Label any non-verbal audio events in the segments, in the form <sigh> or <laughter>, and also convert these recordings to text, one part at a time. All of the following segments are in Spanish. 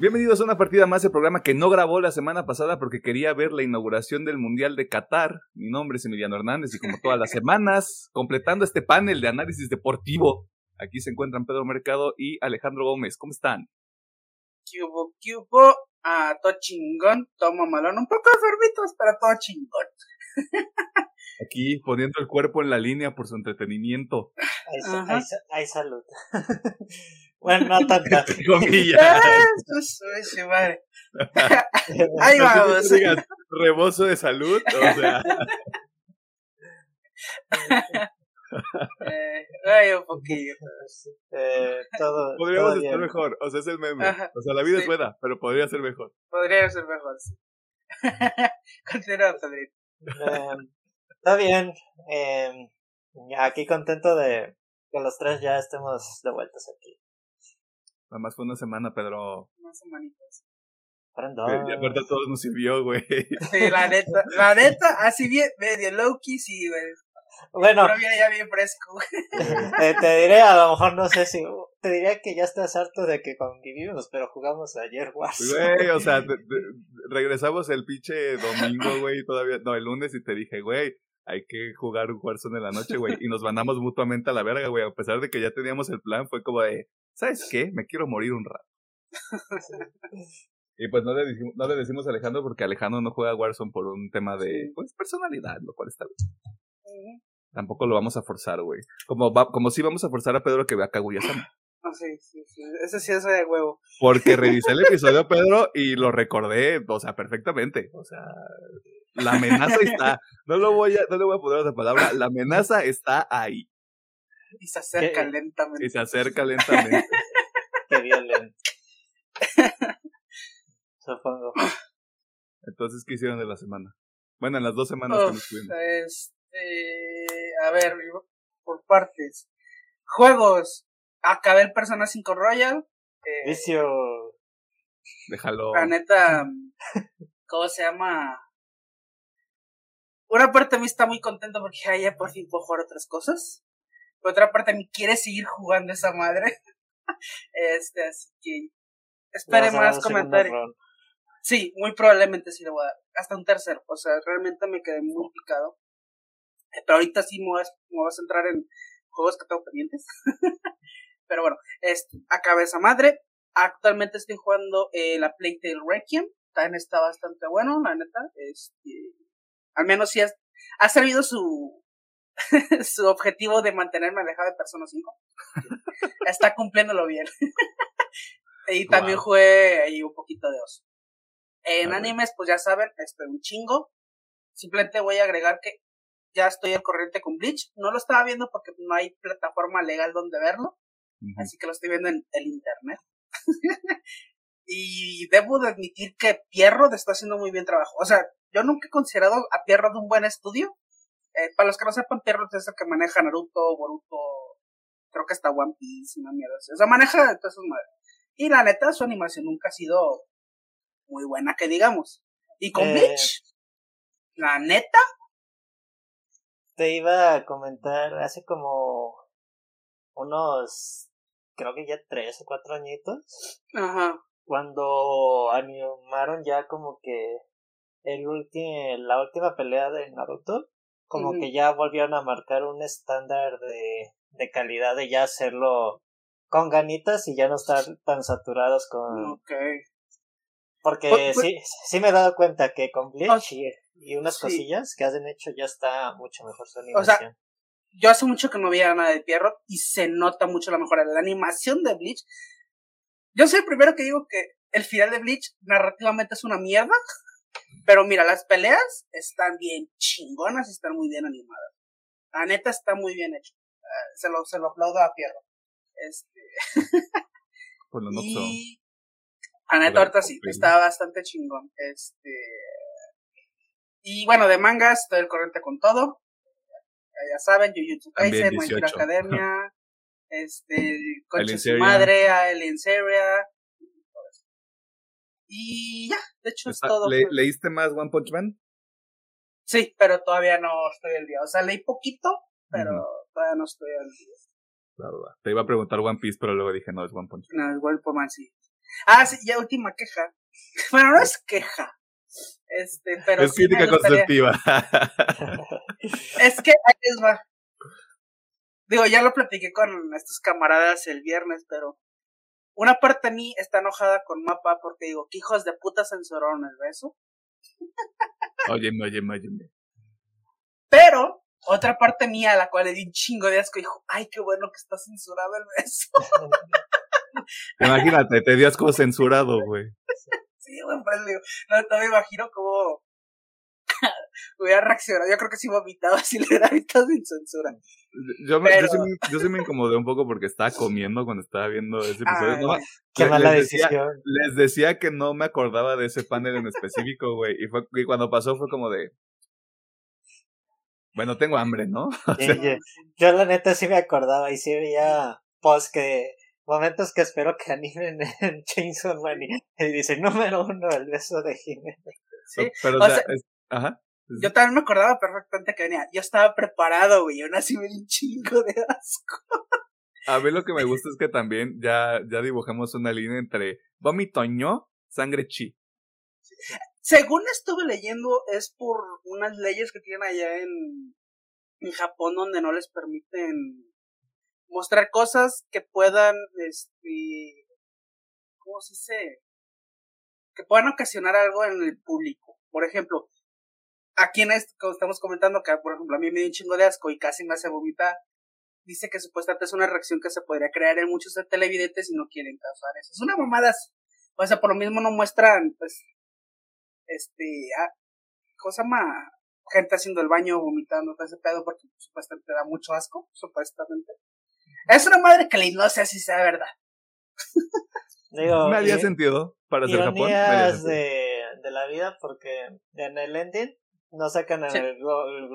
Bienvenidos a una partida más del programa que no grabó la semana pasada porque quería ver la inauguración del Mundial de Qatar. Mi nombre es Emiliano Hernández y como todas las <laughs> semanas, completando este panel de análisis deportivo, aquí se encuentran Pedro Mercado y Alejandro Gómez. ¿Cómo están? Cubo, cubo, a todo chingón, tomo malón, un poco enfermitos, pero todo chingón. <laughs> Aquí poniendo el cuerpo en la línea por su entretenimiento. Hay, salud. <laughs> bueno, no tanta. <laughs> madre. <laughs> Ahí vamos. rebozo de salud, o sea. <laughs> eh, ay, un poquillo. Eh, todo, Podríamos estar mejor, o sea, es el meme. o sea, la vida es buena, pero podría ser mejor. Podría ser mejor, sí. Continúa, Pedrito. Eh, está bien. Eh, aquí contento de que los tres ya estemos de vueltas aquí. Nada más fue una semana, Pedro. Una semanitas. Y aparte a todos nos sirvió, güey. Sí, la neta, la neta, así bien, medio low-key, sí, güey. Bueno. Pero viene ya bien fresco. Eh, te diré, a lo mejor no sé si. Te diría que ya estás harto de que convivimos, pero jugamos ayer Warzone. Güey, o sea, regresamos el pinche domingo, güey, todavía. No, el lunes y te dije, güey, hay que jugar un Warzone en la noche, güey. Y nos mandamos mutuamente a la verga, güey. A pesar de que ya teníamos el plan, fue como de, ¿sabes qué? Me quiero morir un rato. Y pues no le, decimos, no le decimos a Alejandro porque Alejandro no juega Warzone por un tema de pues, personalidad, lo cual está bien. Tampoco lo vamos a forzar, güey. Como, va, como si vamos a forzar a Pedro que vea Kaguya-sama. Ah, sí, sí, sí. Ese sí es de huevo. Porque <laughs> revisé el episodio, Pedro, y lo recordé, o sea, perfectamente. O sea, la amenaza está. No lo voy a, no le voy a poner otra palabra. La amenaza está ahí. Y se acerca lentamente. Y se acerca lentamente. <laughs> Qué violento. <laughs> Supongo. Entonces, ¿qué hicieron de la semana? Bueno, en las dos semanas que nos tuvimos. Este, a ver, por partes. Juegos. Acabé el Persona 5 Royal. Eh, Vicio. Déjalo. La neta, ¿cómo se llama? Una parte de mí está muy contenta porque ya por fin puedo jugar otras cosas. Por otra parte, me quiere seguir jugando esa madre. <laughs> este, así que espere más comentarios. Sí, muy probablemente sí le voy a dar. Hasta un tercero. O sea, realmente me quedé muy picado. Pero ahorita sí me voy a, centrar en juegos que tengo pendientes. <laughs> Pero bueno, este, acabé esa madre. Actualmente estoy jugando eh, la Playtale Requiem. También está bastante bueno, la neta. Este, al menos sí ha servido su, <laughs> su objetivo de mantenerme alejado de Persona 5. <laughs> está cumpliéndolo bien. <laughs> y también jugué ahí un poquito de oso. En animes, pues ya saben, estoy un chingo. Simplemente voy a agregar que ya estoy al corriente con Bleach. No lo estaba viendo porque no hay plataforma legal donde verlo. Así que lo estoy viendo en el internet. y debo de admitir que Pierrot está haciendo muy bien trabajo. O sea, yo nunca he considerado a Pierrot un buen estudio. Eh, para los que no sepan, Pierrot es el que maneja Naruto, Boruto, creo que hasta One Piece, una mierda. O sea, maneja todas esas madres. Y la neta, su animación nunca ha sido muy buena que digamos. Y con eh, Bleach, la neta. Te iba a comentar hace como unos, creo que ya tres o cuatro añitos. Ajá. Cuando animaron ya como que el último, la última pelea de Naruto, como que ya volvieron a marcar un estándar de, de calidad de ya hacerlo con ganitas y ya no estar tan saturados con, okay. Porque pues, pues sí, sí me he dado cuenta que con Bleach y, unas cosillas que hacen hecho ya está mucho mejor su animación. O sea, yo hace mucho que no veía nada de Pierrot y se nota mucho la mejora. La animación de Bleach. Yo soy el primero que digo que el final de Bleach narrativamente es una mierda. Pero mira, las peleas están bien chingonas y están muy bien animadas. La neta está muy bien hecho. Eh, se, lo, se lo aplaudo a Pierrot. Este. <laughs> Pues no y... Aneta ahorita sí, está bastante chingón. Este. Y bueno, de mangas, estoy el corriente con todo. Ya, saben, Jujutsu Kaisen, My Academia, este, <laughs> Coche su madre, Alien Seria. Y ya, de hecho es todo. ¿Leíste más One Punch Man? Sí, pero todavía no estoy al día. O sea, leí poquito, pero todavía no estoy al día. Te iba a preguntar One Piece, pero luego dije, no, es One Punch Man. No, es One Punch Man, sí. Ah, sí, ya última queja. <laughs> Bueno, no es queja. Este, pero es crítica constructiva. es que ahí les va. Digo, ya lo platiqué con estos camaradas el viernes, pero una parte de mí está enojada con Mapa porque digo, que hijos de puta censuraron el beso. Óyeme, óyeme, óyeme. Pero otra parte mía, a la cual le di un chingo de asco, dijo, ay, qué bueno que está censurado el beso. <laughs> Imagínate, te dio asco censurado, güey. Sí, güey, pues digo, no, me imagino cómo <laughs> hubiera reaccionado. Yo creo que sí vomitaba si le hubiera visto sin censura. Yo, me, yo, sí, me incomodé un poco porque estaba comiendo cuando estaba viendo ese episodio. qué mala decisión. les decía que no me acordaba de ese panel en específico, güey. Y, fue, y cuando pasó fue como de, bueno, tengo hambre, ¿no? <laughs> yo, la neta sí me acordaba y sí veía post que momentos que espero que animen <laughs> en Chainsaw Man y, dice número uno el beso de Jiménez. Sí, pero o, sea, ajá. Yo también me acordaba perfectamente que venía. Yo estaba preparado, güey. Aún así me di un chingo de asco. A mí lo que me <laughs> gusta es que también ya, ya dibujamos una línea entre vomitoño, sangre chi. Según estuve leyendo, es por unas leyes que tienen allá en, en Japón donde no les permiten mostrar cosas que puedan, este, ¿cómo se dice? Que puedan ocasionar algo en el público. Por ejemplo, aquí en esto estamos comentando que, por ejemplo, a mí me dio un chingo de asco y casi me hace vomitar. Dice que supuestamente es una reacción que se podría crear en muchos televidentes y no quieren causar eso. Es una mamada. O sea, por lo mismo no muestran, pues, este, ah, cosa más gente haciendo el baño, vomitando, todo ese pedo, porque supuestamente da mucho asco, supuestamente. Es una madre que no sé si sea verdad. Digo, me había sentido para ser Japón. De, de la vida, porque en el ending no sacan el,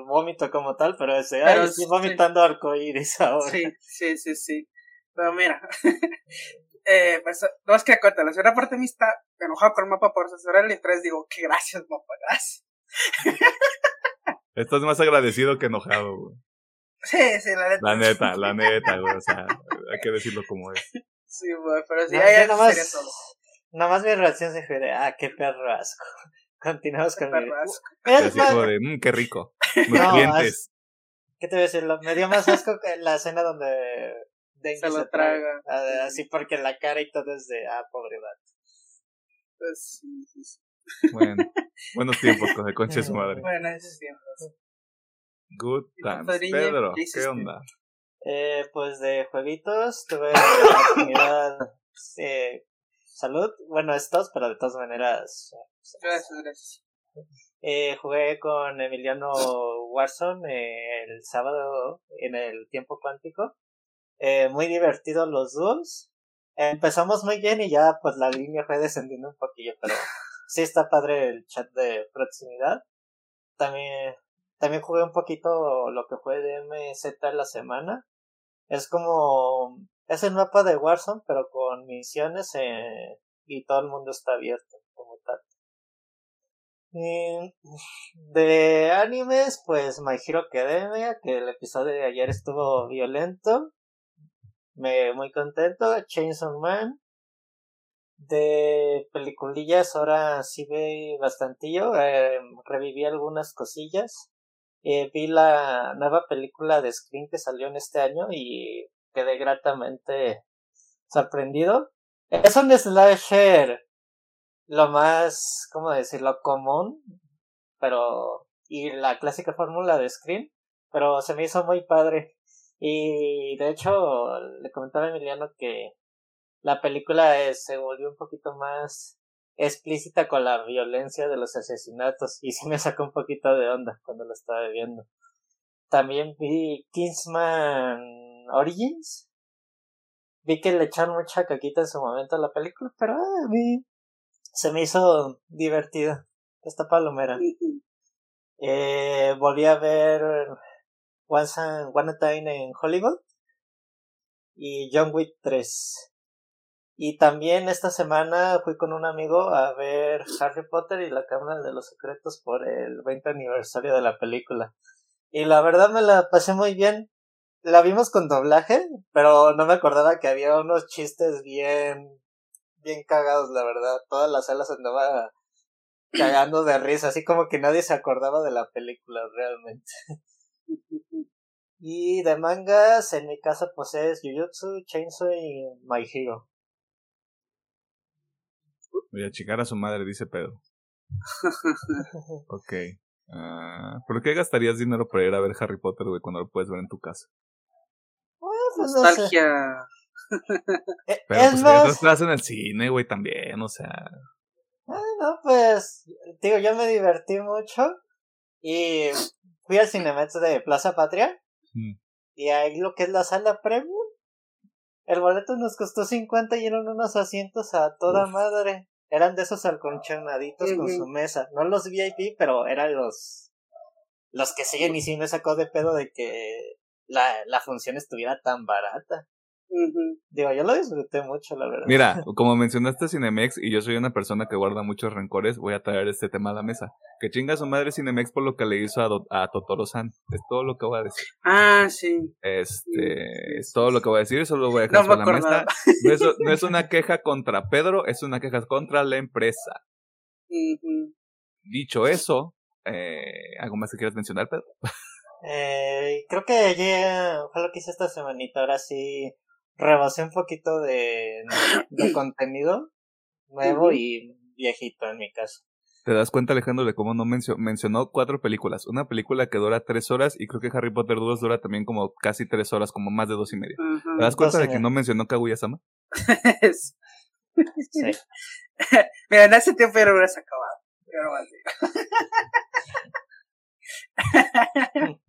vómito como tal, pero ese, pero, ay, estoy vomitando sí. arcoíris <laughs> ahora. Sí, sí, sí, sí. Pero mira, <laughs> eh, pues, no es que cuenta, la segunda parte de mí está enojado con el mapa por censurarle y tres digo, que gracias, mapa, gracias. Estás más agradecido que enojado, güey. Sí, sí, la neta. La neta, la <laughs> neta, güey, o sea, hay que decirlo como es. Sí, güey, pero sí, no, ahí nada más, todo. Nada más mi reacción se fue de, ah, qué perro asco. Continuamos con perro asco. Mi... de, mmm, qué rico. <laughs> no, clientes. ¿Qué te voy a decir? Me dio más asco que la escena donde se lo traga. Así porque la cara y todo es de, ah, pobre. Pues sí, sí, sí. Bueno, buenos tiempos con el <laughs> conche de su madre. Buenos tiempos. Good times. Pedro, ¿qué, onda? Eh, pues de jueguitos tuve la oportunidad <laughs> eh, salud, bueno estos, pero de todas maneras. Gracias, gracias. Eh, jugué con Emiliano Warzone el sábado en el tiempo cuántico. Eh, muy divertidos los dos. Empezamos muy bien y ya pues la línea fue descendiendo un poquillo, pero <laughs> sí está padre el chat de proximidad. También, también jugué un poquito lo que fue de MZ la semana. Es como, es el mapa de Warzone, pero con misiones eh, y todo el mundo está abierto. De animes, pues My Hero Academia, que el episodio de ayer estuvo violento me muy contento. Chainsaw Man. De peliculillas ahora sí ve bastantillo. Eh, reviví algunas cosillas. Eh, vi la nueva película de Screen que salió en este año y quedé gratamente sorprendido. Es un slasher lo más, ¿cómo decirlo? Común, pero y la clásica fórmula de Screen, pero se me hizo muy padre. Y de hecho, le comentaba a Emiliano que la película se volvió un poquito más explícita con la violencia de los asesinatos y sí me sacó un poquito de onda cuando lo estaba viendo. También vi Kingsman Origins. Vi que le echaron mucha caquita en su momento a la película, pero a mí se me hizo divertida. Esta palomera. <laughs> Eh, volví a ver Once One Time en Hollywood y John Wick 3. Y también esta semana fui con un amigo a ver Harry Potter y la Cámara de los Secretos por el 20 aniversario de la película. Y la verdad me la pasé muy bien. La vimos con doblaje, pero no me acordaba que había unos chistes bien bien cagados, la verdad. Todas las salas andaba cagando de risa, así como que nadie se acordaba de la película realmente. y de mangas, en mi caso, pues es Jujutsu, Chainsaw y My Hero. Voy a chicar a su madre, dice Pedro. ok. Uh, ¿Por qué gastarías dinero para ir a ver Harry Potter, güey, cuando lo puedes ver en tu casa? Pues, Nostalgia. <laughs> Pero es pues más... estás en el cine, güey, también, o sea. Bueno, pues, digo, yo me divertí mucho y fui al Cinemex de Plaza Patria Mm. y ahí lo que es la sala premium. El boleto nos costó 50 y eran unos asientos a toda Uf. madre. Eran de esos alconchonaditos con su mesa. No los VIP, pero eran los los que siguen y sí me sacó de pedo de que la, la función estuviera tan barata. Digo, yo lo disfruté mucho, la verdad. Mira, <laughs> como mencionaste Cinemex y yo soy una persona que guarda muchos rencores, voy a traer este tema a la mesa. Que chinga su madre Cinemex por lo que le hizo a, Do- a Totoro-san. Es todo lo que voy a decir. Ah, sí. Este, es todo lo que voy a decir, eso lo voy a dejar No me sobre la mesa. No es, no es <laughs> una queja contra Pedro, es una queja contra la empresa. Dicho eso, eh, ¿algo más que quieras mencionar, Pedro? Eh, creo que ya fue lo que hice esta semanita. Ahora sí rebasé un poquito de, de <coughs> contenido nuevo y viejito en mi caso. ¿Te das cuenta, Alejandro, de cómo no mencio- mencionó cuatro películas? Una película que dura tres horas y creo que Harry Potter 2 dura también como casi tres horas, como más de dos y media. ¿Te das cuenta de que no mencionó Kaguya-sama? <laughs> Sí. <laughs> Mira, en ese tiempo ya lo hubieras acabado. Pero vale. <laughs>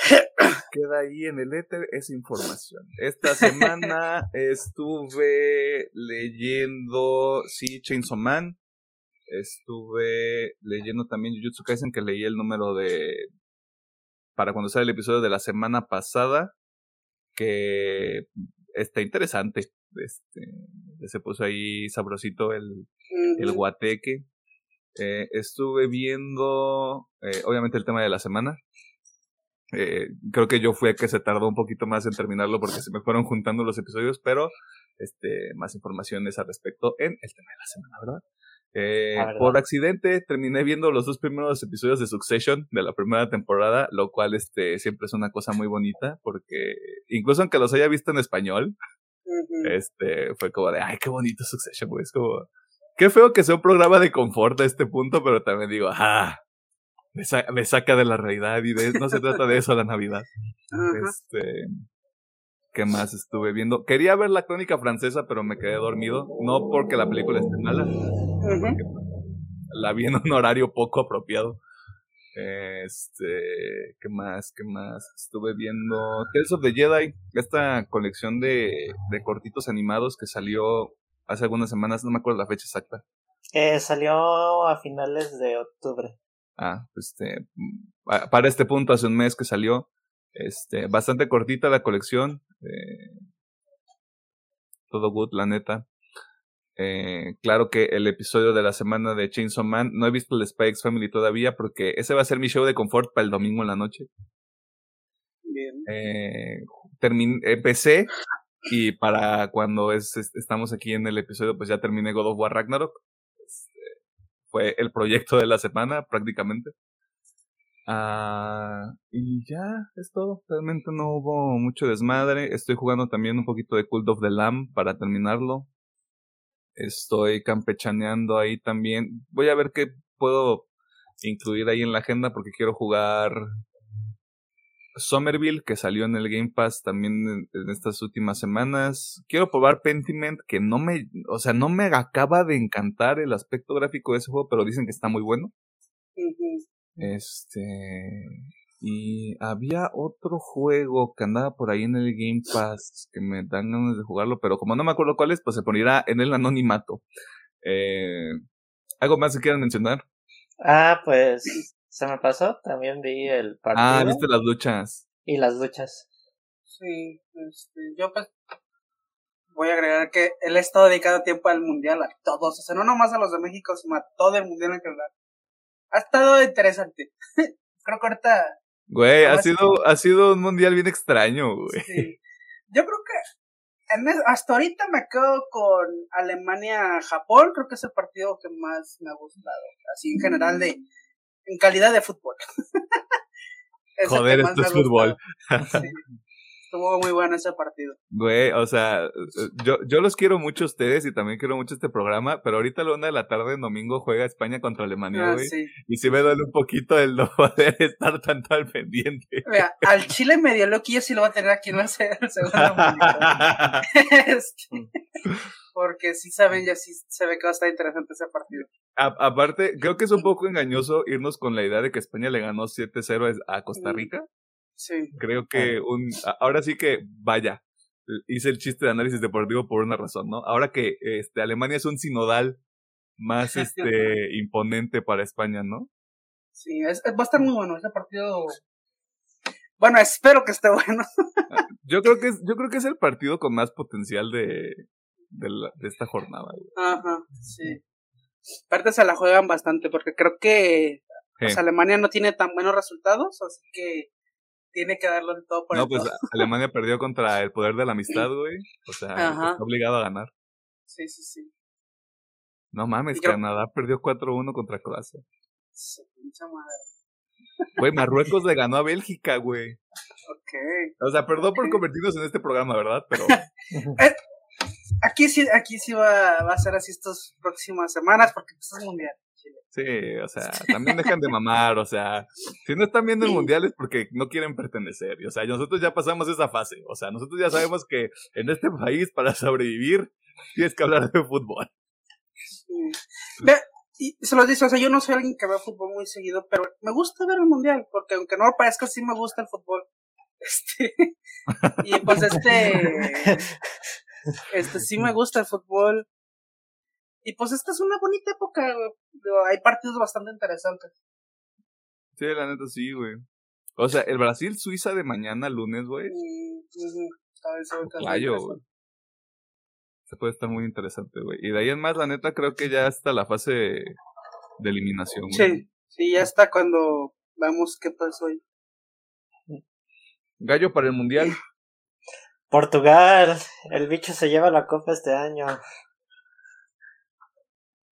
<coughs> Queda ahí en el éter esa información. Esta semana <laughs> estuve leyendo, sí, Chainsaw Man. Estuve leyendo también Jujutsu Kaisen, que leí el número de... Para cuando sale el episodio de la semana pasada, que está interesante. Este, se puso ahí sabrosito el, el guateque. Eh, estuve viendo, eh, obviamente, el tema de la semana. Eh, creo que yo fui a que se tardó un poquito más en terminarlo porque se me fueron juntando los episodios, pero este, más informaciones al respecto en el tema de la semana, ¿verdad? Eh, verdad. por accidente terminé viendo los dos primeros episodios de Succession de la primera temporada, lo cual este, siempre es una cosa muy bonita porque incluso aunque los haya visto en español, este, fue como de, ay, qué bonito Succession, güey. Es como, qué feo que sea un programa de confort a este punto, pero también digo, ah, me, sa- me saca de la realidad y de, no se trata de eso la Navidad. Ajá. Este, ¿qué más estuve viendo? Quería ver la crónica francesa, pero me quedé dormido. No porque la película esté mala, la vi en un horario poco apropiado. Este, ¿qué más? ¿Qué más? Estuve viendo Tales of the Jedi, esta colección de, de cortitos animados que salió hace algunas semanas, no me acuerdo la fecha exacta. Eh, salió a finales de octubre. Ah, este, pa- para este punto, hace un mes que salió. Este, bastante cortita la colección. eh, todo good, la neta. Eh, claro que el episodio de la semana de Chainsaw Man, no he visto el X Family todavía porque ese va a ser mi show de confort para el domingo en la noche. Bien. Eh, empecé y para cuando es, es- estamos aquí en el episodio, pues ya terminé God of War Ragnarok. Fue el proyecto de la semana prácticamente. Ah, y ya, es todo. Realmente no hubo mucho desmadre. Estoy jugando también un poquito de Cult of the Lamb para terminarlo. Estoy campechaneando ahí también. Voy a ver qué puedo incluir ahí en la agenda porque quiero jugar Somerville, que salió en el Game Pass también en, en estas últimas semanas. Quiero probar Pentiment, que no me, o sea, no me acaba de encantar el aspecto gráfico de ese juego, pero dicen que está muy bueno. Este. Y había otro juego que andaba por ahí en el Game Pass que me dan ganas de jugarlo, pero como no me acuerdo cuál es, pues se pondrá en el anonimato. Eh, ¿Algo más que quieran mencionar? Ah, pues se me pasó. También vi el partido Ah, viste las luchas. y las luchas. Sí, este, yo pues voy a agregar que él ha estado dedicado tiempo al mundial, a todos, o sea, no nomás a los de México, sino a todo el mundial en general. Ha estado interesante. <laughs> Creo que ahorita, Güey, ha sido, ha sido un mundial bien extraño, güey. sí. Yo creo que hasta ahorita me quedo con Alemania-Japón, creo que es el partido que más me ha gustado, así en general de, en calidad de fútbol. <laughs> Joder, esto es fútbol. Estuvo muy bueno ese partido. Güey, o sea, yo, yo los quiero mucho a ustedes y también quiero mucho este programa, pero ahorita a la una de la tarde en domingo juega España contra Alemania, ah, güey. Y sí me duele un poquito el no <laughs> poder estar tanto al pendiente. Mira, al Chile medio loquillo sí lo va a tener aquí en el segundo <laughs> este, Porque sí saben, ya sí se ve que va a estar interesante ese partido. Aparte, creo que es un poco engañoso irnos con la idea de que España le ganó 7-0 a Costa mm. Rica. Creo que un, ahora sí que, vaya, hice el chiste de análisis deportivo por una razón, ¿no? Ahora que este, Alemania es un sinodal más este, <laughs> imponente para España, ¿no? Sí, es, va a estar muy bueno ese partido. Bueno, espero que esté bueno. Ah, yo creo que es, yo creo que es el partido con más potencial de, de, esta jornada. Ajá, sí. Aparte se la juegan bastante porque creo que pues, Alemania no tiene tan buenos resultados, así que tiene que darlo en todo por No, pues Alemania perdió contra el poder de la amistad, <laughs> güey. O sea, está obligado a ganar. Sí, sí, sí. No mames, Canadá perdió 4-1 contra Croacia. Mucha madre. Güey, Marruecos le <laughs> ganó a Bélgica, güey. Ok. O sea, perdón por <laughs> convertirnos en este programa, ¿verdad? Pero. Aquí sí, aquí sí va, va a ser así estas próximas semanas porque esto es mundial. Sí, o sea, también dejan de mamar, o sea, si no están viendo el mundial es porque no quieren pertenecer, y, o sea, nosotros ya pasamos esa fase, o sea, nosotros ya sabemos que en este país para sobrevivir tienes que hablar de fútbol. Ve, y se lo dice, o sea, yo no soy alguien que ve fútbol muy seguido, pero me gusta ver el mundial, porque aunque no lo parezca, sí me gusta el fútbol. <laughs> Este, y pues este, este sí me gusta el fútbol. Y pues esta es una bonita época, güey. Hay partidos bastante interesantes. Sí, la neta sí, güey. O sea, el Brasil-Suiza de mañana, lunes, güey. Mm, Se puede estar muy interesante, güey. Y de ahí en más, la neta, creo que ya está la fase de eliminación, güey. Sí, sí, ya está cuando vamos qué pasó hoy. Gallo para el Mundial. <laughs> Portugal, el bicho se lleva la copa este año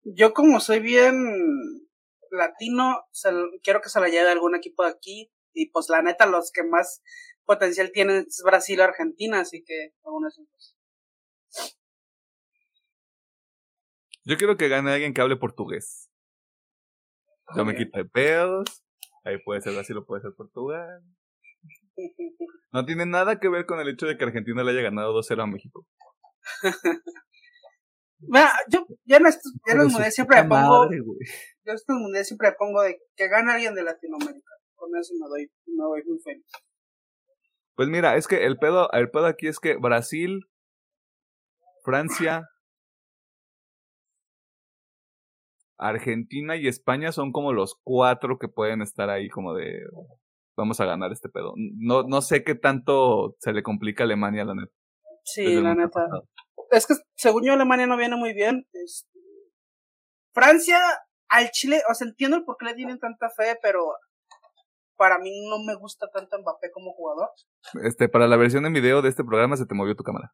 yo como soy bien latino, quiero que se la lleve algún equipo de aquí. Y pues la neta, los que más potencial tienen es Brasil o Argentina, así que aún esos dos. Yo quiero que gane alguien que hable portugués. Yo me quito de pedos. Ahí puede ser Brasil o puede ser Portugal. No tiene nada que ver con el hecho de que Argentina le haya ganado 2-0 a México. <laughs> yo ya en estos, ya los mundiales siempre me pongo. yo estos mundiales siempre me pongo de que gane alguien de Latinoamérica. Con eso me doy, me doy muy feliz. Pues mira, es que el pedo, el pedo aquí es que Brasil, Francia, Argentina y España son como los cuatro que pueden estar ahí como de vamos a ganar este pedo. No, no sé qué tanto se le complica a Alemania, la neta. Sí, la neta es que según yo Alemania no viene muy bien. Este, Francia al Chile, o sea, entiendo el por qué le tienen tanta fe, pero para mí no me gusta tanto Mbappé como jugador. Este, para la versión en video de este programa se te movió tu cámara.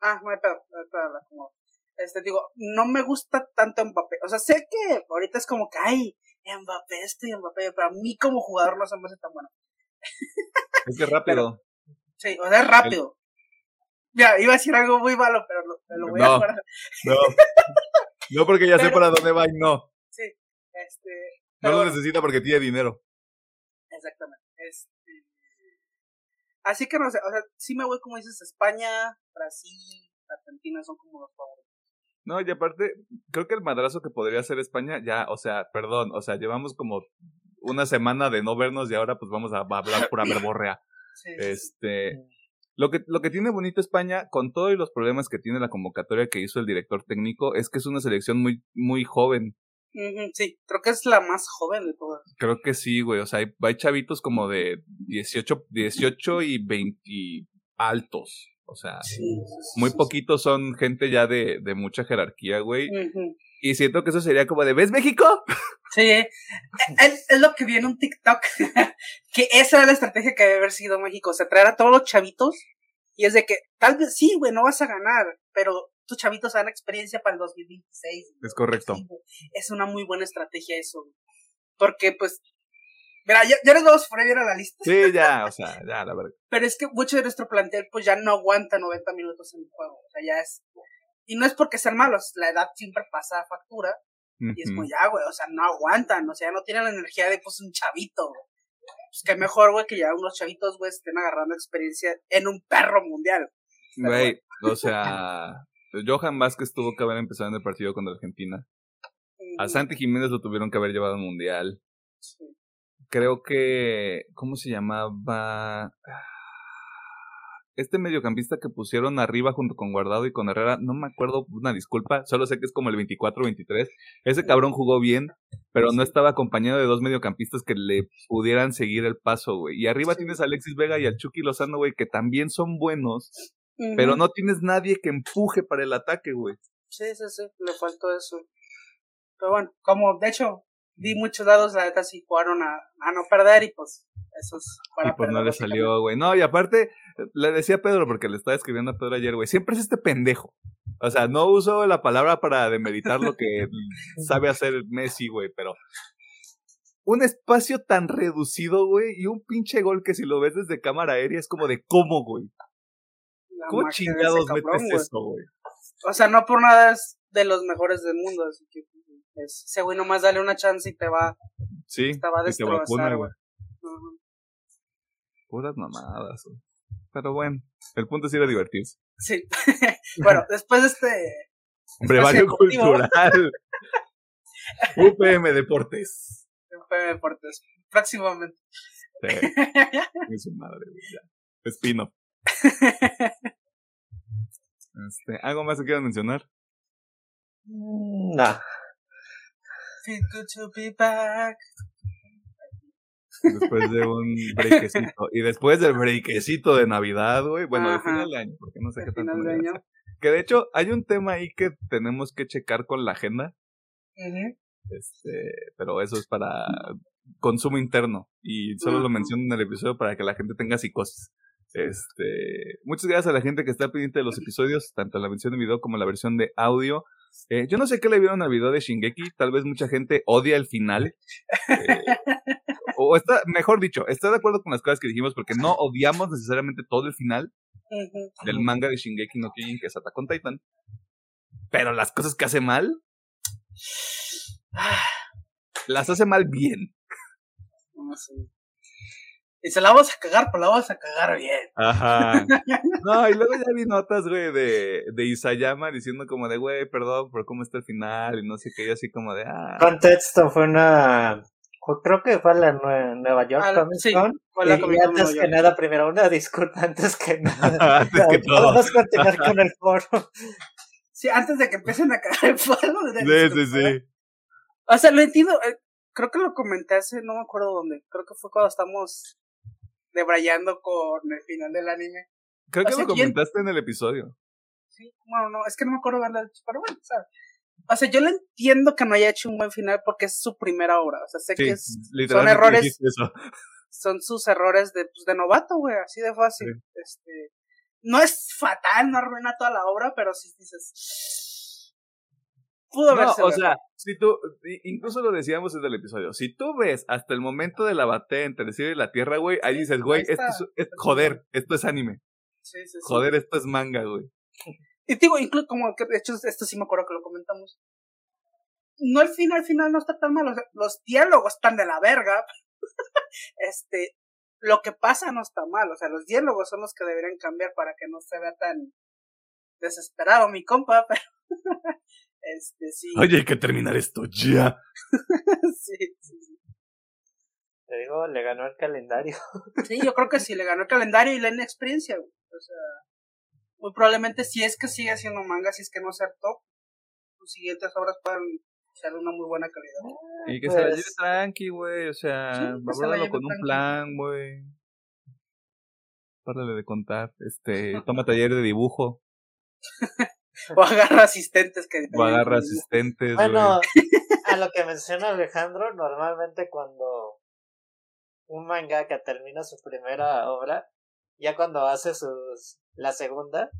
Ah, no hay pedo, no Este, digo, no me gusta tanto Mbappé. O sea, sé que ahorita es como que, ay, Mbappé esto y Mbappé, pero a mí como jugador no se me hace tan bueno. <laughs> Es que rápido. sí, o sea, es rápido. Ya, iba a decir algo muy malo, pero lo, lo voy a guardar. No, <laughs> no porque ya sé para dónde va y no. Sí, este. No lo necesita porque tiene dinero. Exactamente. Este, así que no sé, o sea, sí me voy como dices, España, Brasil, Argentina son como los favoritos. No, y aparte, creo que el madrazo que podría hacer España, ya, o sea, perdón, o sea, llevamos como una semana de no vernos y ahora pues vamos a hablar pura verborrea. Sí, este, lo que, lo que tiene bonito España, con todos los problemas que tiene la convocatoria que hizo el director técnico, es que es una selección muy, muy joven. Sí, creo que es la más joven de todas. Creo que sí, güey. O sea, hay, hay chavitos como de 18, 18 y 20 altos. O sea, muy poquitos son gente ya de, de mucha jerarquía, güey. Y siento que eso sería como de, ¿ves México? Sí, es, es lo que vi en un TikTok, <laughs> que esa era la estrategia que debe haber sido México, o sea, traer a todos los chavitos Y es de que, tal vez sí, güey, no vas a ganar, pero tus chavitos dan experiencia para el 2026. Es correcto. es una muy buena estrategia eso, Porque, pues, mira, ya, ya nos vamos a poner a la lista. Sí, ya, o sea, ya, la verdad. Pero es que mucho de nuestro plantel, pues, ya no aguanta 90 minutos en el juego. O sea, ya es... Y no es porque sean malos, la edad siempre pasa a factura. Y es como, ya, güey, o sea, no aguantan, o sea, ya no tienen la energía de, pues, un chavito, Pues que mejor, güey, que ya unos chavitos, güey, estén agarrando experiencia en un perro mundial. Güey, o sea, Johan Vázquez tuvo que haber empezado en el partido contra Argentina. A Santi Jiménez lo tuvieron que haber llevado al mundial. Creo que. ¿Cómo se llamaba? <sighs> Este mediocampista que pusieron arriba junto con Guardado y con Herrera, no me acuerdo, una disculpa, solo sé que es como el 24-23. Ese cabrón jugó bien, pero no estaba acompañado de dos mediocampistas que le pudieran seguir el paso, güey. Y arriba tienes a Alexis Vega y al Chucky Lozano, güey, que también son buenos, pero no tienes nadie que empuje para el ataque, güey. Sí, sí, sí, le faltó eso. Pero bueno, como de hecho di muchos dados, la neta sí jugaron a, a no perder y pues eso es para Y pues no le salió, güey. No, y aparte, le decía a Pedro, porque le estaba escribiendo a Pedro ayer, güey, siempre es este pendejo. O sea, no uso la palabra para demeritar lo que <laughs> sabe hacer Messi, güey, pero un espacio tan reducido, güey, y un pinche gol que si lo ves desde cámara aérea es como de cómo, güey. ¿Cómo chingados metes eso, güey? O sea, no por nada es de los mejores del mundo, así que es, ese güey nomás dale una chance y te va. Sí, te va a destrozar, güey. Puras mamadas, güey. Pero bueno, el punto es ir a divertirse. Sí. <laughs> bueno, después de este. <laughs> Brevario cultural. <laughs> UPM Deportes. UPM Deportes. Próximamente. Sí. Es su madre, güey. Espino. Este, ¿Algo más que quieras mencionar? Después de un brequecito. y después del brequecito de Navidad, güey. Bueno, de final de año, porque no sé qué tanto. De año. Que de hecho, hay un tema ahí que tenemos que checar con la agenda. Este, pero eso es para consumo interno. Y solo lo menciono en el episodio para que la gente tenga psicosis. Este, muchas gracias a la gente que está pendiente de los episodios, tanto la versión de video como la versión de audio. Eh, yo no sé qué le vieron al video de Shingeki, tal vez mucha gente odia el final. Eh, o está, mejor dicho, está de acuerdo con las cosas que dijimos porque no odiamos necesariamente todo el final del manga de Shingeki no Kyojin que es Attack on Titan. Pero las cosas que hace mal, las hace mal bien. No sé. Y se la vamos a cagar, pero la vamos a cagar bien. Ajá. <laughs> No, y luego ya vi notas, güey, de, de Isayama diciendo como de, güey, perdón por cómo está el final y no sé qué, y así como de, ah. Contexto, fue una... Creo que fue la Nueva York ah, Comic Con. fue la y, antes que nada, primero una disculpa, <laughs> antes que <laughs> nada. antes que todo. Vamos a continuar con el foro. Sí, antes de que empiecen a cagar el foro. Sí, sí, sí. O sea, lo entiendo, eh, creo que lo comenté hace, no me acuerdo dónde, creo que fue cuando estamos debrayando con el final del anime. Creo que lo comentaste en el episodio. Sí, bueno, no, es que no me acuerdo dicho, pero bueno, ¿sabes? O sea, yo le entiendo que no haya hecho un buen final porque es su primera obra. O sea, sé que es, son errores. Son sus errores de, pues, de novato, güey, así de fácil. Este, no es fatal, no arruina toda la obra, pero sí dices Pudo no, o sea, si tú, incluso lo decíamos desde el episodio, si tú ves hasta el momento de la batalla entre el cielo y la tierra, güey, ahí dices, güey, esto es, joder, esto es anime. Sí, sí, sí. Joder, esto es manga, güey. Y digo, incluso como que, de hecho, esto sí me acuerdo que lo comentamos. No, el final, al final no está tan mal, los diálogos están de la verga. <laughs> este, lo que pasa no está mal, o sea, los diálogos son los que deberían cambiar para que no se vea tan desesperado mi compa, <laughs> pero este, sí. Oye, hay que terminar esto ya. <laughs> sí, sí, sí. Te digo, le ganó el calendario. <laughs> sí, yo creo que sí, le ganó el calendario y la inexperiencia, O sea, muy probablemente si es que sigue haciendo manga, si es que no ser top, sus siguientes obras puedan ser de una muy buena calidad. Y que se la lleve pues tranqui, güey, o sea, sí, con un plan, güey. Párale de contar, este, <laughs> toma taller de dibujo. <laughs> o agarra asistentes que... O agarra asistentes, Bueno, a lo que menciona Alejandro, normalmente cuando un mangaka termina su primera obra, Ya cuando hace sus la segunda,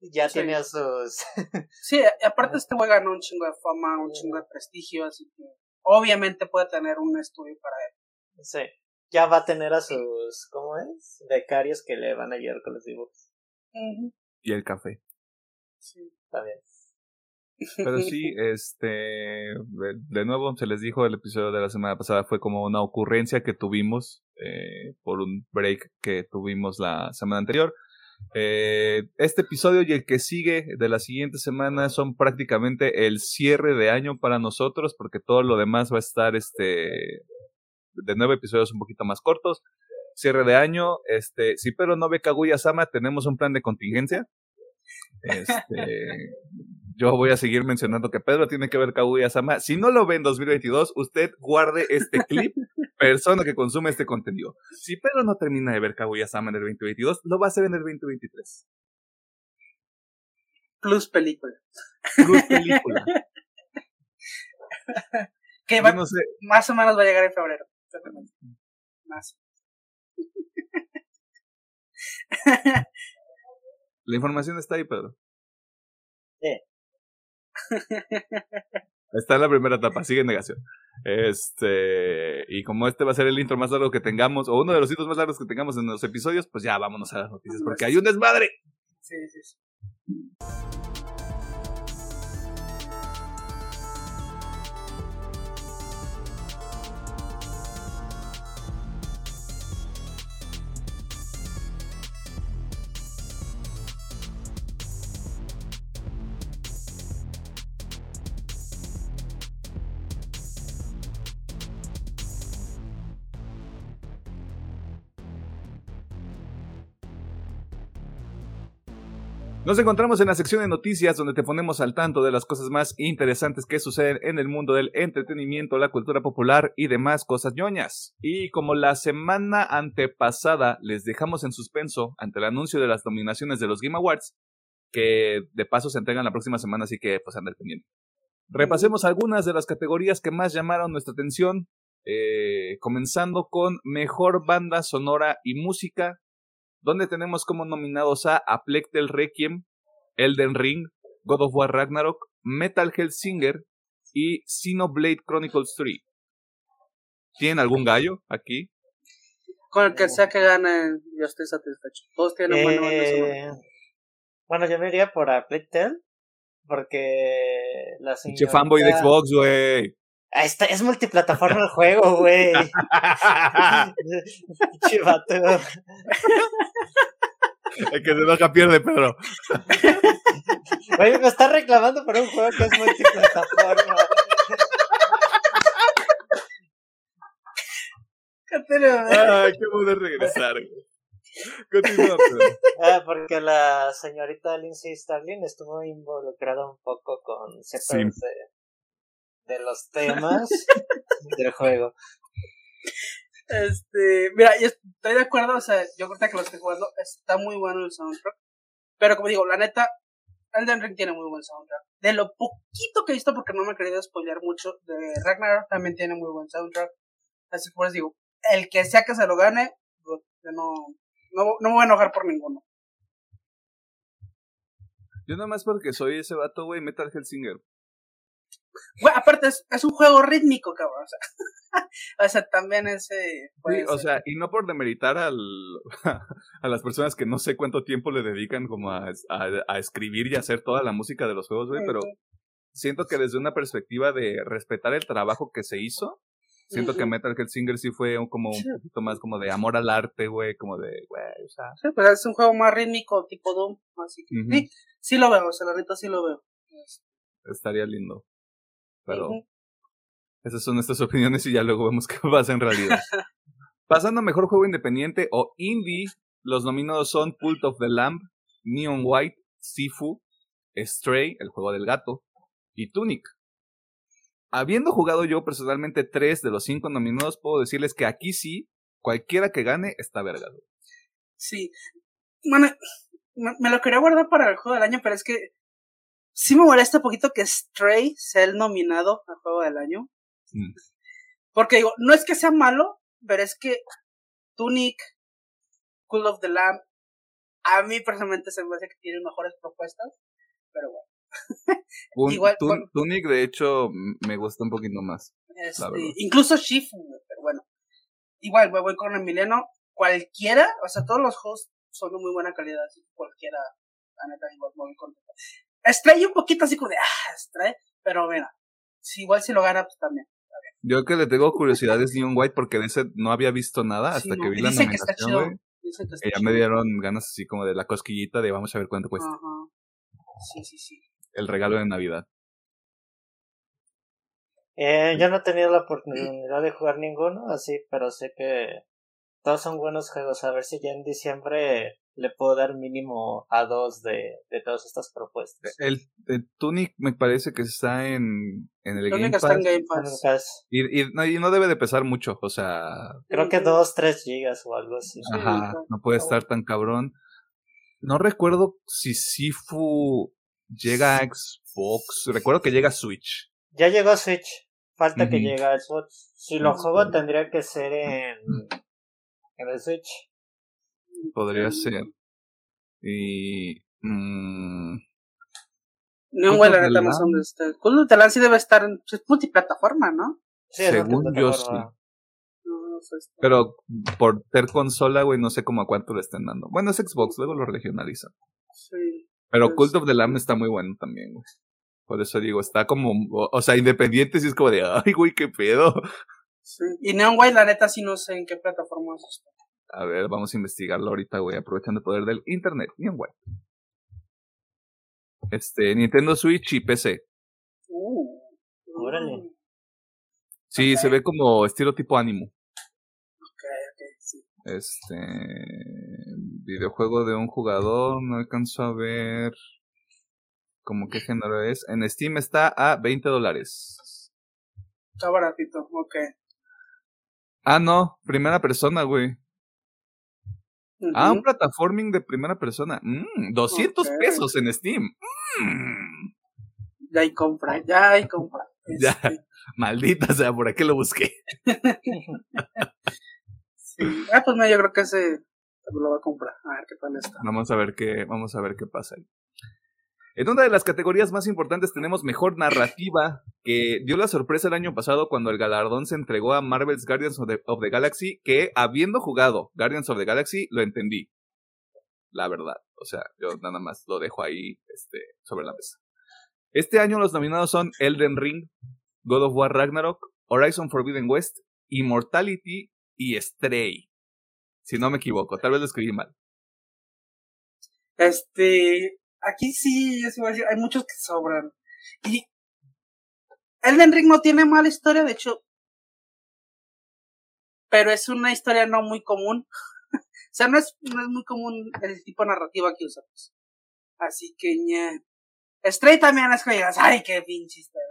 ya tiene sus <laughs> Sí, aparte este güey ganó un chingo de fama, un chingo de prestigio, así que obviamente puede tener un estudio para él. Sí. Ya va a tener a sus, ¿cómo es? Becarios que le van a ayudar con los dibujos. Y el café. Sí. Pero sí, <laughs> este, de, nuevo se les dijo el episodio de la semana pasada fue como una ocurrencia que tuvimos eh, por un break que tuvimos la semana anterior. Eh, este episodio y el que sigue de la siguiente semana son prácticamente el cierre de año para nosotros porque todo lo demás va a estar este de nueve episodios un poquito más cortos. Cierre de año, este, si pero no ve Kaguya Sama, tenemos un plan de contingencia. Este, yo voy a seguir mencionando que Pedro tiene que ver Kaguya Sama. Si no lo ve en 2022, usted guarde este clip, <laughs> persona que consume este contenido. Si Pedro no termina de ver Kaguya Sama en el 2022, lo va a hacer en el 2023. Plus película. Plus película. <laughs> que va, no sé. más o menos va a llegar en febrero. Más. <laughs> La información está ahí, Pedro. Sí. <laughs> Está en la primera etapa, sigue en negación. Este, y como este va a ser el intro más largo que tengamos, o uno de los intros más largos que tengamos en los episodios, pues ya vámonos a las noticias, porque hay un desmadre. Sí, sí, sí. Nos encontramos en la sección de noticias donde te ponemos al tanto de las cosas más interesantes que suceden en el mundo del entretenimiento, la cultura popular y demás cosas ñoñas. Y como la semana antepasada les dejamos en suspenso ante el anuncio de las nominaciones de los Game Awards, que de paso se entregan la próxima semana, así que pues anda pendiente. Repasemos algunas de las categorías que más llamaron nuestra atención, eh, comenzando con Mejor Banda Sonora y Música, donde tenemos como nominados a A del Requiem, Elden Ring, God of War Ragnarok, Metal Singer y Xenoblade Chronicles 3. ¿Tienen algún gallo aquí? Con el que sea que gane, yo estoy satisfecho. Todos tienen eh, Bueno, yo me iría por A porque la señora. fanboy de Xbox, güey. Es multiplataforma el juego, güey. <laughs> Chivato. El que se enoja pierde, Pedro. Oye, me está reclamando por un juego que es multiplataforma. Ay, qué bueno regresar. Continúa, Pedro. Ah, porque la señorita Lindsay Starling estuvo involucrada un poco con ciertos de los temas <laughs> del juego. Este, mira, yo estoy de acuerdo, o sea, yo creo que lo estoy jugando, está muy bueno el soundtrack. Pero como digo, la neta, Elden Ring tiene muy buen soundtrack. De lo poquito que he visto, porque no me he querido spoilear mucho, de Ragnar también tiene muy buen soundtrack. Así que pues digo, el que sea que se lo gane, yo no, no, no me voy a enojar por ninguno. Yo nada más porque soy ese vato, güey, Metal Hellsinger. Bueno, aparte es, un juego rítmico, cabrón. O sea, <laughs> también ese. Sí, o sea, y no por demeritar al, <laughs> a las personas que no sé cuánto tiempo le dedican como a, a, escribir y hacer toda la música de los juegos, güey, pero siento que desde una perspectiva de respetar el trabajo que se hizo, siento que Metal Gear Singer sí fue como un poquito más como de amor al arte, güey, como de, güey, o sea. Sí, pues es un juego más rítmico, tipo Doom, así que sí, sí lo veo, o sea, la neta sí lo veo. Estaría lindo. Pero esas son nuestras <laughs> opiniones y ya luego vemos <laughs> qué pasa en realidad. Pasando a mejor juego independiente o indie, los nominados son Pult of the Lamb, Neon White, Sifu, Stray, el juego del gato, y Tunic. Habiendo jugado yo personalmente tres de los cinco nominados, puedo decirles que aquí sí, cualquiera que gane está vergado. Sí. Bueno, me lo quería guardar para el juego del año, pero es que sí me molesta un poquito que Stray sea el nominado al juego del año. Mm. Porque digo, no es que sea malo, pero es que Tunic, Cool of the Lamb a mí personalmente se me hace que tiene mejores propuestas, pero bueno. <laughs> Igual, Tunic, de hecho, me gusta un poquito más. Este, incluso Shifu, pero bueno. Igual, me voy con Emiliano. Cualquiera, o sea, todos los juegos son de muy buena calidad, así cualquiera, la neta, igual muy contento. Stray un poquito así como de, ah, Stray, pero mira, si igual si lo gana, pues también. Yo que le tengo curiosidad es Neon White porque de ese no había visto nada hasta que vi la nominación, güey. Y ya me dieron ganas así como de la cosquillita de vamos a ver cuánto cuesta. Sí, sí, sí. El regalo de Navidad. Eh, yo no he tenido la oportunidad de jugar ninguno, así, pero sé que todos son buenos juegos. A ver si ya en diciembre le puedo dar mínimo a dos de, de todas estas propuestas. El, Tunic me parece que está en, en el Game Pass. Game Pass. Y, y, no, y, no, debe de pesar mucho, o sea... Creo que dos, tres gigas o algo así. Ajá, no puede estar tan cabrón. No recuerdo si Sifu llega a Xbox. Recuerdo que llega a Switch. Ya llegó a Switch. Falta que llegue a Xbox. Si lo juego tendría que ser en, en el Switch. Podría ser. Y. Mmm, no, güey, la neta no sé dónde está. Cult of the Land sí debe estar en. Es multiplataforma, ¿no? Sí, Según yo sí. Pero por ser consola, güey, no sé cómo a cuánto le estén dando. Bueno, es Xbox, luego lo regionalizan. Sí. Pero pues Cult of the Lamb está muy bueno también, güey. Por eso digo, está como, o, sea, independiente, sí es como de, ay, güey, qué pedo. Sí. Y Neon White, la neta, sí no sé en qué plataforma está. A ver, vamos a investigarlo ahorita, güey, aprovechando el poder del internet. Neon White. Este, Nintendo Switch y PC. Uh, órale. Sí, se ve como estilo tipo ánimo. Ok, ok, sí. Este, videojuego de un jugador, no alcanzo a ver como qué género es. En Steam está a 20 dólares. Está baratito, ok. Ah, no, primera persona, güey. Ah, un plataforming de primera persona. Mm, 200 pesos en Steam. Mm. Ya hay compra, ya hay compra. <laughs> Ya, este. maldita sea, por aquí lo busqué. <laughs> sí. Ah, pues no, yo creo que ese lo va a comprar. A ver qué tal está. Vamos a ver qué, vamos a ver qué pasa ahí. En una de las categorías más importantes tenemos mejor narrativa, que dio la sorpresa el año pasado cuando el galardón se entregó a Marvel's Guardians of the, Galaxy, que habiendo jugado Guardians of the Galaxy, lo entendí. La verdad. O sea, yo nada más lo dejo ahí este, sobre la mesa. Este año los nominados son Elden Ring, God of War Ragnarok, Horizon Forbidden West, Immortality y Stray. Si no me equivoco, tal vez lo escribí mal. Este, aquí sí, yo sí voy a decir, hay muchos que sobran. Y Elden Ring no tiene mala historia, de hecho, pero es una historia no muy común. <laughs> o sea, no es, no es muy común el tipo de narrativa que usamos. Así que, ñe. Stray también es que digas, ay, qué pinche historia.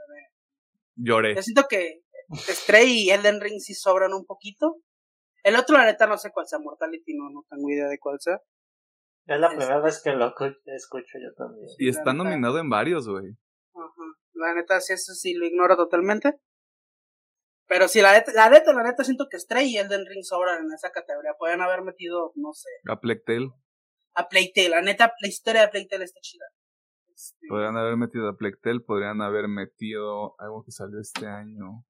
Lloré. Yo siento que Stray y Elden Ring sí sobran un poquito. El otro, la neta, no sé cuál sea. Mortality, no, no tengo idea de cuál sea. Es la primera vez que lo escucho yo también. Y está nominado en varios, güey. Ajá. La neta, sí, eso sí lo ignoro totalmente. Pero sí, la neta, la neta, la neta, siento que Stray y Elden Ring sobran en esa categoría. Podrían haber metido, no sé. A Playtale. A Playtale. La neta, la historia de Playtale está chida. Este... Podrían haber metido a Playtale, podrían haber metido algo que salió este año.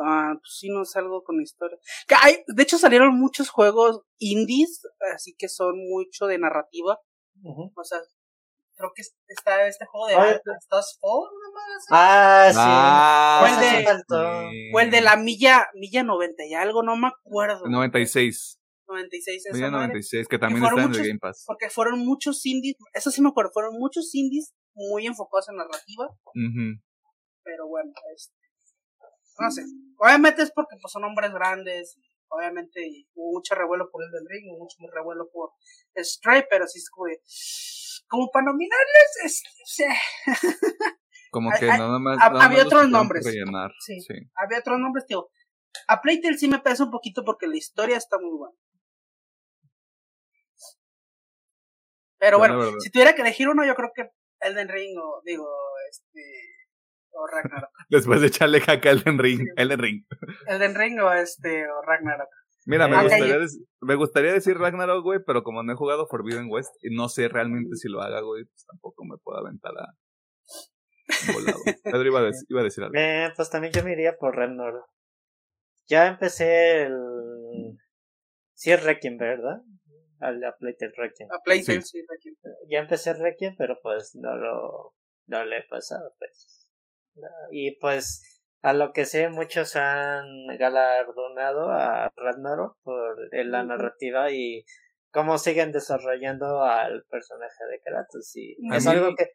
Ah, pues sí, no salgo con historia. Hay, de hecho, salieron muchos juegos indies, así que son mucho de narrativa. O sea, creo que está este juego de ¿Estás Ah, sí. Ah, o, el de, o el de la milla, milla 90 y algo, no me acuerdo. 96. 96 Milla 96, que también está en el Game Pass. Porque fueron muchos indies, eso sí me acuerdo, fueron muchos indies muy enfocados en narrativa. Pero bueno, este no sé. Obviamente es porque pues, son hombres grandes. Obviamente hubo mucho revuelo por el del ring, hubo mucho revuelo por Stray, pero sí es como de, como para nominarles, es, <laughs> como que nada más. había otros nombres. Sí, sí, Había otros nombres, tío. A Playtel sí me pesa un poquito porque la historia está muy buena. Pero bueno, si tuviera que elegir uno, yo creo que Elden Ring o, digo, este, o Ragnarok. <laughs> Después de echarle caca a Elden Ring. Elden Ring. Elden Ring o este, o Ragnarok. Mira, me gustaría, me gustaría decir Ragnarok, güey, pero como no he jugado Forbidden West y no sé realmente si lo haga, güey, pues tampoco me puedo aventar a. Volado. <laughs> Pedro iba a, decir, iba a decir algo. Eh, pues también yo me iría por Ragnarok. Ya empecé el. Sí, es Requiem, ¿verdad? Al a Playtale Requiem. A Playtale, sí. Requiem. Ya empecé Requiem, pero pues no lo. No le he pasado, pues. Y pues a lo que sé, muchos han galardonado a Ragnarok por la narrativa y cómo siguen desarrollando al personaje de Kratos. Y es algo que,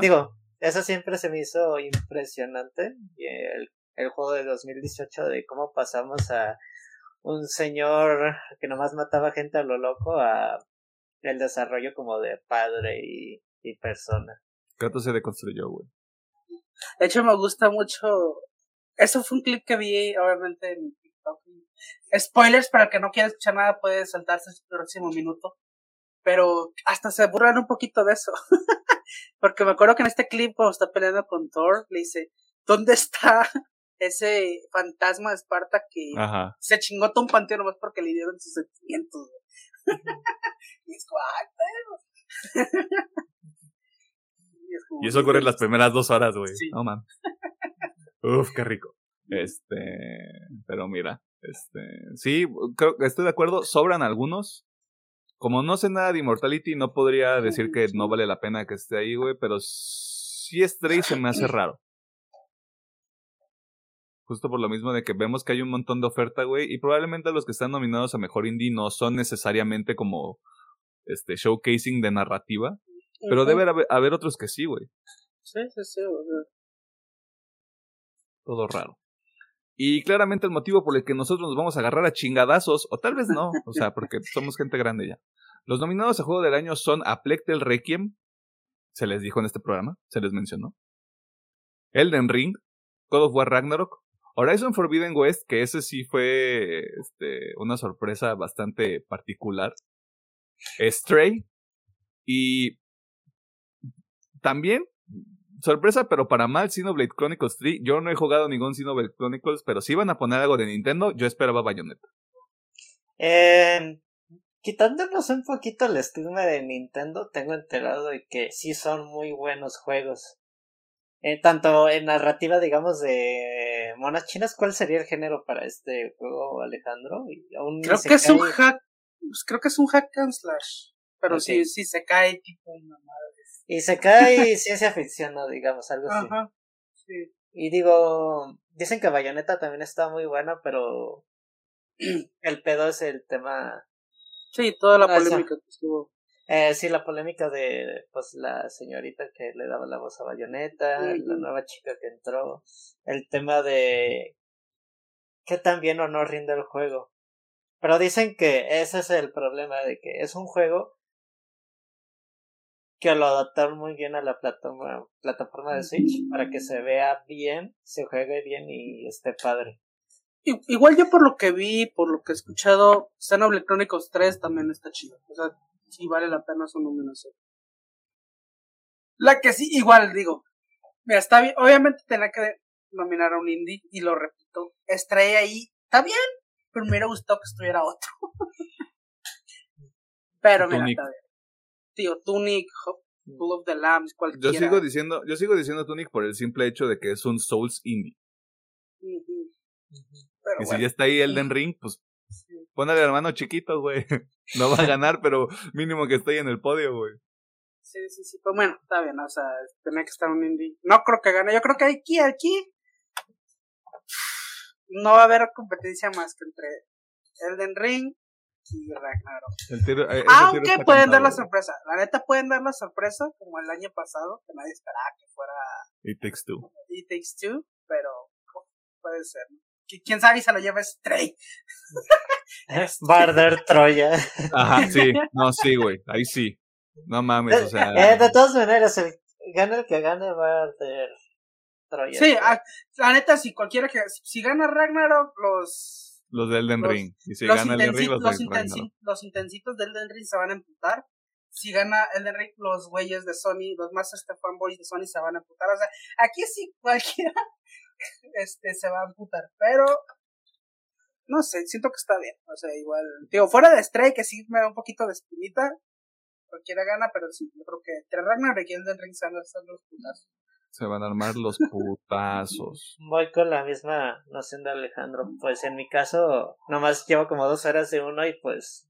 digo, eso siempre se me hizo impresionante. Y el, el juego de 2018 de cómo pasamos a un señor que nomás mataba gente a lo loco a el desarrollo como de padre y, y persona. Kratos se deconstruyó, güey. De hecho, me gusta mucho eso fue un clip que vi, obviamente, en TikTok. Spoilers, para el que no quiera escuchar nada, puede saltarse el próximo minuto. Pero hasta se burlan un poquito de eso. <laughs> Porque me acuerdo que en este clip, cuando está peleando con Thor, le dice, ¿dónde está ese fantasma de Esparta que se chingó todo un panteón nomás porque le dieron sus sentimientos? <laughs> y es como, <laughs> y, eso ocurre en las primeras dos horas, güey. No man. Uf, qué rico. Este, pero mira, este, sí, creo que estoy de acuerdo, sobran algunos. Como no sé nada de Immortality, no podría decir que no vale la pena que esté ahí, güey, pero sí Stray se me hace raro. Justo por lo mismo de que vemos que hay un montón de oferta, güey, y probablemente los que están nominados a Mejor Indie no son necesariamente como este showcasing de narrativa, pero debe haber, haber otros que sí, güey. Sí, sí, sí todo raro. Y claramente el motivo por el que nosotros nos vamos a agarrar a chingadazos, o tal vez no, o sea, porque <laughs> somos gente grande ya. Los nominados a Juego del Año son Aplectel Requiem, se les dijo en este programa, se les mencionó. Elden Ring, God of War Ragnarok, Horizon Forbidden West, que ese sí fue este, una sorpresa bastante particular. Stray. Y también sorpresa, pero para mal, Xenoblade Chronicles 3. Yo no he jugado ningún Xenoblade Chronicles, pero si iban a poner algo de Nintendo, yo esperaba Bayonetta. Eh, quitándonos un poquito el estigma de Nintendo, tengo enterado de que sí son muy buenos juegos. Eh, tanto en narrativa, digamos, de monas chinas, ¿cuál sería el género para este juego, Alejandro? creo que es un hack, pues, creo que es un hack and slash. Pero sí, sí se cae tipo una madre. Y se cae ciencia ficción, ¿no? Digamos, algo así. Ajá, sí. Y digo, dicen que Bayonetta también está muy buena, pero <clears throat> el pedo es el tema. Sí, toda la polémica que estuvo. Eh, sí, la polémica de pues la señorita que le daba la voz a Bayonetta, la nueva chica que entró, el tema de qué tan bien o no rinde el juego. Pero dicen que ese es el problema de que es un juego que lo adaptaron muy bien a la plataforma, plataforma de Switch para que se vea bien, se juegue bien y esté padre. Igual yo por lo que vi, por lo que he escuchado, Xenoblade Chronicles 3 también está chido. O sea, sí vale la pena su nominación. La que sí, igual digo. Mira, está bien. Obviamente tenía que nominar a un indie, y lo repito. Estrella ahí, está bien, pero me hubiera gustado que estuviera otro. <laughs> pero mira, está bien tío, Tunic, Full of the Lambs, cualquiera. Yo sigo diciendo, yo sigo diciendo Tunic por el simple hecho de que es un Souls indie. y si ya está ahí Elden Ring, pues pon al hermano chiquito, güey. <laughs> No va a ganar, pero mínimo que esté ahí en el podio, güey. Sí, sí, sí. Pues bueno, está bien, o sea, tenía que estar un indie. No creo que gane. Yo creo que aquí, aquí. No va a haber competencia más que entre Elden Ring y Ragnarok. Eh, Aunque pueden dar la sorpresa. La neta pueden dar la sorpresa, como el año pasado, que nadie esperaba que fuera. It Takes Two. It Takes Two, pero puede ser. Quién sabe si se lo lleva Stray. <laughs> Barder Troya. Ajá, sí. No, sí, güey. Ahí sí. No mames, o sea. <laughs> Eh, de todas maneras, el, gana el que gane Barder Troya. Sí, ah, la neta, si cualquiera que. Si gana Ragnarok, los los de Elden Ring. Y si gana Elden Ring, los, los, los intensitos de Elden Ring se van a emputar. Si gana Elden Ring, los güeyes de Sony, los más este fanboys de Sony se van a emputar. O sea, aquí sí <laughs> cualquiera este, se va a emputar. Pero no sé, siento que está bien. O sea, igual, digo, fuera de Stray, que sí me da un poquito de espinita, cualquiera gana, pero sí, yo creo que entre Ragnarok y Elden Ring se los putazos. Se van a armar los putazos. <laughs> Voy con la misma noción de Alejandro. Pues en mi caso, nomás llevo como dos horas de uno y pues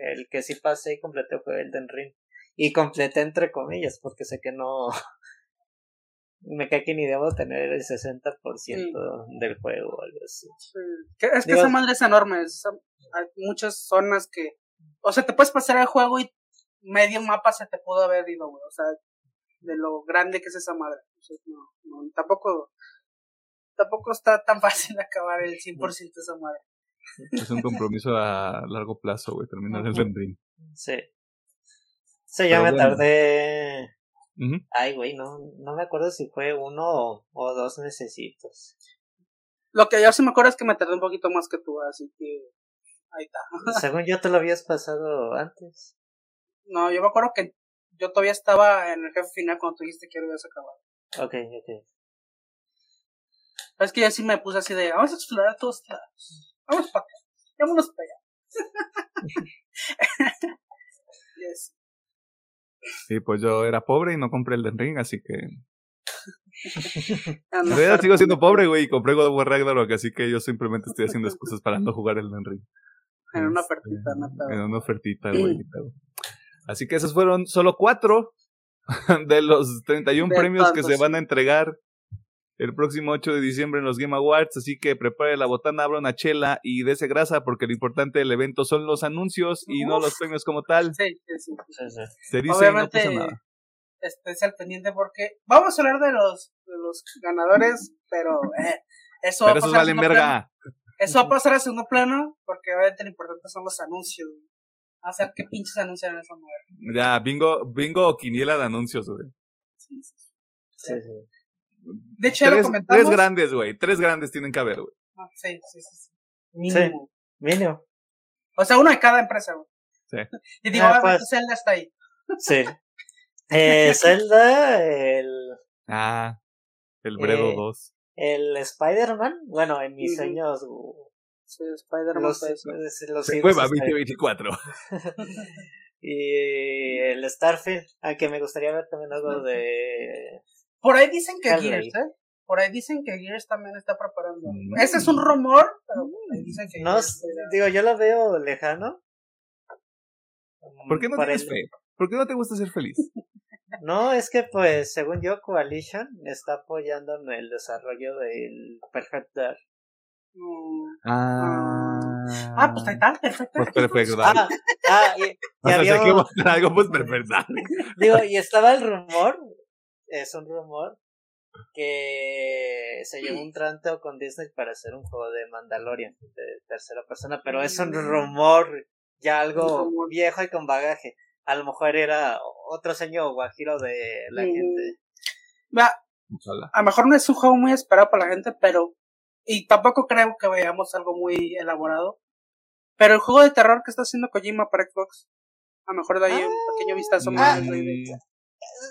el que sí pasé y completé fue Elden Ring. Y completé entre comillas, porque sé que no. <laughs> me cae que ni debo tener el 60% del juego o algo así. Es que esa madre es enorme. hay muchas zonas que. O sea, te puedes pasar el juego y medio mapa se te pudo haber ido, güey. O sea, de lo grande que es esa madre. No, tampoco, tampoco está tan <laughs> fácil acabar el 100% de esa madre. Es un compromiso a largo plazo, güey, terminar el rendering. Sí. Sí, ya me tardé. Ay, güey, no, no me acuerdo si fue uno o, dos necesitos. Lo que yo sí me acuerdo es que me tardé un poquito más que tú, así que ahí está. <laughs> Según yo te lo habías pasado antes. No, yo me acuerdo que yo todavía estaba en el jefe final cuando tú dijiste que ya lo habías acabado. Ok, ok. Es que yo sí me puse así de, vamos a explorar todos lados. Vamos para acá. Vámonos para allá. <laughs> yes. Sí, pues yo era pobre y no compré el Ring, así que... <laughs> en realidad sigo siendo pobre, güey, y compré God of War Ragnarok, así que yo simplemente estoy haciendo excusas para no jugar el Ring. En una ofertita, no En una ofertita, güey. Así que esos fueron solo cuatro <laughs> de los 31 premios que se van a entregar el próximo 8 de diciembre en los Game Awards. Así que prepare la botana, abra una chela y dese grasa porque lo importante del evento son los anuncios y no los premios como tal. Sí, sí, sí. Se dice Obviamente, no pasa nada. Estés al pendiente porque vamos a hablar de los, de los ganadores, pero eh, eso, pero eso vale verga. Eso va a pasar a segundo plano porque obviamente lo importante son los anuncios. Sea, ¿qué pinches anuncian en esa madre? Ya, bingo, bingo o quiniela de anuncios, güey. Sí, sí. sí. sí. De hecho, ya lo comentamos. Tres grandes, güey. Tres grandes tienen que haber, güey. Ah, sí, sí, sí. Mínimo. mínimo. O sea, uno de cada empresa, güey. Sí. <laughs> Y digo, ah, pues, Zelda está ahí. Sí. Eh, <laughs> Zelda, el. Ah, el Bredo 2. Eh, el Spider-Man, bueno, en mis años Sí, Spider-Man. Los, los, 2024. <laughs> y el Starfield, que me gustaría ver también algo de. Por ahí dicen que Gears, ¿eh? Por ahí dicen que Gears también está preparando. Mm. Ese es un rumor, pero dicen que. No, digo, yo lo veo lejano. ¿Por qué no tienes fe? ¿Por qué no te gusta ser feliz? <laughs> No, es que pues según yo Coalition está apoyando en el desarrollo del Perfect Dark. Ah, ah, pues ahí está, perfecto. Pues perfecto. Ah, ah, y, y había... que algo, pues perfecto. Digo, y estaba el rumor, es un rumor, que se llevó un tranteo con Disney para hacer un juego de Mandalorian de tercera persona, pero es un rumor ya algo viejo y con bagaje. A lo mejor era otro señor guajiro de la gente. Va, a lo mejor no es un juego muy esperado para la gente, pero y tampoco creo que veamos algo muy elaborado. Pero el juego de terror que está haciendo Kojima para Xbox, a lo mejor de ahí un pequeño vistazo más.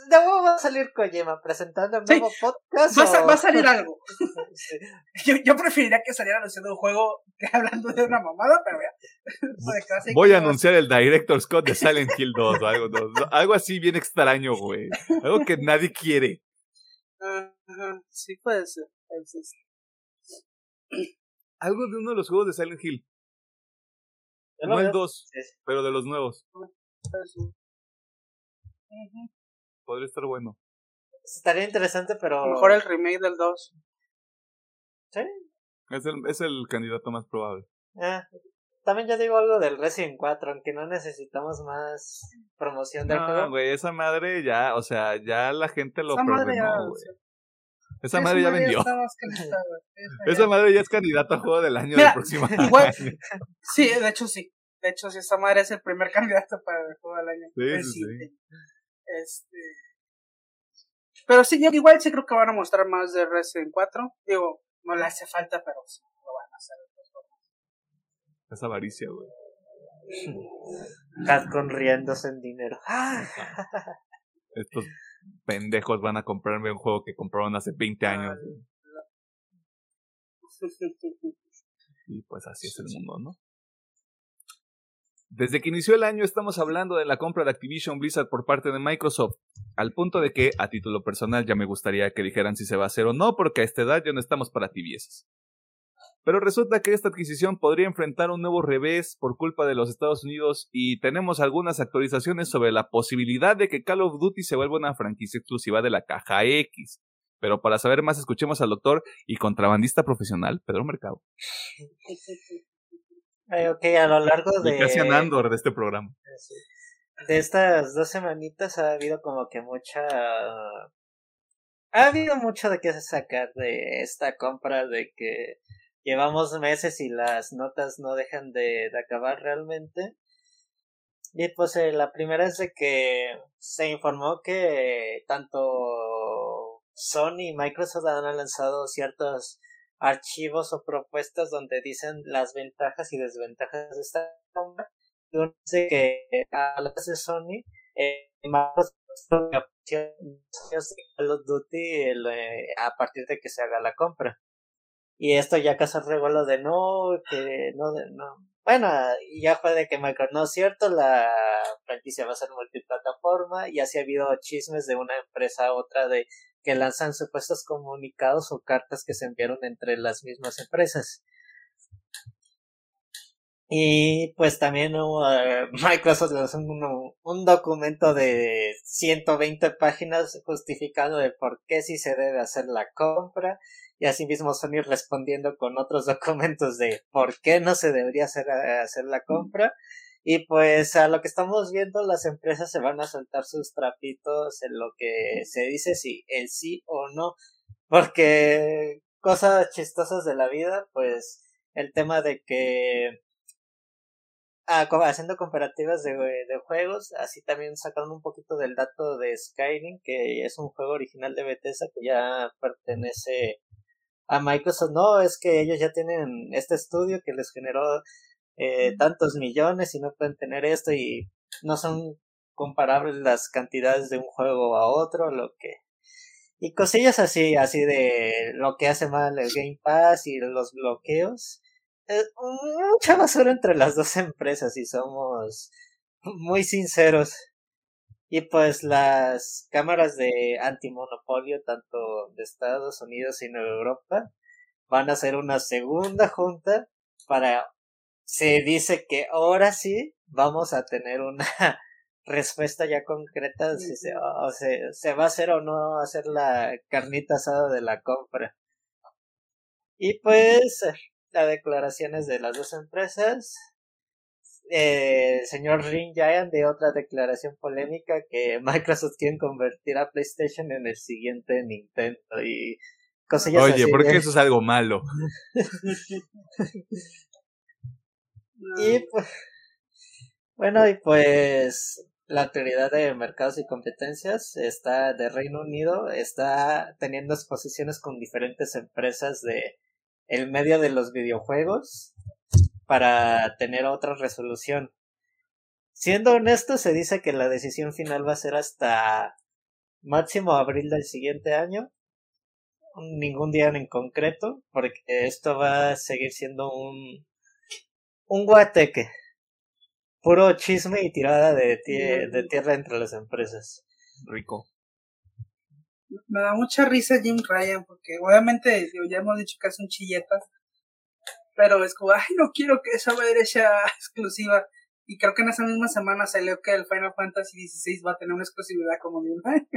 De nuevo va a salir Kojima presentando un nuevo podcast. Va, a, salir <laughs> algo. yo, yo, preferiría que saliera anunciando un juego que <laughs> hablando de una mamada, pero ya. <laughs> Voy a anunciar el Director Scott de Silent Hill 2 o algo, algo así bien extraño, güey. Algo que nadie quiere. sí, puede ser. Algo de uno de los juegos de Silent Hill. No el 2, pero de los nuevos. Podría estar bueno. Estaría interesante, pero. mejor el remake del 2. Sí. Es el, es el candidato más probable. Ah, también yo digo algo del Resident 4, aunque no necesitamos más promoción del juego. No, güey, esa madre ya, o sea, ya la gente lo perdonó, güey. Esa madre ya vendió. <laughs> esa madre ya es candidata a juego del año del próximo <laughs> igual, Sí, de hecho sí. De hecho, sí, esa madre es el primer candidato para el juego del año. Sí, sí, sí. Este. Pero sí, yo igual sí creo que van a mostrar más de Resident 4. Digo, no le hace falta, pero sí lo van a hacer. Es avaricia, güey. con riéndose en dinero. <laughs> Estos pendejos van a comprarme un juego que compraron hace 20 años. Y pues así es el mundo, ¿no? Desde que inició el año estamos hablando de la compra de Activision Blizzard por parte de Microsoft, al punto de que, a título personal, ya me gustaría que dijeran si se va a hacer o no, porque a esta edad ya no estamos para tibiezas. Pero resulta que esta adquisición podría enfrentar un nuevo revés por culpa de los Estados Unidos y tenemos algunas actualizaciones sobre la posibilidad de que Call of Duty se vuelva una franquicia exclusiva de la caja X. Pero para saber más, escuchemos al doctor y contrabandista profesional, Pedro Mercado. <laughs> ok, a lo largo de... Casi Andor de este programa. De estas dos semanitas ha habido como que mucha... Ha habido mucho de qué sacar de esta compra, de que llevamos meses y las notas no dejan de, de acabar realmente. Y pues eh, la primera es que se informó que tanto Sony y Microsoft han lanzado ciertos archivos o propuestas donde dicen las ventajas y desventajas de esta compra. Y uno dice que a la de Sony, eh, Microsoft Call of Duty eh, a partir de que se haga la compra. Y esto ya casi revuelo de no, que no, no. Bueno, ya fue de que Microsoft no es cierto, la franquicia va a ser multiplataforma y así ha habido chismes de una empresa a otra de que lanzan supuestos comunicados o cartas que se enviaron entre las mismas empresas. Y pues también eh, <laughs> Microsoft lanzó un, un, documento de 120 páginas justificando de por qué sí se debe hacer la compra y asimismo Sony respondiendo con otros <laughs> documentos de por qué no se debería hacer, eh, hacer la compra y pues a lo que estamos viendo, las empresas se van a soltar sus trapitos en lo que se dice si el sí o no. Porque cosas chistosas de la vida, pues el tema de que ah, haciendo comparativas de, de, juegos, así también sacaron un poquito del dato de Skyrim, que es un juego original de Bethesda que ya pertenece a Microsoft. No, es que ellos ya tienen este estudio que les generó eh, tantos millones y no pueden tener esto y no son comparables las cantidades de un juego a otro, lo que y cosillas así, así de lo que hace mal el Game Pass y los bloqueos. mucha basura entre las dos <laughs> empresas y somos muy sinceros. Y pues las cámaras de antimonopolio, tanto de Estados Unidos y en Europa, van a hacer una segunda junta para se dice que ahora sí vamos a tener una <laughs> respuesta ya concreta si se, o se, se va a hacer o no hacer la carnita asada de la compra. Y pues las declaraciones de las dos empresas. Eh, el señor Ring Giant de otra declaración polémica que <laughs> Microsoft quiere convertir a PlayStation en el siguiente Nintendo y cosillas Oye, ¿por qué eso es algo malo? <laughs> Y pues, bueno, y pues la autoridad de mercados y competencias está de Reino Unido está teniendo exposiciones con diferentes empresas de el medio de los videojuegos para tener otra resolución. Siendo honesto, se dice que la decisión final va a ser hasta máximo abril del siguiente año. Ningún día en concreto, porque esto va a seguir siendo un un guateque. Puro chisme y tirada de, de tierra entre las empresas. Rico. Me da mucha risa Jim Ryan, porque obviamente ya hemos dicho que es un chilletas, pero es como, ay, no quiero que esa madre sea <laughs> exclusiva. Y creo que en esa misma semana salió que el Final Fantasy XVI va a tener una exclusividad como Jim Ryan.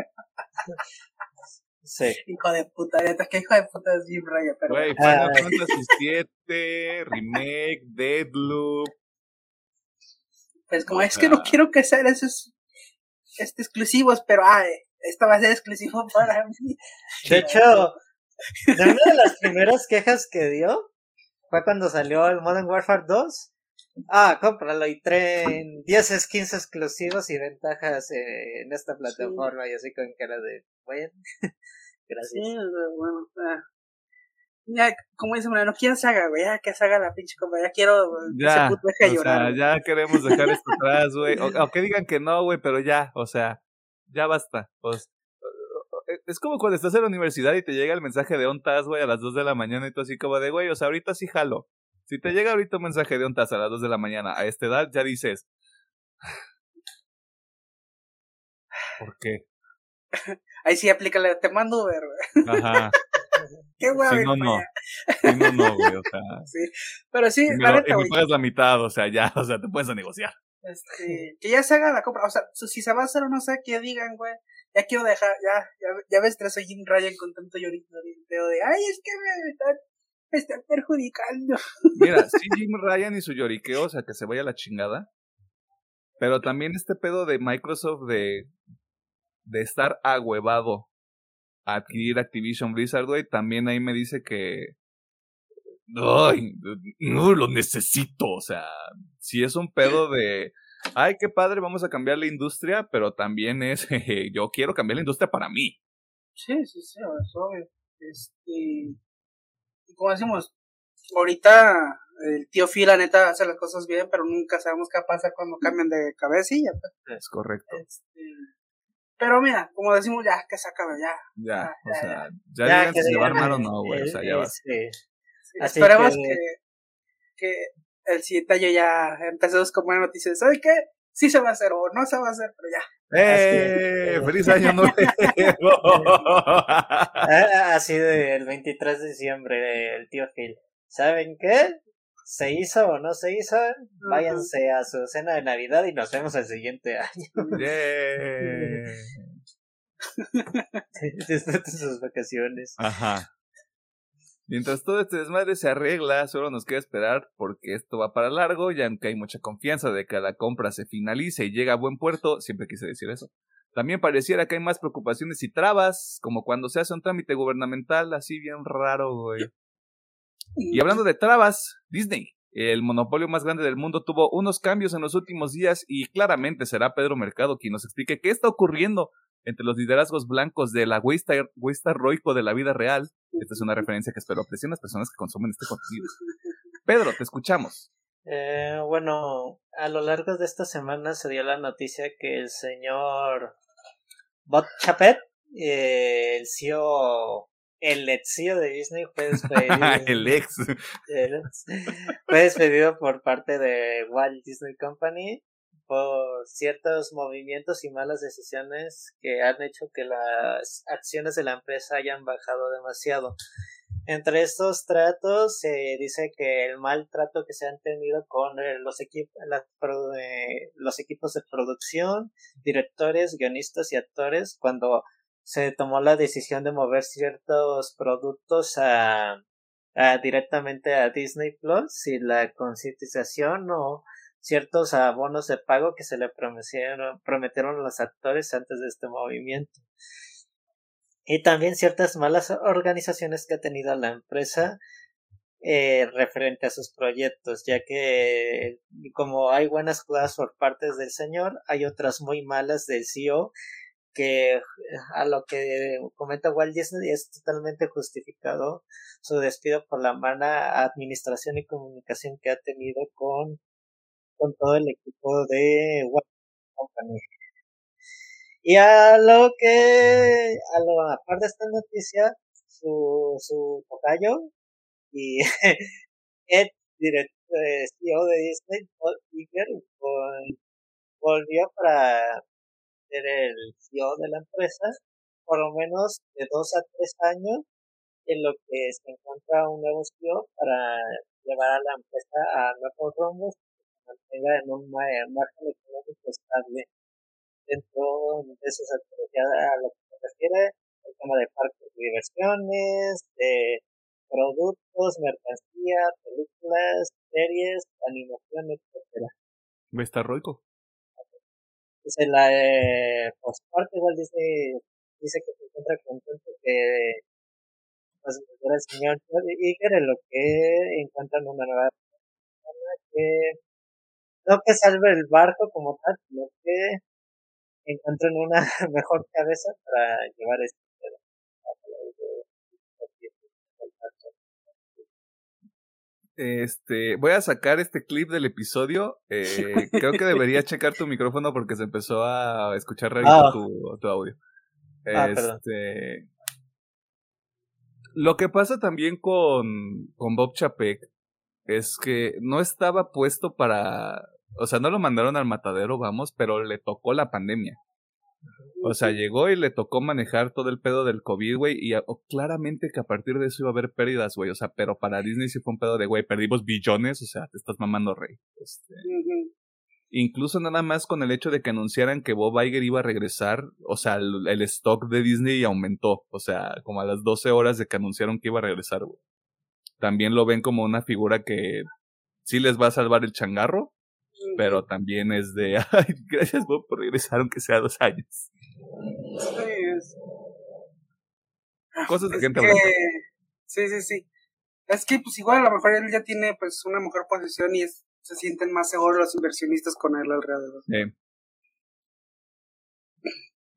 Sí. Hijo de puta, que hijo de puta es Jim Ryan, pero. Güey, Final Fantasy VII, Remake, Deadloop. Pues como es que no quiero que sean esos este, exclusivos, pero ah, esta va a ser exclusivo para mí. De hecho, de una de las primeras quejas que dio fue cuando salió el Modern Warfare 2. Ah, cómpralo y traen 10 skins exclusivos y ventajas en esta plataforma y así con cara de, bueno, <laughs> gracias. Sí, bueno, ya, como dice, no quiero saga, güey, ya que saga la pinche compa, ya quiero ya, o Sea, ya queremos dejar esto <laughs> atrás, güey, o, que digan que no, güey, pero ya, o sea, ya basta, pues, es como cuando estás en la universidad y te llega el mensaje de ONTAS, güey, a las 2 de la mañana y tú así como de, güey, o sea, ahorita sí jalo, Si te llega ahorita un mensaje de un taza a las 2 de la mañana a esta edad, ya dices. ¿Por qué? <laughs> Ahí sí aplícale, te mando ver, Ajá. <laughs> Qué güey. Si no, no. Si no, no, güey, o sea. <laughs> Sí. Pero sí, y la neta, y me pagas la mitad, o sea, ya, o sea, te puedes negociar. Este, que ya se haga la compra, o sea, si se va a hacer o no sé, que digan, güey, ya quiero dejar, ya, ya, ya ves, tres a Jim Ryan con tanto llorito de, ay, es que me están, me están perjudicando. <laughs> Mira, sí, Jim Ryan y su lloriqueo, o sea, que se vaya a la chingada. Pero también este pedo de Microsoft de, de estar ahuevado a adquirir Activision Blizzard, güey, también ahí me dice que. Ay, no lo necesito. O sea, si es un pedo <laughs> de. Ay, qué padre, vamos a cambiar la industria, pero también es. <laughs> yo quiero cambiar la industria para mí. Sí, sí, sí, es obvio. Este. Y como decimos, ahorita el tío Phil, la neta, hace las cosas bien, pero nunca sabemos qué pasa cuando cambian de cabecilla. Pues. Es correcto. Este, pero mira, como decimos, ya, que se acabe, ya. Ya, o sea, ya, ya, ya que se va a armar o no, güey, o sea, ya va. Sí. esperemos que... que, el siguiente año ya empecemos con buenas noticias. ¿Sabe qué? Sí se va a hacer o no se va a hacer, pero ya. ¡Eh! ¡Feliz año nuevo! <laughs> Así del 23 de diciembre, el tío Phil. ¿Saben qué? ¿Se hizo o no se hizo? Váyanse a su cena de Navidad y nos vemos el siguiente año. Yeah. <laughs> Disfruten sus vacaciones. Ajá. Mientras todo este desmadre se arregla, solo nos queda esperar porque esto va para largo y aunque hay mucha confianza de que la compra se finalice y llegue a buen puerto, siempre quise decir eso. También pareciera que hay más preocupaciones y trabas, como cuando se hace un trámite gubernamental así bien raro, güey. Y hablando de trabas, Disney, el monopolio más grande del mundo, tuvo unos cambios en los últimos días y claramente será Pedro Mercado quien nos explique qué está ocurriendo entre los liderazgos blancos de la huesta roico de la vida real. Esta es una referencia que espero aprecien las personas que consumen este contenido. Pedro, te escuchamos. Eh, bueno, a lo largo de esta semana se dio la noticia que el señor Bob Chapet, eh, el CEO el ex CEO de Disney fue despedido. <laughs> el ex. Fue despedido por parte de Walt Disney Company por ciertos movimientos y malas decisiones que han hecho que las acciones de la empresa hayan bajado demasiado. Entre estos tratos se dice que el mal trato que se han tenido con eh, los, equipos eh, los equipos de producción, directores, guionistas y actores cuando se tomó la decisión de mover ciertos productos a, directamente a Disney Plus y la concientización o ciertos abonos de pago que se le prometieron, prometieron a los actores antes de este movimiento. Y también ciertas malas organizaciones que ha tenido la empresa eh, referente a sus proyectos, ya que como hay buenas cosas por parte del señor, hay otras muy malas del CEO que a lo que comenta Walt Disney es totalmente justificado su despido por la mala administración y comunicación que ha tenido con, con todo el equipo de Company. Y a lo que, a lo, aparte de esta noticia, su, su tocayo y <laughs> Ed, director, eh, CEO de Disney, Paul Iger, volvió para el CEO de la empresa, por lo menos de dos a tres años, en lo que se encuentra un nuevo CEO para llevar a la empresa a nuevos rumbos mantenga en un margen económico estable dentro de sus actividades a lo que se refiere el tema de parques de diversiones, de productos, mercancía, películas, series, animación, etcétera. ¿Está roico? Pues en la eh, parte igual dice, dice que se encuentra contento que pues, el señor Iger en lo que encuentran una nueva persona que no que salve el barco como tal, sino que encuentren una <laughs> mejor cabeza para llevar este Este, voy a sacar este clip del episodio. Eh, <laughs> creo que debería checar tu micrófono porque se empezó a escuchar rarito ah. tu, audio. Ah, este, lo que pasa también con, con Bob Chapek es que no estaba puesto para, o sea, no lo mandaron al matadero, vamos, pero le tocó la pandemia. O sea, llegó y le tocó manejar todo el pedo del COVID, güey, y claramente que a partir de eso iba a haber pérdidas, güey. O sea, pero para Disney sí fue un pedo de, güey, perdimos billones, o sea, te estás mamando rey. Este, Incluso nada más con el hecho de que anunciaran que Bob Iger iba a regresar, o sea, el, stock de Disney aumentó, o sea, como a las 12 horas de que anunciaron que iba a regresar, güey. También lo ven como una figura que sí les va a salvar el changarro, pero también es de, <laughs> ay, gracias Bob por regresar aunque sea dos años. Cosas de gente Sí, sí, sí. Es que pues igual a lo mejor él ya tiene pues una mejor posición y es, se sienten más seguros los inversionistas con él alrededor. Sí.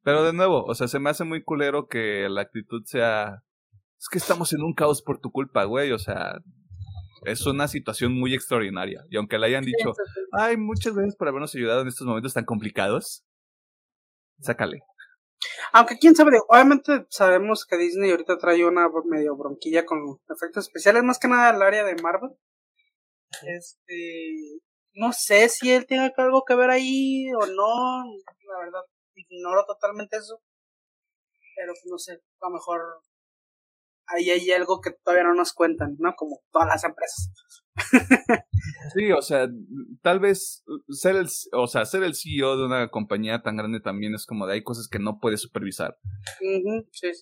Pero de nuevo, o sea, se me hace muy culero que la actitud sea, es que estamos en un caos por tu culpa, güey, o sea, es una situación muy extraordinaria. Y aunque le hayan dicho, ay, muchas gracias por habernos ayudado en estos momentos tan complicados, sácale. Aunque quién sabe, obviamente sabemos que Disney ahorita trae una medio bronquilla con efectos especiales, más que nada al área de Marvel. Este, no sé si él tenga algo que ver ahí o no, la verdad, ignoro totalmente eso. Pero pues, no sé, a lo mejor ahí hay algo que todavía no nos cuentan, ¿no? Como todas las empresas. sí, o sea, tal vez ser el, o sea, ser el CEO de una compañía tan grande también es como de hay cosas que no puedes supervisar.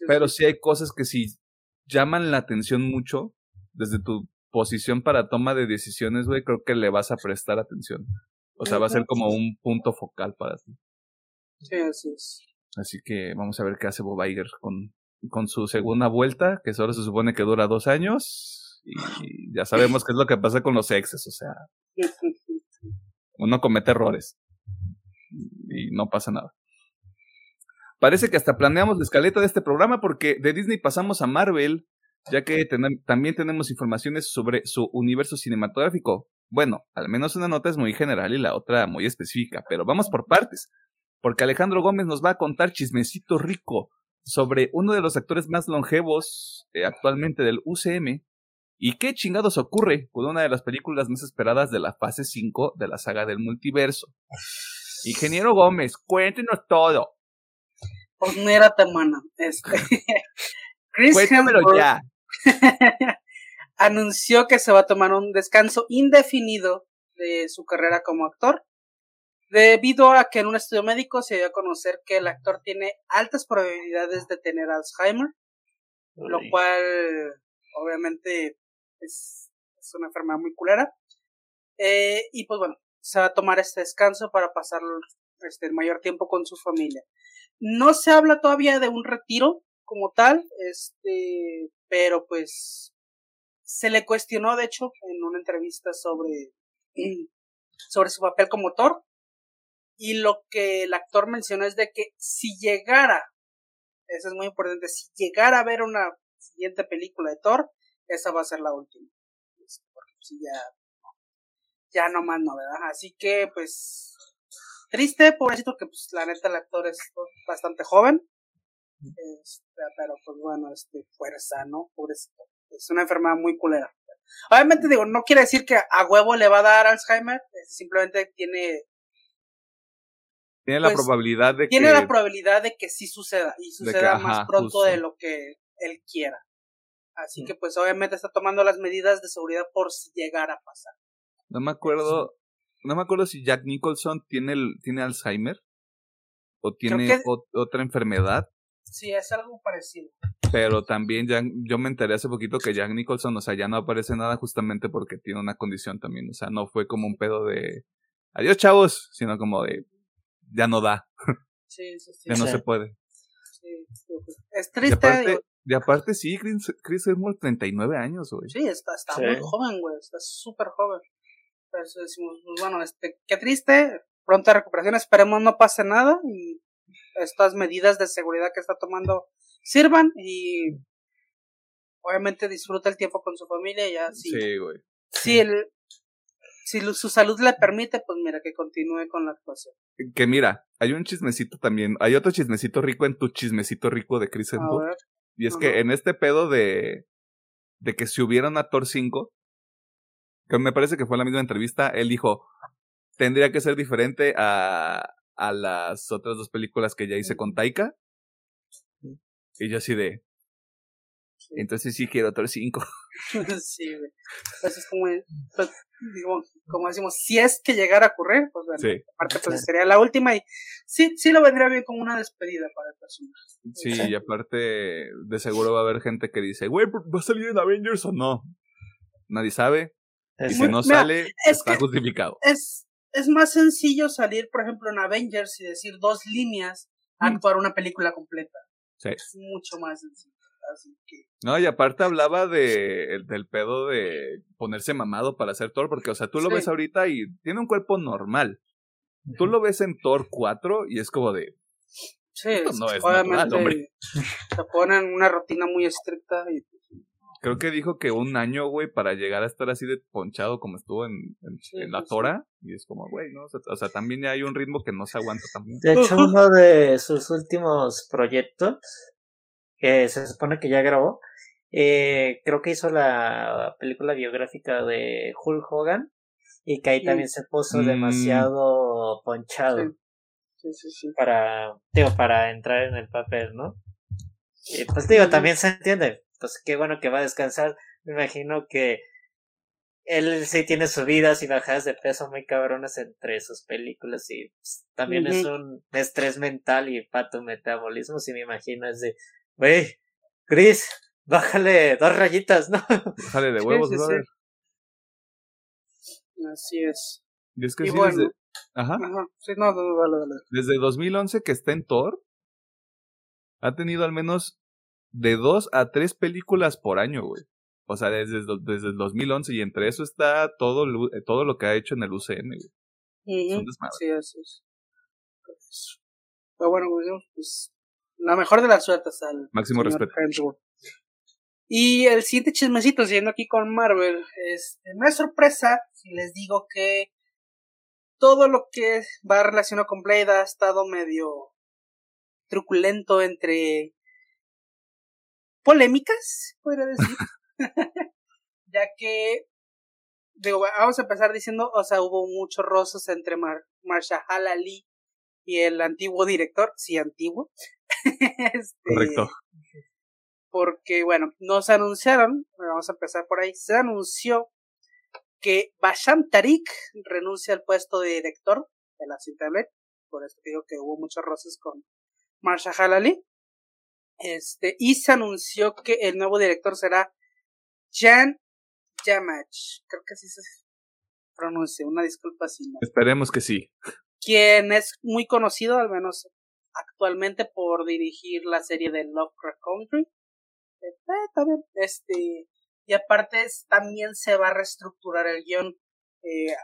Pero sí. hay cosas que sí llaman la atención mucho desde tu posición para toma de decisiones, güey, creo que le vas a prestar atención. O sea, va a ser como un punto focal para ti. Sí, así es. Así que vamos a ver qué hace Bob Iger con con su segunda vuelta, que solo se supone que dura dos años. Y ya sabemos qué es lo que pasa con los exes, o sea. Uno comete errores. Y no pasa nada. Parece que hasta planeamos la escaleta de este programa porque de Disney pasamos a Marvel, ya que también tenemos informaciones sobre su universo cinematográfico. Bueno, al menos una nota es muy general y la otra muy específica, pero vamos por partes, porque Alejandro Gómez nos va a contar chismecito rico sobre uno de los actores más longevos eh, actualmente del UCM y qué chingados ocurre con una de las películas más esperadas de la fase 5 de la saga del multiverso. Ingeniero Gómez, cuéntenos todo. Pues mira, mano. Este, <laughs> Chris Cuéntamelo ya. <laughs> anunció que se va a tomar un descanso indefinido de su carrera como actor debido a que en un estudio médico se dio a conocer que el actor tiene altas probabilidades de tener Alzheimer, lo cual obviamente es, una enfermedad muy culera. Eh, y pues bueno, se va a tomar este descanso para pasar este, el mayor tiempo con su familia. No se habla todavía de un retiro como tal, este, pero pues se le cuestionó de hecho en una entrevista sobre, <clears throat> sobre su papel como Thor y lo que el actor mencionó es de que si llegara, eso es muy importante, si llegara a ver una siguiente película de Thor, esa va a ser la última. Porque si ya, ya no más no, ¿verdad? Así que, pues, triste, pobrecito, que pues la neta el actor es bastante joven. Este, pero pues bueno, este, fuerza, ¿no? Pobrecito. Es una enfermedad muy culera. Obviamente digo, no quiere decir que a huevo le va a dar Alzheimer, simplemente tiene tiene la pues, probabilidad de que. Tiene la probabilidad de que sí suceda. Y suceda más pronto de lo que él quiera. Así mm. que, pues, obviamente está tomando las medidas de seguridad por si llegara a pasar. No me acuerdo. No me acuerdo si Jack Nicholson tiene, el, tiene Alzheimer. O tiene otra enfermedad. Sí, es algo parecido. Pero también ya, yo me enteré hace poquito que Jack Nicholson, o sea, ya no aparece nada justamente porque tiene una condición también. O sea, no fue como un pedo de adiós chavos, sino como de ya no da. Sí, sí, sí. Ya no se puede. Sí, es triste. Y aparte, sí, Chris, Chris Hemsworth, 39 años, güey. Sí, está, está muy joven, güey. Está súper joven. Pero eso decimos, pues, bueno, este, qué triste. Pronta recuperación. Esperemos no pase nada. Y estas medidas de seguridad que está tomando sirvan. Y obviamente disfruta el tiempo con su familia. Ya, sí, sí, güey. Sí, el, si su salud le permite, pues mira, que continúe con la actuación. Que mira, hay un chismecito también, hay otro chismecito rico en tu chismecito rico de Chris Hemsworth. Y es que en este pedo de, de que si hubiera una Thor 5, que me parece que fue en la misma entrevista, él dijo, tendría que ser diferente a, a las otras dos películas que ya hice con Taika. Y yo así de, entonces sí quiero Thor 5. sí, güey. Pues es como, pues, digo, como decimos, si es que llegara a ocurrir, pues bueno, aparte pues sería la última y sí, sí lo vendría bien como una despedida para el personaje. Sí, y aparte de seguro va a haber gente que dice, güey, ¿va a salir en Avengers o no? Nadie sabe. Y si no sale, está justificado. Es, es más sencillo salir, por ejemplo, en Avengers y decir dos líneas a mm. actuar una película completa. Sí. Es mucho más sencillo. No, y aparte hablaba de, del pedo de ponerse mamado para hacer Thor, porque, o sea, tú lo ves ahorita y tiene un cuerpo normal. Tú lo ves en Thor 4 y es como de. Sí, no es natural, hombre. Se ponen una rutina muy estricta y. Creo que dijo que un año, güey, para llegar a estar así de ponchado como estuvo en, en, la Tora. Y es como, güey, ¿no? O sea, también hay un ritmo que no se aguanta también. De hecho, uno de sus últimos proyectos que se supone que ya grabó. Eh, creo que hizo la película biográfica de Hulk Hogan y que ahí también se puso mm. demasiado ponchado sí. Sí, sí, para digo para entrar en el papel no y pues digo también se entiende pues qué bueno que va a descansar me imagino que él sí tiene subidas y bajadas de peso muy cabronas entre sus películas y pues, también es un estrés mental y para tu metabolismo si me imagino es de Wey, Chris, bájale dos rayitas, ¿no? Bájale de <laughs> huevos, sí, Así es. Y es que sí, desde... Ajá. Sí, no, no, vale, vale. Desde 2011 que está en Thor, ha tenido al menos de dos a tres películas por año, güey. O sea, desde, desde el 2011 y entre eso está todo, todo lo que ha hecho en el UCM, güey. Sí, así es. Pues, pero bueno, pues la mejor de las suertes al máximo respeto. Y el siguiente chismecito, siguiendo aquí con Marvel, este, no es sorpresa si les digo que todo lo que va relacionado con Blade ha estado medio truculento entre polémicas, podría decir. <laughs> <laughs> ya que, digo, vamos a empezar diciendo, o sea, hubo muchos rozos entre Mar Marshall Ali y el antiguo director, sí, antiguo, <laughs> este, Correcto. Porque, bueno, nos anunciaron, vamos a empezar por ahí, se anunció que Basham Tariq renuncia al puesto de director de la cinta por eso digo que hubo muchos roces con Marsha Halali. Este, y se anunció que el nuevo director será Jan Yamach. Creo que así se pronuncia, una disculpa si no. Esperemos que sí. Quien es muy conocido, al menos actualmente por dirigir la serie de Lovecraft Country. Eh, también, este, y aparte también se va a reestructurar el guion. Eh,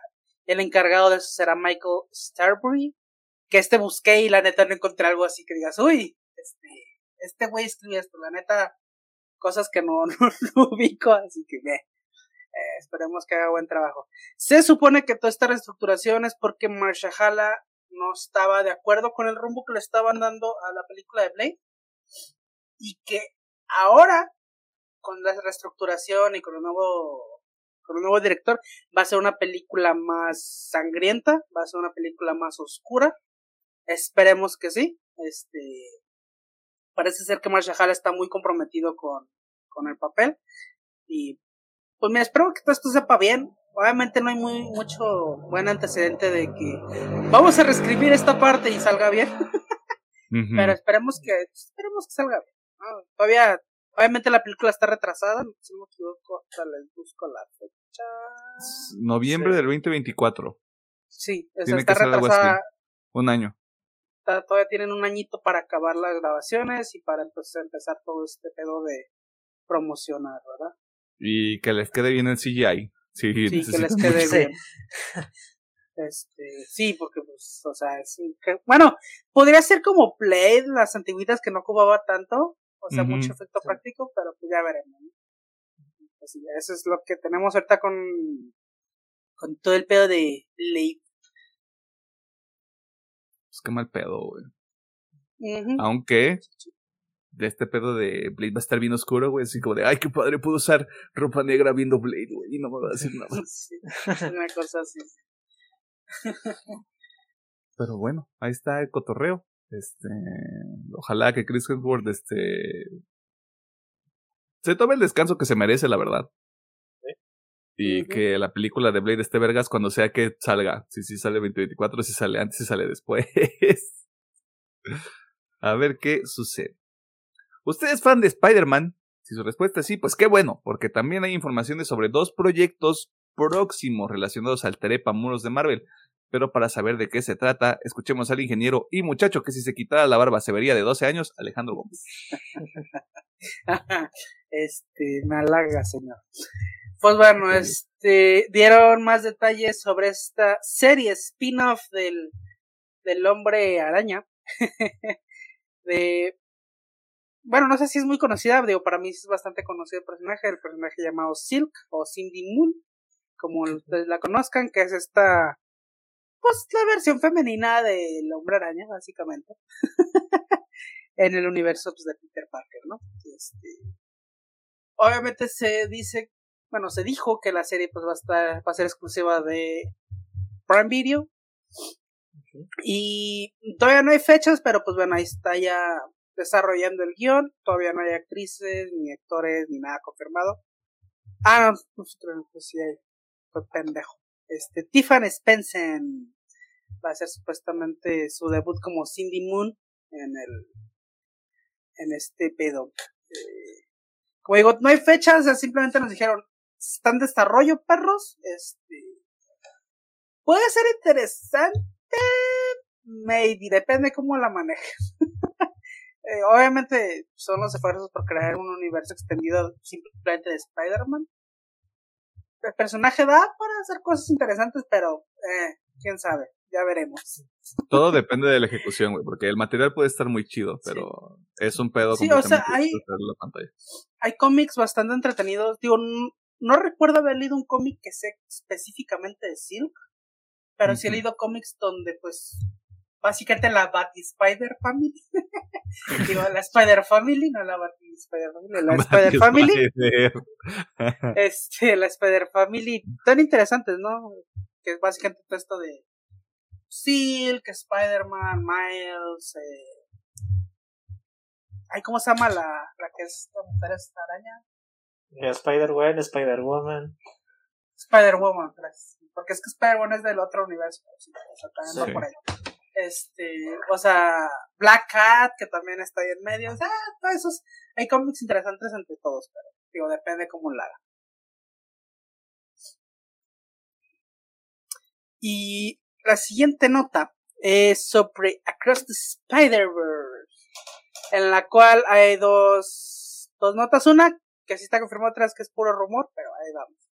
el encargado de eso será Michael Starbury. Que este busqué y la neta no encontré algo así que digas, uy, este, este güey escribe esto, la neta, cosas que no, <laughs> no, ubico, así que eh, esperemos que haga buen trabajo. Se supone que toda esta reestructuración es porque Marshala no estaba de acuerdo con el rumbo que le estaban dando a la película de Blade y que ahora con la reestructuración y con el nuevo con el nuevo director va a ser una película más sangrienta, va a ser una película más oscura. Esperemos que sí. Este parece ser que Marshall está muy comprometido con, con el papel y pues me espero que todo esto sepa bien obviamente no hay muy mucho buen antecedente de que vamos a reescribir esta parte y salga bien. <laughs> Pero esperemos que esperemos que salga bien. Todavía obviamente la película está retrasada, si no me equivoco, hasta les busco la fecha. Noviembre del 2024. Sí, está retrasada. Un año. todavía tienen un añito para acabar las grabaciones y para entonces empezar todo este pedo de promocionar, ¿verdad? Y que les quede bien el CGI. Sí, que les <laughs> quede bien. <laughs> Este, sí, porque pues, o sea, bueno, podría ser como Play, las antiguitas que no ocupaba tanto, o sea, mucho efecto práctico, pero pues ya veremos. Pues, eso es lo que tenemos ahorita con, con todo el pedo de Leif. Es que mal pedo, güey. Aunque de este pedo de Blade va a estar bien oscuro, güey. Así como de, ay, qué padre, puedo usar ropa negra viendo Blade, güey. Y no me va a decir nada. <laughs> <laughs> una cosa así. Pero bueno, ahí está el cotorreo. Este, ojalá que Chris Hemsworth, este, se tome el descanso que se merece, la verdad. Y que la película de Blade esté vergas cuando sea que salga. Si sí, sale 2024, si sale antes, si sale después. <laughs> A ver qué sucede. ¿Usted es fan de Spider-Man? Si su respuesta es sí, pues qué bueno, porque también hay informaciones sobre dos proyectos próximos relacionados al Terepa Muros de Marvel. Pero para saber de qué se trata, escuchemos al ingeniero y muchacho que si se quitara la barba se vería de 12 años, Alejandro Gómez. <laughs> este, me halaga, señor. Pues bueno, este, dieron más detalles sobre esta serie spin-off del, del hombre araña. <laughs> de, bueno, no sé si es muy conocida, digo, para mí es bastante conocido el personaje, el personaje llamado Silk o Cindy Moon, como ustedes la conozcan, que es esta pues la versión femenina del hombre araña, básicamente. <laughs> en el universo pues, de Peter Parker, ¿no? Este, obviamente se dice, bueno, se dijo que la serie pues va a estar, va a ser exclusiva de Prime Video. Y todavía no hay fechas, pero pues bueno, ahí está ya desarrollando el guion. Todavía no hay actrices, ni actores, ni nada confirmado. Ah, no, pues, pues sí hay. Fue pendejo. Este, Tiffany Spencer va a ser supuestamente su debut como Cindy Moon en el en este pedo. Eh, como digo, no hay fechas, simplemente nos dijeron, están en desarrollo, perros. Este puede ser interesante, maybe, depende cómo la manejes. <laughs> eh, obviamente son los esfuerzos por crear un universo extendido simplemente de Spider-Man el personaje da para hacer cosas interesantes, pero eh, quién sabe, ya veremos. Todo depende de la ejecución, güey, porque el material puede estar muy chido, pero es un pedo. Sí, o sea, hay, hay cómics bastante entretenidos. Digo, no, recuerdo haber leído un cómic que sea específicamente de Silk, pero sí he leído cómics donde, pues, básicamente la Batty Spider Family. <laughs> Digo, la Spider Family, no la Batty Spider Family, la Spider Family. <laughs> este, la Spider Family, tan interesantes, ¿no? Que es básicamente todo esto de Silk, Spider-Man, Miles, eh... Ay, ¿cómo se llama la, la que es la mujer esta araña? Spider-Man, Spider-Woman. Spider-Woman, porque es que Spider-Woman es del otro universo, sí, o sea, por ahí este, o sea, Black Cat, que también está ahí en medio, o sea, todos esos, hay cómics interesantes entre todos, pero, digo, depende cómo la haga. Y la siguiente nota es sobre Across the Spider-Verse, en la cual hay dos, dos notas, una que sí está confirmada, otra que es puro rumor, pero ahí vamos.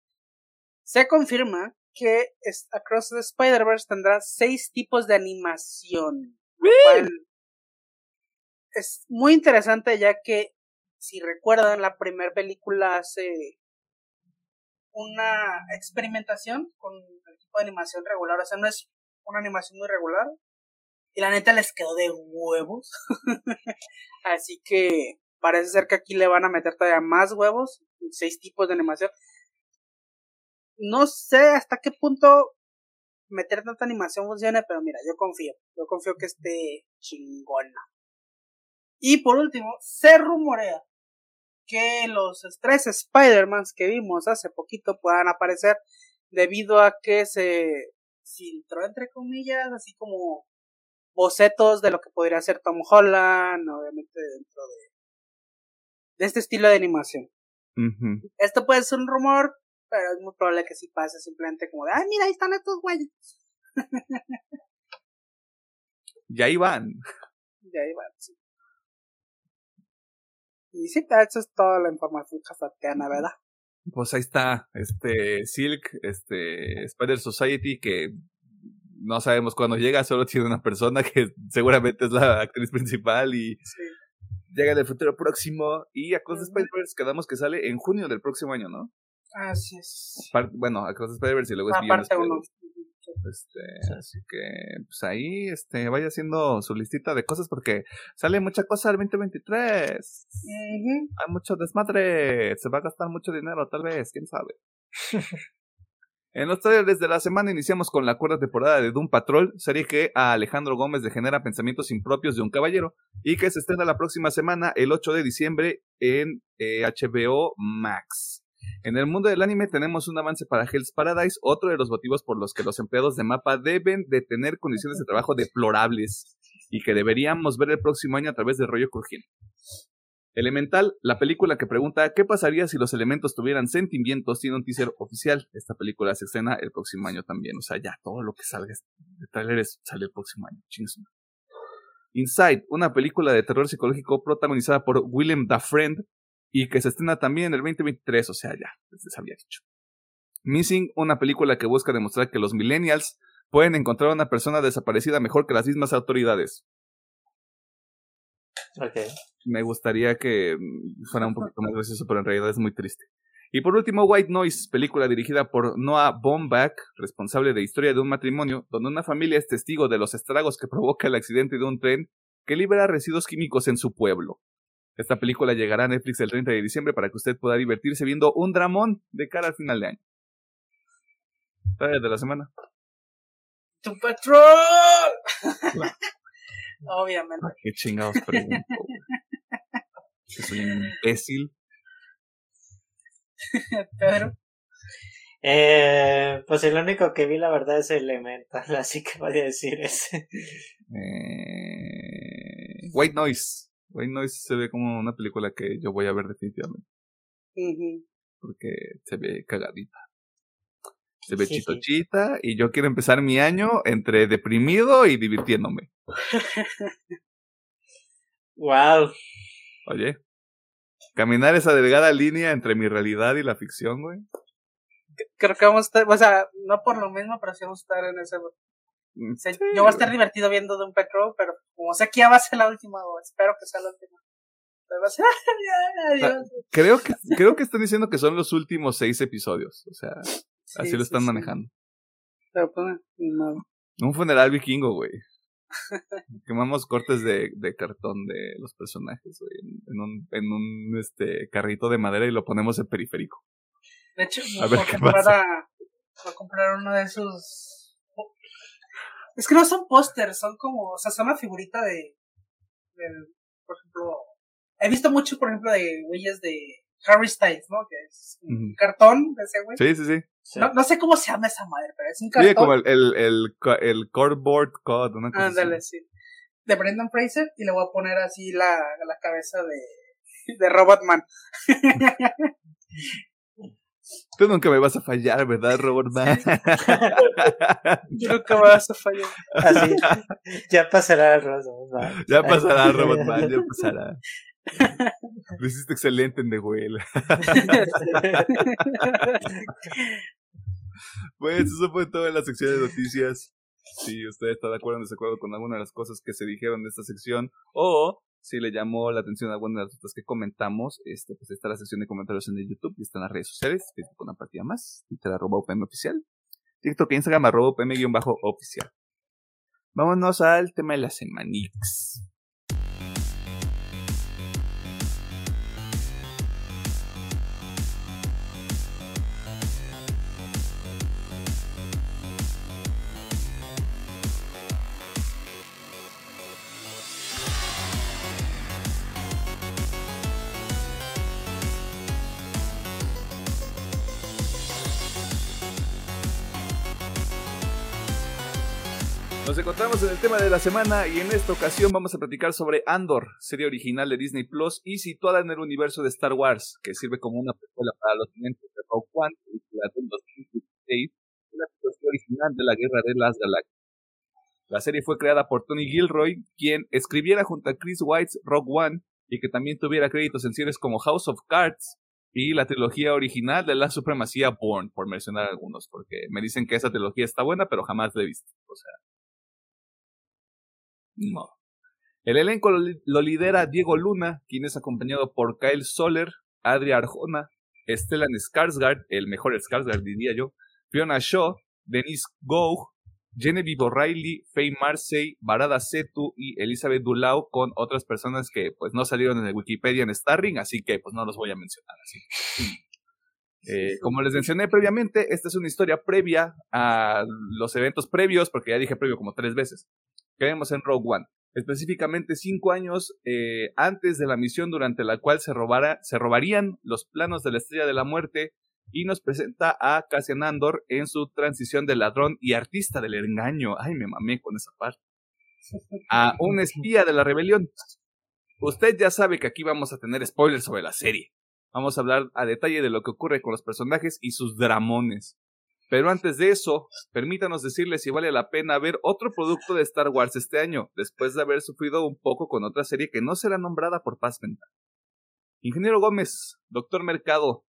Se confirma que Across the Spider-Verse tendrá seis tipos de animación. es muy interesante ya que, si recuerdan, la primera película hace una experimentación con el tipo de animación regular. O sea, no es una animación muy regular. Y la neta les quedó de huevos. <laughs> Así que parece ser que aquí le van a meter todavía más huevos. Seis tipos de animación no sé hasta qué punto meter tanta animación funcione, pero mira, yo confío. Yo confío que esté chingona. Y por último, se rumorea que los tres Spider-Mans que vimos hace poquito puedan aparecer debido a que se filtró, entre comillas, así como bocetos de lo que podría ser Tom Holland, obviamente dentro de, de este estilo de animación. Esto puede ser un rumor, pero es muy probable que sí pase simplemente como de, ay, mira, ahí están estos güeyes. <laughs> y ahí van. Y ahí van, sí. Y sí, eso es toda la información casateana, ¿verdad? Pues ahí está, este, Silk, este, Spider Society, que no sabemos cuándo llega, solo tiene una persona que seguramente es la actriz principal y llega en el futuro próximo. Y a cosas de Spider-Verse quedamos que sale en junio del próximo año, ¿no? Así es. bueno, Across the Spider-Verse y luego es Aparte uno. Este, Así que, pues ahí, este, vaya haciendo su listita de cosas porque sale mucha cosa el 2023. Hay mucho desmadre. Se va a gastar mucho dinero, tal vez, quién sabe. <laughs> En los trailers de la semana iniciamos con la cuarta temporada de Doom Patrol, serie que a Alejandro Gómez le genera pensamientos impropios de un caballero y que se estrena la próxima semana, el 8 de diciembre, en HBO eh, Max. En el mundo del anime tenemos un avance para Hell's Paradise, otro de los motivos por los que los empleados de mapa deben de tener condiciones de trabajo deplorables y que deberíamos ver el próximo año a través de Rollo Crujiente. Elemental, la película que pregunta qué pasaría si los elementos tuvieran sentimientos, tiene un teaser oficial. Esta película se estrena el próximo año también. O sea, ya todo lo que salga de trailers sale el próximo año. Inside, una película de terror psicológico protagonizada por William Dufresne y que se estrena también en el 2023. O sea, ya, les había dicho. Missing, una película que busca demostrar que los millennials pueden encontrar a una persona desaparecida mejor que las mismas autoridades. Okay me gustaría que fuera un poquito más gracioso, pero en realidad es muy triste. Y por último, White Noise, película dirigida por Noah Baumbach, responsable de Historia de un matrimonio, donde una familia es testigo de los estragos que provoca el accidente de un tren que libera residuos químicos en su pueblo. Esta película llegará a Netflix el 30 de diciembre para que usted pueda divertirse viendo un dramón de cara al final de año. de la semana. ¡Tu patrón! <laughs> Obviamente. ¿Qué chingados pregunto? soy un imbécil. <laughs> Pero. Eh, pues el único que vi la verdad es Elemental, <laughs> así que voy a decir ese. Eh, White Noise. White Noise se ve como una película que yo voy a ver definitivamente. Porque se ve cagadita. Se ve chitochita y yo quiero empezar mi año entre deprimido y divirtiéndome. <laughs> wow. Oye, caminar esa delgada línea entre mi realidad y la ficción, güey. Creo que vamos a estar, o sea, no por lo mismo, pero sí vamos a estar en ese. Mm, yo voy a estar divertido viendo un Patrol, pero como sé que ya va a ser la última, espero que sea la última. <laughs> creo que creo que están diciendo que son los últimos seis episodios, o sea, así lo están manejando. Pero pues, Un funeral vikingo, güey. <laughs> Quemamos cortes de, de, cartón de los personajes en, un, en un este carrito de madera y lo ponemos en periférico. De hecho, a voy, a comprar a, a comprar uno de esos. Es que no son pósters, son como, o sea, son una figurita de, de, por ejemplo, he visto mucho, por ejemplo, de güeyes de Harry Styles, ¿no? Que es un cartón de ese güey. Sí, sí, sí. No, no, sé cómo se llama esa madre, pero es un cartón. Sí, como el, el, el, el cardboard code, una cosa Ándale, sí. De Brendan Fraser y le voy a poner así la, la cabeza de, de Robotman. <laughs> Tú nunca me vas a fallar, ¿verdad, Robotman? <laughs> Yo nunca me vas a fallar. Así, ya pasará Robotman. Ya pasará Robotman, ya pasará. Lo hiciste excelente en The Whale. pues eso fue todo en la sección de noticias. Si usted está de acuerdo o desacuerdo con alguna de las cosas que se dijeron de esta sección, o si le llamó la atención alguna de las otras que comentamos, este, pues está la sección de comentarios en el YouTube y está en las redes sociales, Facebook una partida más, Twitter arroba UPM oficial, TikTok e Instagram arroba UPM-oficial. Vámonos al tema de la semanix. Nos encontramos en el tema de la semana y en esta ocasión vamos a platicar sobre Andor, serie original de Disney Plus y situada en el universo de Star Wars, que sirve como una precuela para los clientes de Rogue One, película del 2016, la trilogía original de la Guerra de las Galaxias. La serie fue creada por Tony Gilroy, quien escribiera junto a Chris White's Rogue One y que también tuviera créditos en series como House of Cards y la trilogía original de la supremacía Born, por mencionar algunos, porque me dicen que esa trilogía está buena, pero jamás la he visto. O sea, no. El elenco lo, lidera Diego Luna, quien es acompañado por Kyle Soler, Adria Arjona, Stellan Skarsgård, el mejor Skarsgård diría yo, Fiona Shaw, Denise Gough, Genevieve O'Reilly, Faye Marseille, Barada Setu y Elizabeth Dulau con otras personas que pues no salieron en el Wikipedia en Starring, así que pues no los voy a mencionar así. Eh, como les mencioné previamente, esta es una historia previa a los eventos previos, porque ya dije previo como tres veces, que vemos en Rogue One. Específicamente cinco años eh, antes de la misión durante la cual se, robara, se robarían los planos de la Estrella de la Muerte y nos presenta a Cassian Andor en su transición de ladrón y artista del engaño. Ay, me mamé con esa parte. A un espía de la rebelión. Usted ya sabe que aquí vamos a tener spoilers sobre la serie. Vamos a hablar a detalle de lo que ocurre con los personajes y sus dramones. Pero antes de eso, permítanos decirles si vale la pena ver otro producto de Star Wars este año, después de haber sufrido un poco con otra serie que no será nombrada por paz mental. Ingeniero Gómez, Doctor Mercado,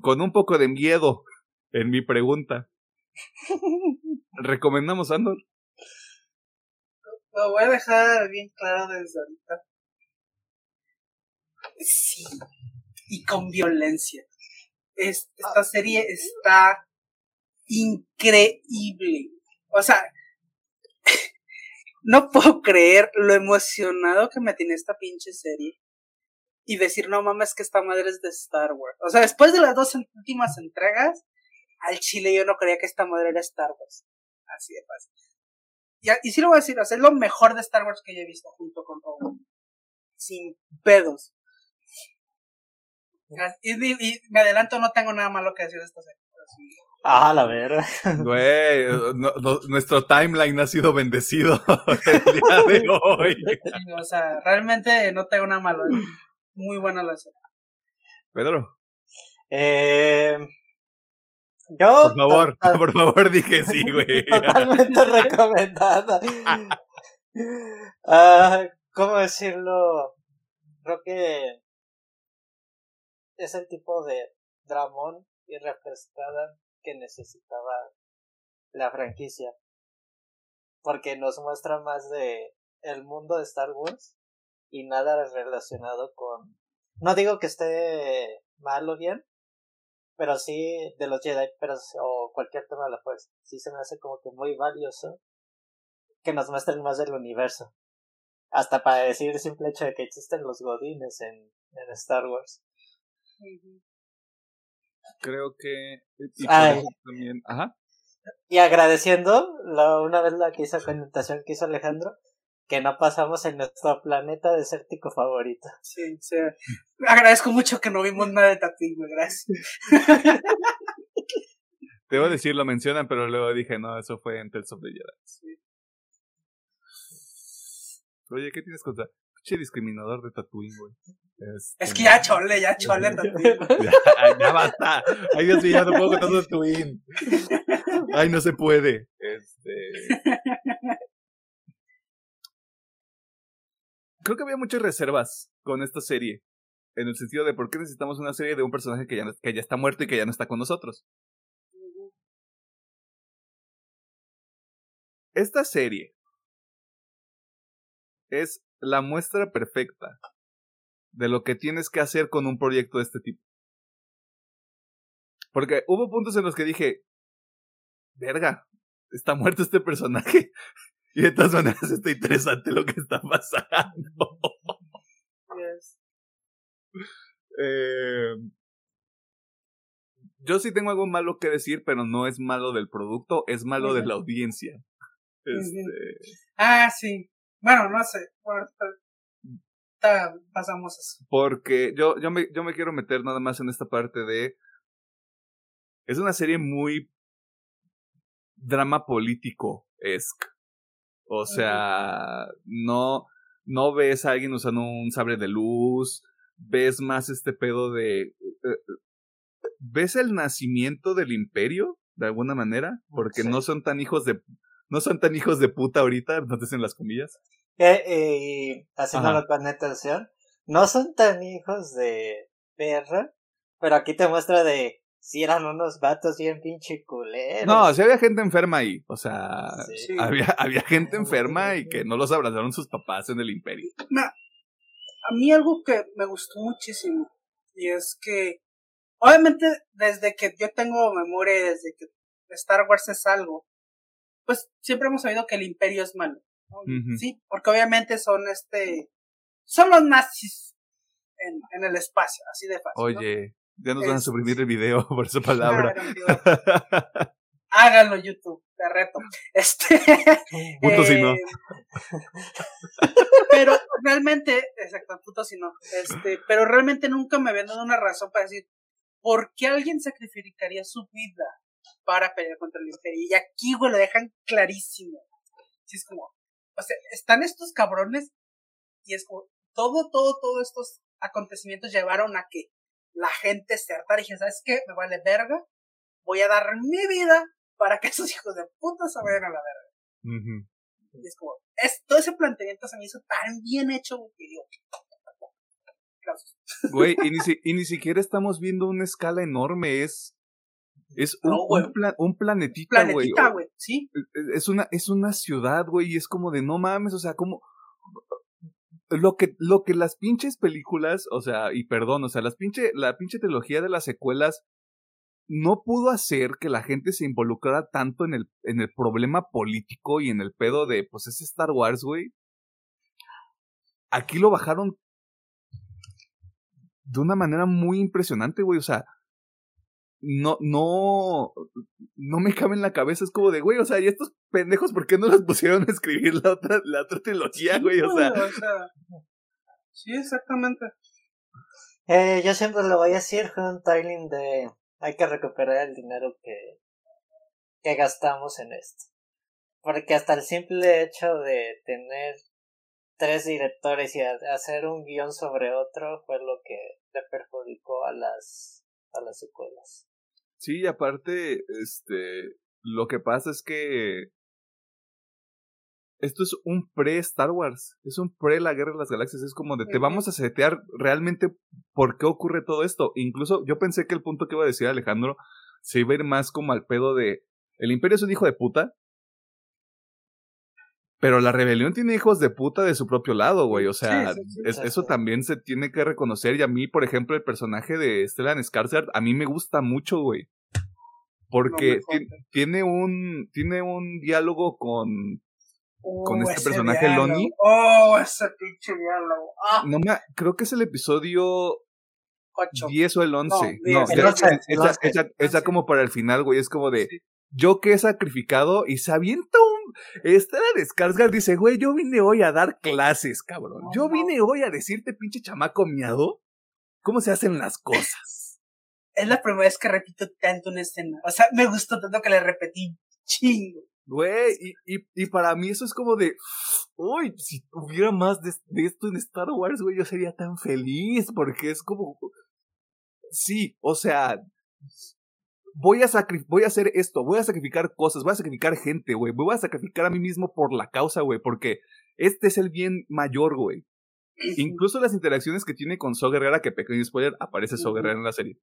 con un poco de miedo en mi pregunta. ¿Recomendamos Andor? Lo voy a dejar bien claro desde ahorita. Sí. Y con violencia. esta serie está increíble. O sea, <laughs> no puedo creer lo emocionado que me tiene esta pinche serie y decir, no mames, que esta madre es de Star Wars. O sea, después de las dos últimas entregas, al chile yo no creía que esta madre era Star Wars. Así de fácil. Y, y sí lo voy a decir, o sea, es lo mejor de Star Wars que yo he visto junto con Rogue Sin pedos. Y, me adelanto, no tengo nada malo que decir de esta serie. Ah, la verdad. <laughs> Güey, nuestro timeline ha sido bendecido <laughs> el día de <laughs> hoy. o sea, realmente no tengo nada malo muy buena la serie. Pedro. Eh, yo. Por favor, por favor, dije sí, güey. Totalmente recomendada. Ah, ¿Cómo decirlo? Creo que es el tipo de dramón y refrescada que necesitaba la franquicia. Porque nos muestra más de el mundo de Star Wars y nada relacionado con... No digo que esté mal o bien, pero sí de los Jedi pero, o cualquier tema de la fuerza. Sí se me hace como que muy valioso que nos muestren más del universo. Hasta para decir el simple hecho de que existen los godines en, en Star Wars. Creo que... Y también... Ajá. Y agradeciendo la, una vez la que hizo connotación que hizo Alejandro, que no pasamos en nuestro planeta desértico favorito. Sí, sí. Agradezco mucho que no vimos nada de Tatooine, gracias. <laughs> Debo decir, lo mencionan, pero luego dije, no, eso fue en Tales of the Jedi. Sí. Oye, ¿qué tienes contra? Che discriminador de Tatooine, güey. Este... Es que ya chole, ya <laughs> chole Tatooine. ya, ya basta. Ay, Dios mío, ya no puedo contar Tatooine. Ay, no se puede. Este creo que había muchas reservas con esta serie. En el sentido de por qué necesitamos una serie de un personaje que ya, que ya está muerto y que ya no está con nosotros. Esta serie es la muestra perfecta de lo que tienes que hacer con un proyecto de este tipo. Porque hubo puntos en los que dije, verga, está muerto este personaje. <laughs> Y de todas maneras está interesante lo que está pasando. <laughs> Eh, yo sí tengo algo malo que decir, pero no es malo del producto, es malo de la audiencia. Este... Ah, sí. Bueno, no sé. pasamos eso. Porque yo, yo, me, yo me quiero meter nada más en esta parte de... Es una serie muy drama político-esque. O sea, no, no ves a alguien usando un sabre de luz, ves más este pedo de... Eh, eh, ¿Ves el nacimiento del imperio, de alguna manera? Porque no son tan hijos de... No son tan hijos de puta ahorita, no te hacen las comillas. Eh, eh, haciéndolo con atención, no son tan hijos de perra, pero aquí te muestra de si eran unos vatos bien pinche culeros. No, si había gente enferma ahí. O sea, había, había gente enferma y que no los abrazaron sus papás en el imperio. a mí algo que me gustó muchísimo. Y es que, obviamente, desde que yo tengo memoria y desde que Star Wars es algo, pues siempre hemos sabido que el imperio es malo. Sí, porque obviamente son este, son los nazis en, en el espacio, así de fácil. Oye, ya nos van a suprimir el video <laughs> por esa palabra. <laughs> Háganlo YouTube, te reto. <laughs> Este, punto si no. Eh, pero realmente, exacto, punto si no. Este, pero realmente nunca me habían dado una razón para decir por qué alguien sacrificaría su vida para pelear contra el imperio. Y aquí, güey, lo dejan clarísimo. Sí, es como, o sea, están estos cabrones y es como, todo, todo, todos estos acontecimientos llevaron a que la gente se hartara y dije, ¿sabes qué? Me vale verga. Voy a dar mi vida para que <laughs> esos hijos de puta se vayan a la verga. Y es como, es, todo ese planteamiento se me hizo tan bien hecho que digo, Güey, y ni, <laughs> y ni siquiera estamos viendo una escala enorme, es es un, un, planetita, güey. Planetita, güey, sí. Es una, es una ciudad, güey, y es como de no mames, o sea, como. Lo que, lo que las pinches películas, o sea, y perdón, o sea, las pinche, la pinche trilogía de las secuelas no pudo hacer que la gente se involucrara tanto en el, en el problema político y en el pedo de, pues, es Star Wars, güey. Aquí lo bajaron de una manera muy impresionante, güey. O sea, no, no, no me cabe en la cabeza. Es como de, güey, o sea, ¿y estos pendejos por qué no los pusieron a escribir la otra, la otra trilogía, güey? O sea. sí, exactamente. Eh, yo siempre lo voy a decir con un tiling de hay que recuperar el dinero que, que gastamos en esto. Porque hasta el simple hecho de tener tres directores y hacer un guion sobre otro fue lo que le perjudicó a las a las secuelas. Sí, aparte, este, lo que pasa es que esto es un pre-Star Wars, es un pre-La Guerra de las Galaxias, es como de te vamos a setear realmente por qué ocurre todo esto. Incluso yo pensé que el punto que iba a decir Alejandro se iba a ir más como al pedo de el imperio es un hijo de puta, pero la rebelión tiene hijos de puta de su propio lado, güey. O sea, eso también se tiene que reconocer. Y a mí, por ejemplo, el personaje de Stellan Skarsgård, a mí me gusta mucho, güey. Porque tiene un tiene un diálogo con con oh, este personaje Lonnie. Oh, ese pinche diálogo. Ah. No me, creo que es el episodio 10 o el 11. No, esa, como para el final, güey. Es como de yo que he sacrificado y se avienta un. Esta descarga dice, güey, yo vine hoy a dar clases, cabrón. yo vine hoy a decirte, pinche chamaco miado, cómo se hacen las cosas. Es la primera vez que repito tanto una escena. O sea, me gustó tanto que le repetí chingo. Güey, y, y, y para mí eso es como de. Uy, si hubiera más de, de esto en Star Wars, güey, yo sería tan feliz, porque es como. Sí, o sea, voy a, voy a hacer esto, voy a sacrificar cosas, voy a sacrificar gente, güey, voy a sacrificar a mí mismo por la causa, güey, porque este es el bien mayor, güey. Incluso las interacciones que tiene con So Guerrera, que pequeño spoiler, aparece So Guerrera en la serie.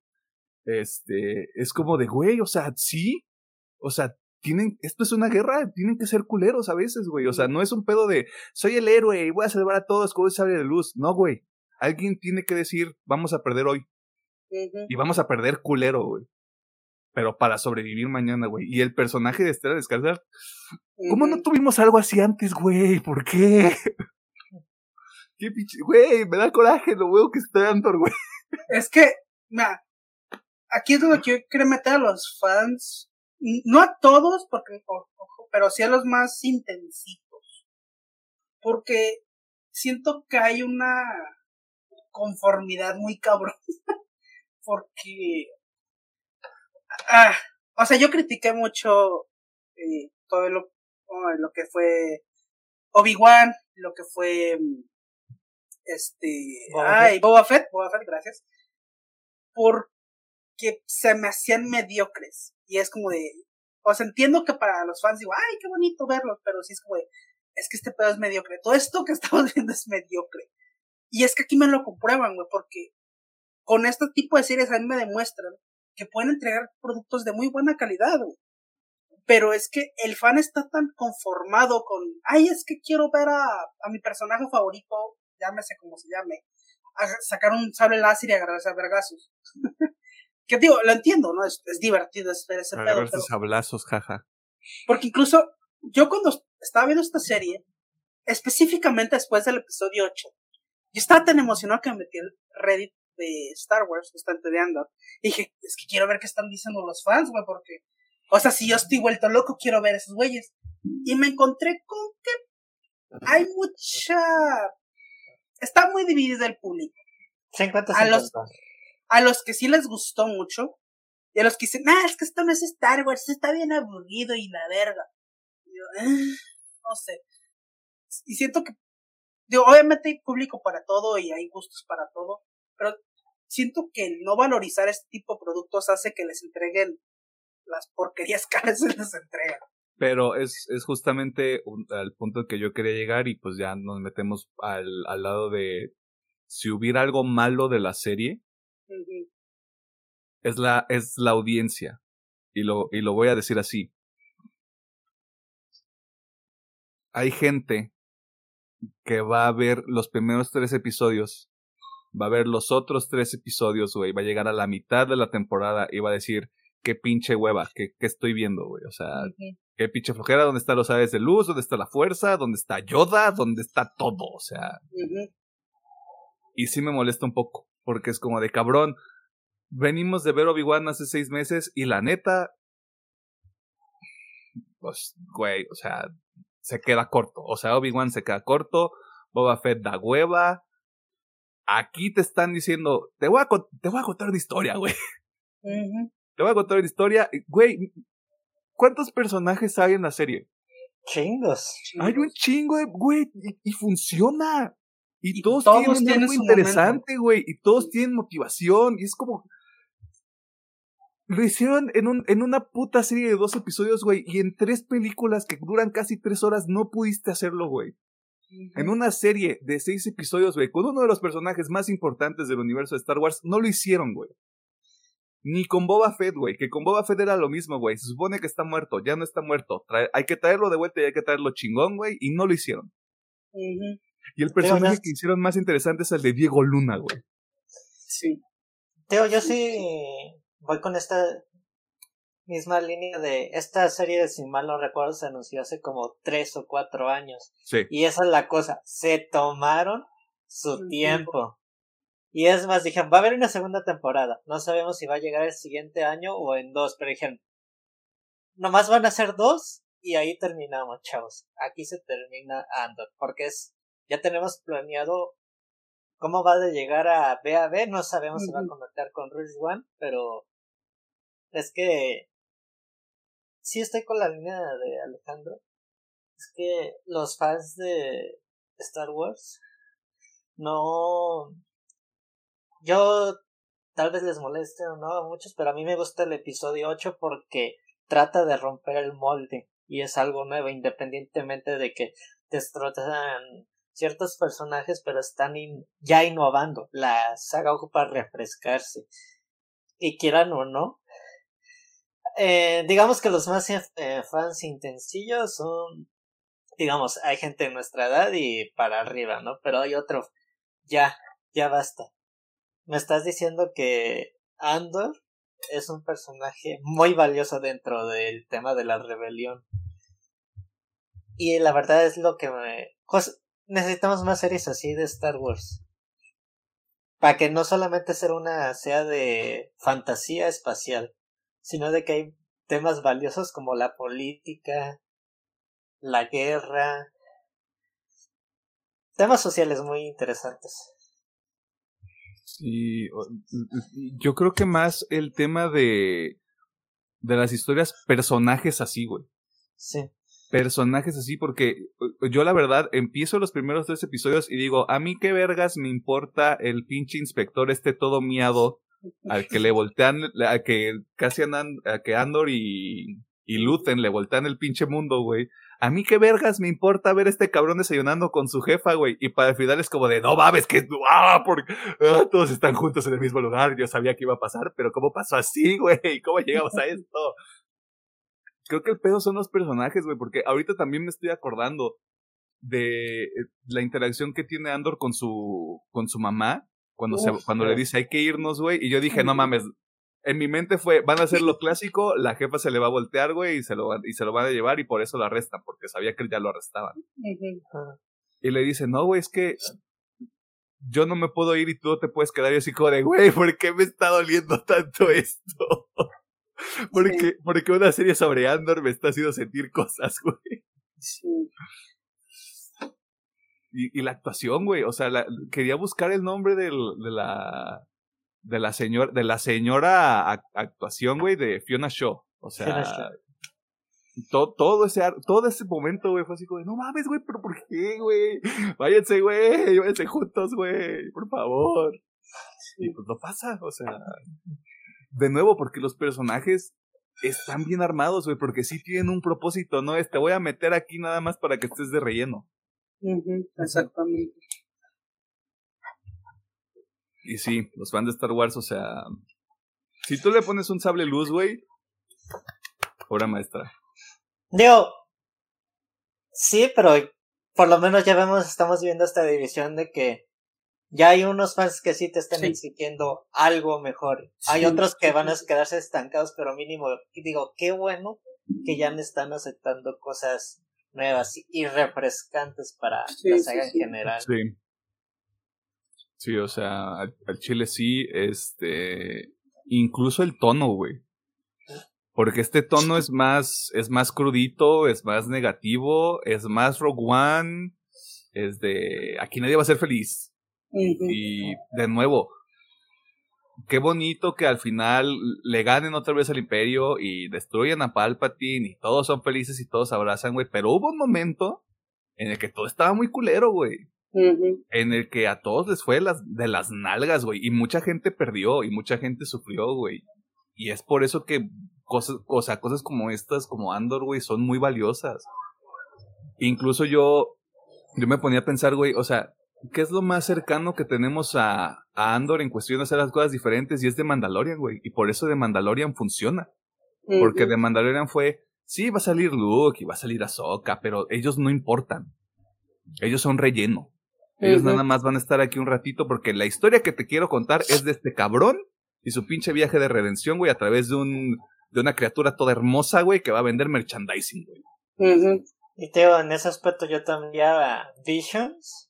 Este, es como de, güey, o sea, sí, o sea, tienen, esto es una guerra, tienen que ser culeros a veces, güey, o sea, no es un pedo de, soy el héroe y voy a salvar a todos con ese sable de luz, no, güey, alguien tiene que decir, vamos a perder hoy. Y vamos a perder culero, güey pero para sobrevivir mañana, güey. Y el personaje de Estela Descalzar, ¿cómo no tuvimos algo así antes, güey? ¿Por qué? <laughs> qué pinche, güey, me da coraje lo veo que está dando, güey. Es que, mira, aquí es donde quiero meter a los fans, no a todos, porque, ojo, pero sí a los más intensitos. Porque siento que hay una conformidad muy cabrón. <laughs> porque Ah, o sea, yo critiqué mucho eh, todo lo, oh, lo que fue Obi-Wan, lo que fue este, Boba ay, Fett. Boba Fett, Boba Fett, gracias, porque se me hacían mediocres y es como de, o sea, entiendo que para los fans digo, ay, qué bonito verlos, pero sí es como de, es que este pedo es mediocre, todo esto que <laughs> estamos viendo es mediocre. Y es que aquí me lo comprueban, güey, porque con este tipo de series a mí me demuestran que pueden entregar productos de muy buena calidad, Pero es que el fan está tan conformado con, ay, es que quiero ver a, a mi personaje favorito, llámese como se llame, a sacar un sable láser y agarrarse a vergazos. <laughs> que digo, lo entiendo, ¿no? Es, es divertido es ver ese pedo. Pero... sablazos, jaja. Porque incluso yo cuando estaba viendo esta serie, específicamente después del episodio 8, yo estaba tan emocionado que me metí el Reddit de Star Wars, bastante de Andor, y dije, es que quiero ver qué están diciendo los fans, güey, porque, o sea, si yo estoy vuelto loco, quiero ver esos güeyes. Y me encontré con que hay mucha... Está muy dividido el público. a los, a los que sí les gustó mucho, y a los que dicen, ah, es que esto no es Star Wars, está bien aburrido y la verga. Y yo, ah, no sé. Y siento que, digo, obviamente hay público para todo y hay gustos para todo, pero siento que el no valorizar este tipo de productos hace que les entreguen las porquerías <laughs> que se les entregan. Pero es, es justamente al punto que yo quería llegar y pues ya nos metemos al, al lado de si hubiera algo malo de la serie, es, la, es la audiencia. Y lo, y lo voy a decir así. Hay gente que va a ver los primeros tres episodios, va a ver los otros tres episodios, güey, va a llegar a la mitad de la temporada y va a decir, qué pinche hueva, qué, qué estoy viendo, güey. O sea, qué pinche flojera, dónde están los aves de luz, dónde está la fuerza, dónde está Yoda, dónde está todo, o sea. Y sí me molesta un poco, porque es como de cabrón. Venimos de ver Obi-Wan hace seis meses y la neta, pues, güey, o sea, se queda corto. O sea, Obi-Wan se queda corto, Boba Fett da hueva. Aquí te están diciendo, te voy a, te voy a contar una historia, güey. Te voy a contar una historia. Güey, ¿cuántos personajes hay en la serie? Chingos. Hay un chingo de, güey, y, funciona. Y, todos, tienen, algo interesante, güey. Y todos tienen motivación. Y es como. Lo hicieron en, un, en una puta serie de dos episodios, güey. Y en tres películas que duran casi tres horas no pudiste hacerlo, güey. En una serie de seis episodios, güey, con uno de los personajes más importantes del universo de Star Wars, no lo hicieron, güey. Ni con Boba Fett, güey, que con Boba Fett era lo mismo, güey. Se supone que está muerto, ya no está muerto. hay que traerlo de vuelta y hay que traerlo chingón, güey, y no lo hicieron. Y el personaje que hicieron más interesante es el de Diego Luna, güey. Sí. Teo, yo sí voy con esta misma línea de esta serie, si mal no recuerdo, se anunció hace como tres o cuatro años. Sí. Y esa es la cosa, se tomaron su tiempo. Y es más, dijeron, va a haber una segunda temporada. No sabemos si va a llegar el siguiente año o en dos, pero dijeron, nomás van a ser dos y ahí terminamos, chavos. Aquí se termina Andor, porque es, ya tenemos planeado cómo va de llegar a B no sabemos si va a conectar con Rouge One, pero es que sí estoy con la línea de Alejandro. Es que los fans de Star Wars no yo tal vez les moleste o no a muchos, pero a mí me gusta el episodio 8 porque trata de romper el molde y es algo nuevo, independientemente de que destrozan ciertos personajes, pero están ya innovando. La saga ocupa refrescarse. Y quieran o no, eh, digamos que los más eh, fans intensillos son, digamos, hay gente de nuestra edad y para arriba, ¿no? Pero hay otro, ya, ya basta me estás diciendo que Andor es un personaje muy valioso dentro del tema de la rebelión. Y la verdad es lo que me... necesitamos más series así de Star Wars. Para que no solamente sea una sea de fantasía espacial, sino de que hay temas valiosos como la política, la guerra, temas sociales muy interesantes. Y yo creo que más el tema de, de las historias, personajes así, güey. Sí. Personajes así, porque yo la verdad empiezo los primeros tres episodios y digo, a mí qué vergas me importa el pinche inspector este todo miado al que le voltean, a que casi andan, a que Andor y, y Luthen le voltean el pinche mundo, güey. A mí qué vergas me importa ver a este cabrón desayunando con su jefa, güey. Y para el final es como de, no mames, que ah, porque ah, todos están juntos en el mismo lugar. Yo sabía que iba a pasar, pero ¿cómo pasó así, <laughs> güey? ¿Cómo llegamos a esto? Creo que el pedo son los personajes, güey, porque ahorita también me estoy acordando de eh, la interacción que tiene Andor con su, con su mamá. Cuando, se, cuando le dice hay que irnos, güey. Y yo dije, no mames, en mi mente fue, van a hacer lo <laughs> clásico, la jefa se le va a voltear, güey, y se lo, y se lo van a llevar y por eso lo arrestan, porque sabía que ya lo arrestaban. Y le dice, no, güey, es que yo no me puedo ir y tú te puedes quedar. Y así como de, güey, ¿por qué me está doliendo tanto esto? <laughs> porque, porque una serie sobre Andor me está haciendo sentir cosas, <laughs> güey. Sí. Y, y la actuación, güey, o sea, la, quería buscar el nombre del, de la de la señora de la señora actuación, güey, de Fiona Shaw. O sea, todo, todo ese todo ese momento, güey, fue así como, no mames, güey, pero ¿por qué, güey? Váyanse, güey, váyanse juntos, güey, por favor. Y pues no pasa, o sea, de nuevo, porque los personajes están bien armados, güey, porque sí tienen un propósito, ¿no? Es, te voy a meter aquí nada más para que estés de relleno. Exactamente. Y sí, los fans de Star Wars, o sea, si tú le pones un sable luz, güey, obra maestra. Digo, sí, pero por lo menos ya vemos, estamos viendo esta división de que ya hay unos fans que sí te están exigiendo algo mejor. Hay otros que van a quedarse estancados, pero mínimo, y digo, qué bueno que ya me están aceptando cosas nuevas y refrescantes para la saga en general. Sí. Sí, o sea, al, chile sí, este, incluso el tono, güey. Porque este tono es más, es más crudito, es más negativo, es más Rogue One, es de, aquí nadie va a ser feliz. Y de nuevo, qué bonito que al final le ganen otra vez al imperio y destruyan a Palpatine y todos son felices y todos abrazan, güey. Pero hubo un momento en el que todo estaba muy culero, güey. En el que a todos les fue las, de las nalgas, güey. Y mucha gente perdió y mucha gente sufrió, güey. Y es por eso que cosas, o sea, cosas como estas, como Andor, güey, son muy valiosas. Incluso yo, yo me ponía a pensar, güey, o sea, ¿qué es lo más cercano que tenemos a, a Andor en cuestión de hacer las cosas diferentes? Y es de Mandalorian, güey. Y por eso de Mandalorian funciona. Porque de Mandalorian fue, sí, va a salir Luke y va a salir Ahsoka, pero ellos no importan. Ellos son relleno. Ellos nada más van a estar aquí un ratito porque la historia que te quiero contar es de este cabrón y su pinche viaje de redención, güey, a través de un de una criatura toda hermosa, güey, que va a vender merchandising, güey. Y Teo, en ese aspecto yo también Visions,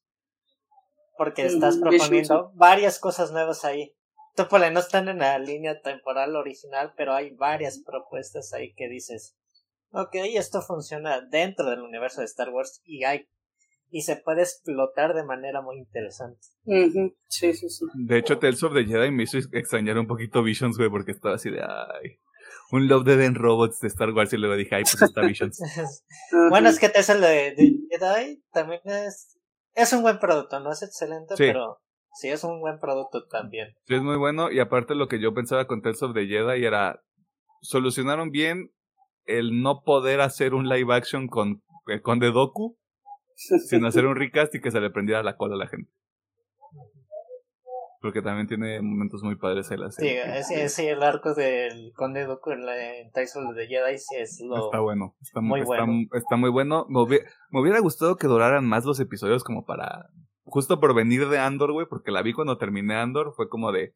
porque estás proponiendo varias cosas nuevas ahí. Tú, no están en la línea temporal original, pero hay varias propuestas ahí que dices, ok, esto funciona dentro del universo de Star Wars y hay y se puede explotar de manera muy interesante. Sí, sí, sí. De hecho, Tales of the Jedi me hizo extrañar un poquito Visions, güey, porque estaba así de, ay, un Love de Den Robots de Star Wars y luego dije, ay, pues está Visions. <laughs> bueno, es que Tales of the Jedi también es, es un buen producto, no es excelente, pero sí es un buen producto también. Sí, es muy bueno y aparte lo que yo pensaba con Tales of the Jedi era, solucionaron bien el no poder hacer un live action con, con The Doku <laughs> sin hacer un recast y que se le prendiera la cola a la gente. Porque también tiene momentos muy padres ahí la serie. Sí, sí, el arco del Conde Dooku en, en Tyson de Jedi sí es lo... Está bueno, está muy, bueno. Está, muy bueno. Me hubiera, me hubiera, gustado que duraran más los episodios como para... Justo por venir de Andor, güey, porque la vi cuando terminé Andor, fue como de...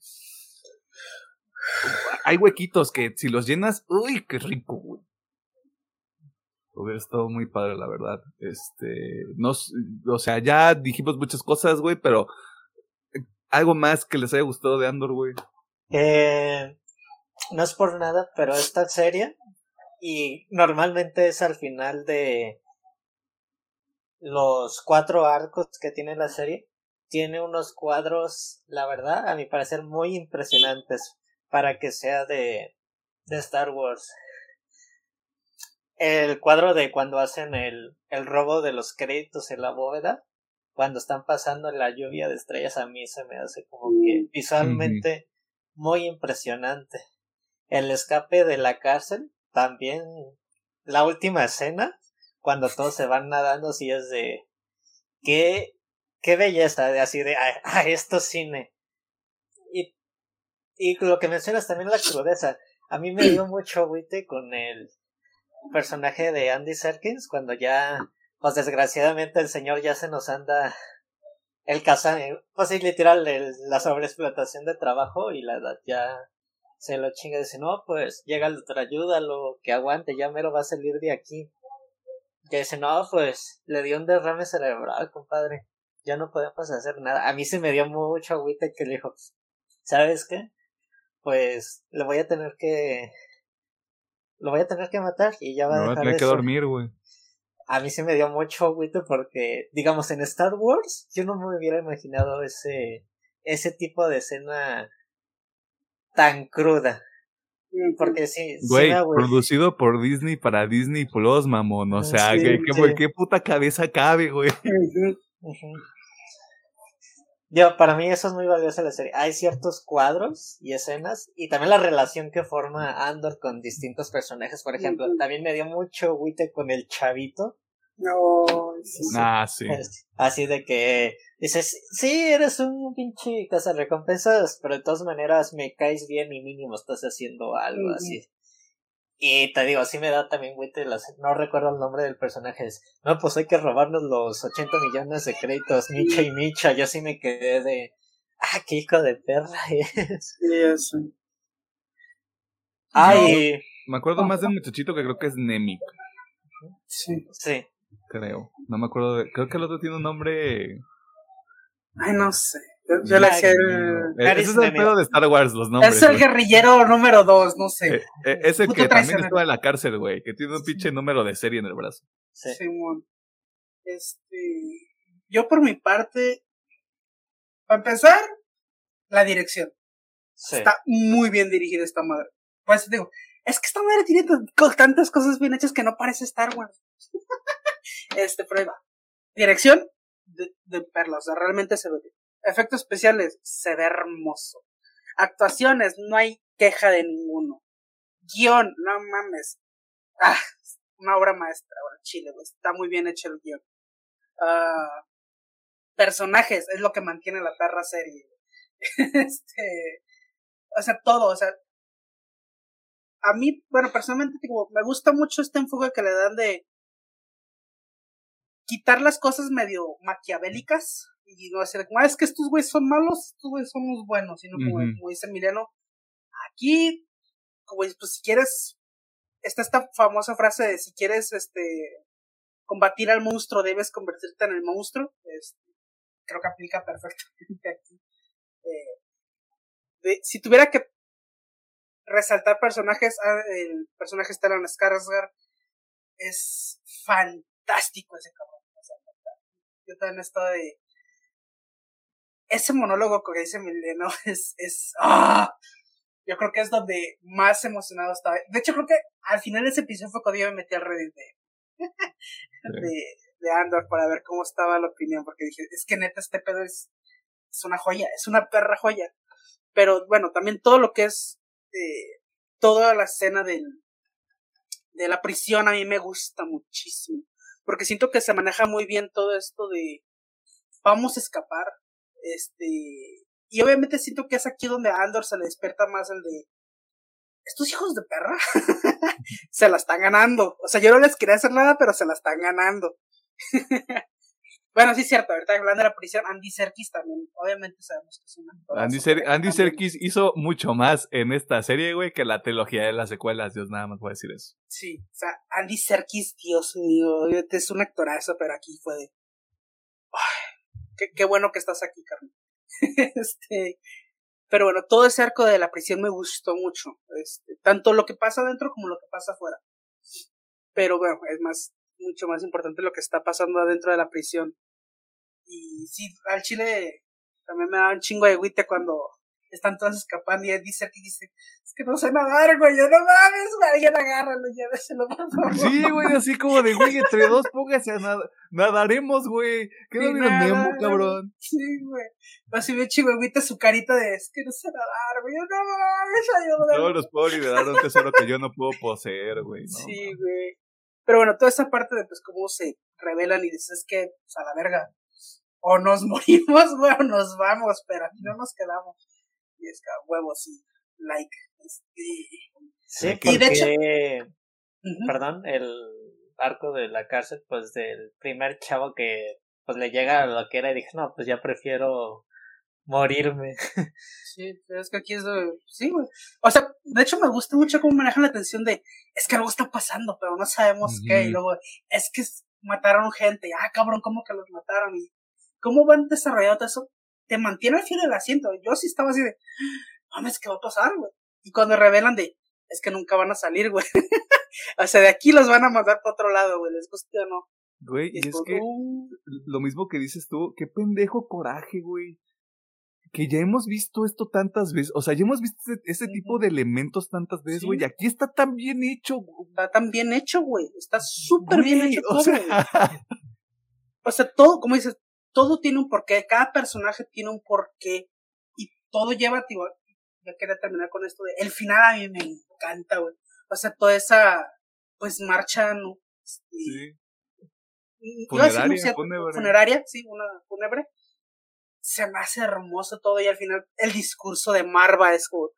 Hay huequitos que si los llenas, uy, qué rico, güey hubiera estado muy padre, la verdad. Este, no, o sea, ya dijimos muchas cosas, güey, pero algo más que les haya gustado de Andor, güey. Eh, no es por nada, pero esta serie y normalmente es al final de los cuatro arcos que tiene la serie. Tiene unos cuadros, la verdad, a mi parecer muy impresionantes para que sea de, de Star Wars el cuadro de cuando hacen el, el robo de los créditos en la bóveda, cuando están pasando la lluvia de estrellas, a mí se me hace como que visualmente muy impresionante. El escape de la cárcel, también la última escena, cuando todos se van nadando, si es de qué, qué belleza, de así de a, a esto cine. Y, y lo que mencionas también la crudeza. A mí me dio mucho agüite con el personaje de Andy Serkins cuando ya, pues desgraciadamente el señor ya se nos anda el casa, pues sí, literal, la sobreexplotación de trabajo y la edad ya se lo chinga dice, no, pues llega el otra ayúdalo, que aguante, ya mero va a salir de aquí. Y dice, no, pues le dio un derrame cerebral, compadre. Ya no podemos hacer nada. A mí se me dio mucho agüita que le dijo, ¿sabes qué? Pues le voy a tener que. Lo voy a tener que matar y ya va a dejar. Va a tener que dormir, güey. A mí se me dio mucho agüita porque, digamos, en Star Wars yo no me hubiera imaginado ese, ese tipo de escena tan cruda. Porque sí, güey, producido por Disney para Disney Plus, mamón. O sea, ¿qué, qué, puta cabeza cabe, güey? Yo, para mí eso es muy valioso la serie. Hay ciertos cuadros y escenas y también la relación que forma Andor con distintos personajes. Por ejemplo, también me dio mucho guite con el chavito. No, Ah, sí. <laughs> Así de que dices, sí, eres un pinche casa recompensas, pero de todas maneras me caes bien y mínimo estás haciendo algo así. Y te digo, sí me da también güey, no recuerdo el nombre del personaje. Es, no, pues hay que robarnos los 80 millones de créditos, Micha y Micha. Yo sí me quedé de, ah, qué hijo de perra <laughs> es. Sí, eso. Ay. me acuerdo más de un muchachito que creo que es Nemik. Sí. Sí. Creo. No me acuerdo de. Creo que el otro tiene un nombre. Ay, no sé. Yo, le hacía el. Ese es el pedo de Star Wars, los nombres. Es el guerrillero número dos, no sé. Eh, eh, es el que también estuvo en la cárcel, güey. Que tiene un pinche número de serie en el brazo. Sí. Simón. Este. Yo por mi parte. Para empezar, la dirección. Está muy bien dirigida esta madre. Pues digo, es que esta madre tiene tantas cosas bien hechas que no parece Star Wars. <laughs> este, prueba. Dirección de, de perlas, o sea, realmente se ve Efectos especiales, se ve hermoso. Actuaciones, no hay queja de ninguno. Guión, no mames. Ah, una obra maestra, ahora Chile, Está muy bien hecho el guion. Ah, personajes, es lo que mantiene la perra serie. <laughs> este, o sea, todo, o sea, a mí, bueno, personalmente me gusta mucho este enfoque que le dan de quitar las cosas medio maquiavélicas y no decir, como, ah, es que estos güeyes son malos, estos güeyes son los buenos, sino como, como dice Emiliano, aquí, como pues si quieres, está esta famosa frase de si quieres, este, combatir al monstruo, debes convertirte en el monstruo, este, creo que aplica perfectamente aquí. Eh, si tuviera que resaltar personajes, ah, el personaje Stellan Skarsgård es fantástico ese cabrón. yo también estaba de ese monólogo que dice Mileno <laughs> es, es, ¡ah! Yo creo que es donde más emocionado estaba. De hecho, creo que al final de ese episodio fue cuando yo me metí al Reddit de, de, de, Andor para ver cómo estaba la opinión, porque dije, es que neta este pedo es, es una joya, es una perra joya. Pero bueno, también todo lo que es, eh, toda la escena del, de la prisión a mí me gusta muchísimo. Porque siento que se maneja muy bien todo esto de, vamos a escapar, este, y obviamente siento que es aquí donde a Andor se le despierta más el de, estos hijos de perra <laughs> se la están ganando. O sea, yo no les quería hacer nada, pero se la están ganando. <laughs> bueno, sí es cierto, ahorita hablando de la prisión, Andy Serkis también, obviamente sabemos que es una... Andy, Andy Serkis hizo mucho más en esta serie, güey, que la trilogía de las secuelas, Dios nada más puede decir eso. Sí, o sea, Andy Serkis, Dios mío, es un actorazo, pero aquí fue de qué, bueno que estás aquí, Carmen. <laughs> este, pero bueno, todo ese arco de la prisión me gustó mucho. Este, tanto lo que pasa adentro como lo que pasa afuera. Pero bueno, es más, mucho más importante lo que está pasando adentro de la prisión. Y sí, al chile también me da un chingo de guite cuando están todos escapando y él dice que dice, es que no sé nadar, güey, yo no mames, vayan, agárralo, lléveselo, por favor. Sí, güey, así como de, güey, entre dos póngase a nadar, nadaremos, güey, qué no Nemo, cabrón. Sí, güey, así ve chihuahuita su carita de, es que no sé nadar, güey, yo no mames, ayúdame. Todos los puedo liberar un tesoro que yo no puedo poseer, güey, ¿no? Sí, güey. Pero bueno, toda esa parte de, pues, cómo se revelan y dices, es que, pues, a la verga, o nos <laughs> morimos, güey, o nos vamos, pero aquí no nos quedamos y es que huevos y like. Este... Sí, porque, de hecho, perdón, el arco de la cárcel, pues del primer chavo que pues le llega a lo que era y dije, no, pues ya prefiero morirme. <laughs> Sí, es que aquí es de... Sí, güey. O sea, de hecho me gusta mucho cómo manejan la tensión de, es que algo está pasando, pero no sabemos qué, y luego, es que mataron gente, ah, cabrón, ¿cómo que los mataron? Y cómo van desarrollando todo eso, te mantiene al filo del asiento. Yo sí estaba así de, mames, ¿qué va a pasar, güey? Y cuando revelan de, es que nunca van a salir, güey. <laughs> o sea, de aquí los van a mandar para otro lado, güey, les guste o no. Güey, y, es, que lo mismo que dices tú, qué pendejo coraje, güey. Que ya hemos visto esto tantas veces, o sea, ya hemos visto ese, tipo de elementos tantas veces, güey, y aquí está tan bien hecho. Está tan bien hecho, güey, está súper bien hecho o sea... <laughs> o sea, todo, como dices, todo tiene un porqué, cada personaje tiene un porqué, y todo lleva, tío, ya quería terminar con esto de, el final a mí me encanta, güey. O sea, toda esa, pues, marcha, ¿no? Este, sí Funeraria, funeraria, sí, una fúnebre. Se me hace hermoso todo y al final el discurso de Marva es como,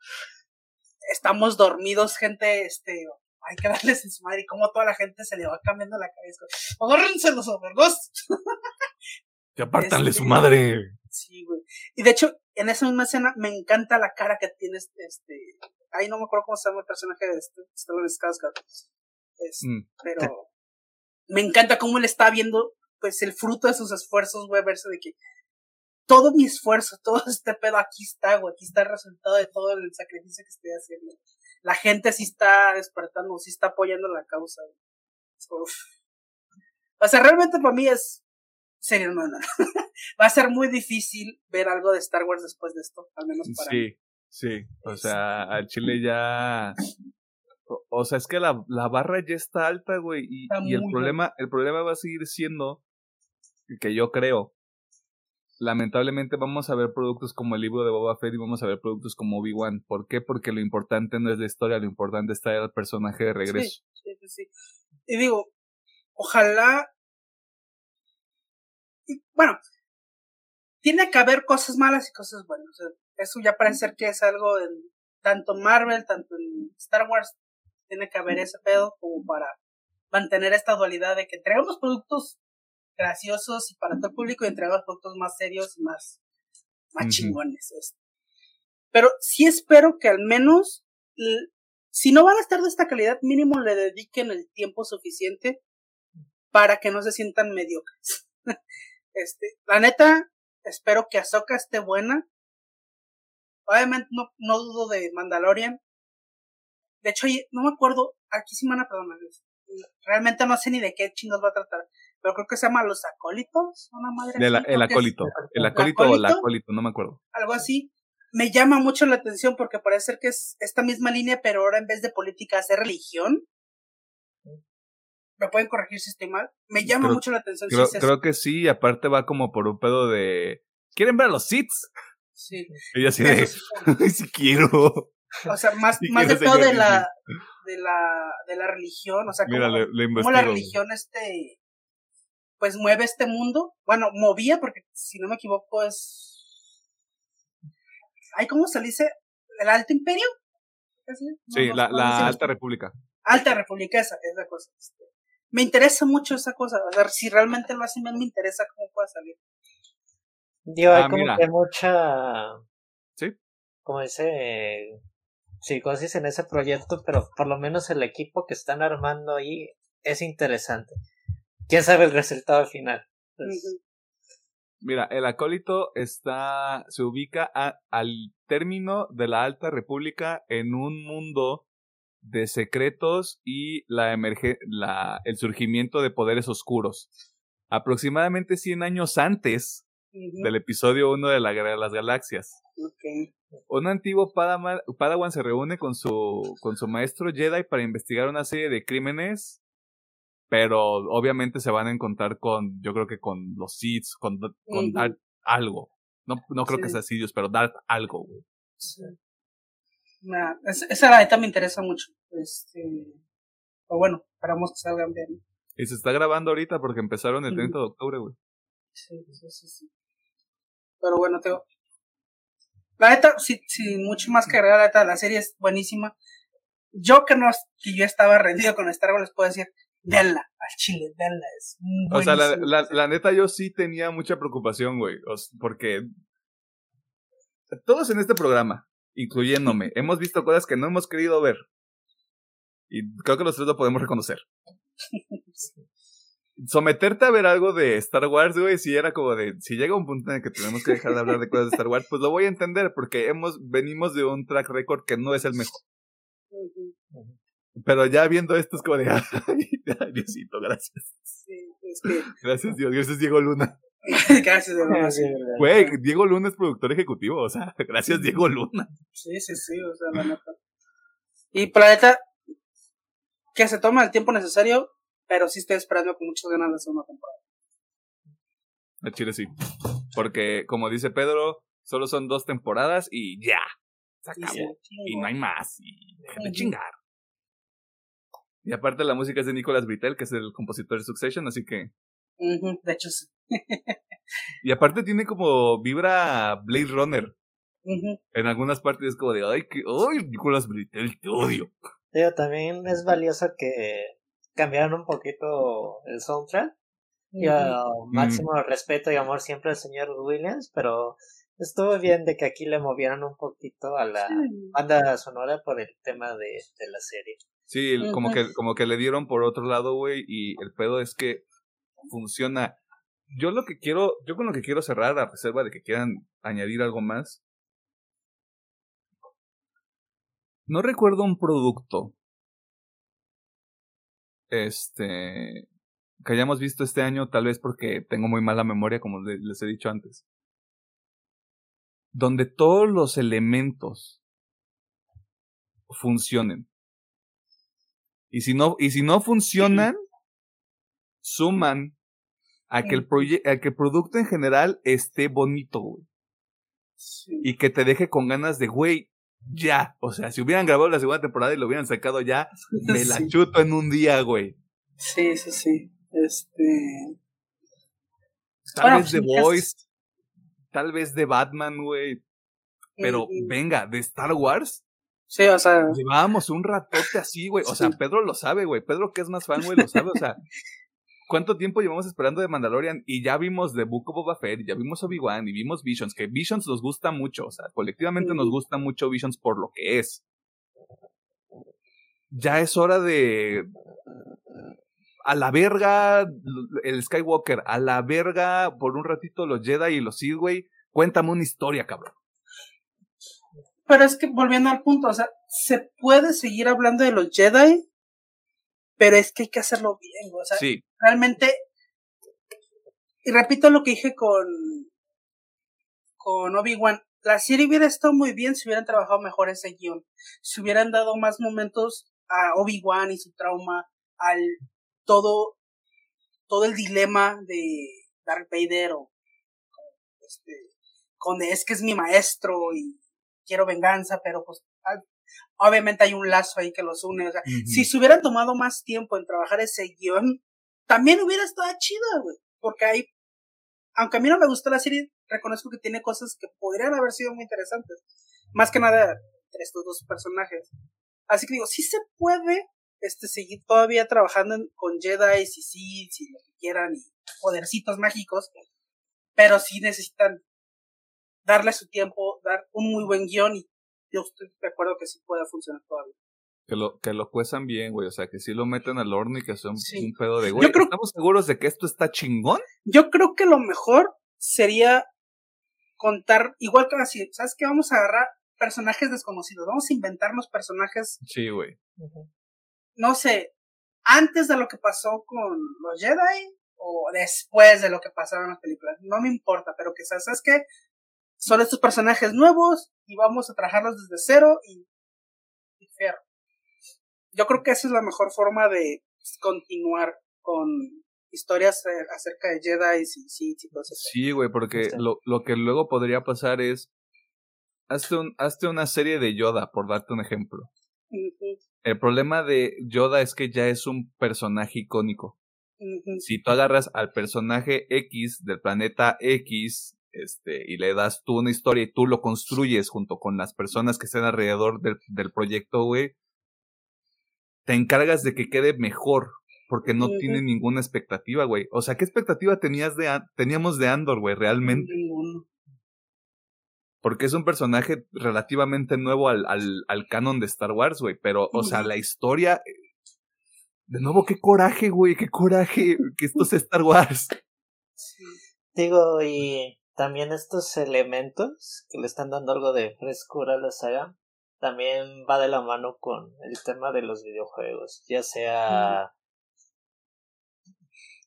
estamos dormidos, gente, este, hay que darles en su madre y como toda la gente se le va cambiando la cabeza. Agárrense los overgos. <laughs> Que apartanle su este, madre. Sí, güey. Y de hecho, en esa misma escena me encanta la cara que tiene este, este ahí no me acuerdo cómo se llama el personaje de este, Stellan Skarsgård. Mm. Pero me encanta cómo él está viendo, pues, el fruto de sus esfuerzos, güey, verse de que todo mi esfuerzo, <laughs> todo este pedo aquí está, güey, aquí está el resultado de todo el sacrificio que estoy haciendo. La gente sí está despertando, sí está apoyando la causa, O sea, realmente para mí es serio, no, no. <laughs> Va a ser muy difícil ver algo de Star Wars después de esto, al menos para sí, Sí, o sea, al Chile ya o sea, es que la, la barra ya está alta, güey. Y, y el problema, el problema va a seguir siendo que yo creo. Lamentablemente vamos a ver productos como el libro de Boba Fett y vamos a ver productos como Obi-Wan. ¿Por qué? Porque lo importante no es la historia, lo importante es traer al personaje de regreso. Sí, sí, sí. Y digo, ojalá. Bueno, tiene que haber cosas malas y cosas buenas. eso ya parece ser que es algo en tanto Marvel, tanto en Star Wars, tiene que haber ese pedo como para mantener esta dualidad de que entregamos productos graciosos y para todo el público y entregamos productos más serios y más, más chingones. Este. Pero sí espero que al menos, si no van a estar de esta calidad, mínimo le dediquen el tiempo suficiente para que no se sientan mediocres. <laughs> este, la neta, espero que Ahsoka esté buena. Obviamente no, no dudo de Mandalorian. De hecho, no me acuerdo, aquí sí me van a perdonar. Realmente no sé ni de qué chingos va a tratar. Pero creo que se llama Los Acólitos, una madre. el acólito. el acólito o el acólito, no me acuerdo. Algo así. Me llama mucho la atención porque parece ser que es esta misma línea, pero ahora en vez de política hacer religión. Me pueden corregir si estoy mal. Me llama mucho la atención. Creo, creo que sí, aparte va como por un pedo de. ¿Quieren ver a los Siths? Sí. Ella así de. si <laughs> quiero. O sea, más, más de todo de la, de la, de la religión, o sea, como, la religión este, pues mueve este mundo. Bueno, movía, porque si no me equivoco es, ¿hay cómo se dice? ¿El Alto Imperio? sí, la, la Alta República. Alta República, esa, esa cosa. Este. Me interesa mucho esa cosa, a ver, si realmente lo hacen bien, me interesa cómo pueda salir. Digo, hay ah, como que mucha... Sí. Como dice psicosis en ese proyecto, pero por lo menos el equipo que están armando ahí es interesante. ¿Quién sabe el resultado final? Pues, Mira, el acólito está, se ubica al término de la Alta República en un mundo de secretos y la, emerge, la el surgimiento de poderes oscuros. Aproximadamente 100 años antes del episodio 1 de la Guerra de las Galaxias. Un antiguo Padawan, se reúne con su, con su maestro Jedi para investigar una serie de crímenes, pero obviamente se van a encontrar con, yo creo que con los Sith, con, con algo. No, no creo que sea Sidious, pero Darth algo, güey. Esa la neta me interesa mucho. Este, o bueno, esperamos que salgan bien. Y se está grabando ahorita porque empezaron el 30 de octubre, güey. Sí, sí, sí, sí. Pero bueno, Teo, la neta, sin, mucho más que agregar, la neta, la serie es buenísima. Yo que no, que yo estaba rendido con Star Wars, les puedo decir, denla, al chile, denla, es O sea, la, la, neta yo sí tenía mucha preocupación, güey, porque todos en este programa, incluyéndome, hemos visto cosas que no hemos querido ver. Y creo que los tres lo podemos reconocer. <laughs> Someterte a ver algo de Star Wars, güey, si era como de, si llega un punto en el que tenemos que dejar de hablar de cosas de Star Wars, pues lo voy a entender, porque hemos, venimos de un track record que no es el mejor. Pero ya viendo esto es como de, <laughs> ay, Diosito, gracias. Sí, es que... Gracias Dios, gracias Diego Luna. <laughs> gracias, Diego Güey, Diego Luna es productor ejecutivo, o sea, <laughs> gracias Diego Luna. Sí, sí, sí, o sea, la neta. Y Planeta, que se toma el tiempo necesario, pero sí estoy esperando con muchas ganas de hacer una temporada. A Chile sí. Porque, como dice Pedro, solo son dos temporadas y ya. Se acabó. y no hay más. Y déjame chingar. Y aparte la música es de Nicolas Britell, que es el compositor de Succession, así que... de hecho sí. <laughs> y aparte tiene como vibra Blade Runner. En algunas partes es como de, ay, que, ay, Nicolas Britell, te odio. Pero también es valioso que cambiaron un poquito el soundtrack. máximo respeto y amor siempre al señor Williams, pero estuvo bien de que aquí le movieran un poquito a la banda sonora por el tema de, de la serie. Sí, como, que, como que le dieron por otro lado, güey, y el pedo es que funciona. Yo lo que quiero, yo con lo que quiero cerrar, a reserva de que quieran añadir algo más. No recuerdo un producto. Este. que hayamos visto este año, tal vez porque tengo muy mala memoria, como les he dicho antes. Donde todos los elementos funcionen. Y si no, y si no funcionan, suman a que, el a que el producto en general esté bonito, güey. Y que te deje con ganas de, güey, ya. O sea, si hubieran grabado la segunda temporada y lo hubieran sacado ya, me la <laughs> chuto en un día, güey. Sí, sí, sí. Este. Tal vez de pues, Voice, tal vez de Batman, güey. Pero venga, de Star Wars, Sí, o sea. Llevábamos un ratote así, güey. O sea, Pedro lo sabe, güey. Pedro, que es más fan, güey, lo sabe. O sea, <laughs> ¿cuánto tiempo llevamos esperando de Mandalorian? Y ya vimos The Book of Boba Fett, ya vimos Obi-Wan, y vimos Visions, que Visions nos gusta mucho. O sea, colectivamente nos gusta mucho Visions por lo que es. Ya es hora de. A la verga el Skywalker, a la verga por un ratito los Jedi y los Sith, güey. Cuéntame una historia, cabrón. Pero es que volviendo al punto, o sea, se puede seguir hablando de los Jedi, pero es que hay que hacerlo bien, o sea, realmente, y repito lo que dije con, con Obi-Wan, la serie hubiera estado muy bien si hubieran trabajado mejor ese guion, si hubieran dado más momentos a Obi-Wan y su trauma, al todo, todo el dilema de Darth Vader o este, con es que es mi maestro y quiero venganza, pero pues obviamente hay un lazo ahí que los une. O sea, si se hubieran tomado más tiempo en trabajar ese guion, también hubiera estado chida, güey. Porque hay, aunque a mí no me gustó la serie, reconozco que tiene cosas que podrían haber sido muy interesantes. Más que nada entre estos dos personajes. Así que digo, sí se puede este, seguir todavía trabajando con Jedi, y sí, si lo que quieran, y podercitos mágicos, pero sí necesitan darle su tiempo, dar un muy buen guion y yo estoy de acuerdo que sí pueda funcionar todavía. Que lo, que lo cuezan bien, güey. O sea, que sí lo meten al horno y que son un pedo de, güey, ¿estamos seguros de que esto está chingón? Yo creo que lo mejor sería contar, igual que así, ¿sabes qué? Vamos a agarrar personajes desconocidos. Vamos a inventarnos personajes. Sí, güey. No sé, antes de lo que pasó con los Jedi o después de lo que pasaron en las películas. No me importa, pero que sabes qué? Son estos personajes nuevos y vamos a trabajarlos desde cero y, y Yo creo que esa es la mejor forma de continuar con historias acerca de Jedi y Sith y todo eso. Sí, güey, porque lo, lo que luego podría pasar es hazte, un, hazte una serie de Yoda, por darte un ejemplo. El problema de Yoda es que ya es un personaje icónico. Si tú agarras al personaje X del planeta X este, y le das tú una historia y tú lo construyes junto con las personas que estén alrededor del, del proyecto, güey, te encargas de que quede mejor, porque no tiene ninguna expectativa, güey. O sea, ¿qué expectativa tenías de teníamos de Andor, güey, realmente? porque es un personaje relativamente nuevo al, al, al canon de Star Wars, güey. Pero, o sea, la historia. De nuevo, qué coraje, güey, qué coraje que esto sea Star Wars. Digo, y también estos elementos que le están dando algo de frescura a la saga, también va de la mano con el tema de los videojuegos, ya sea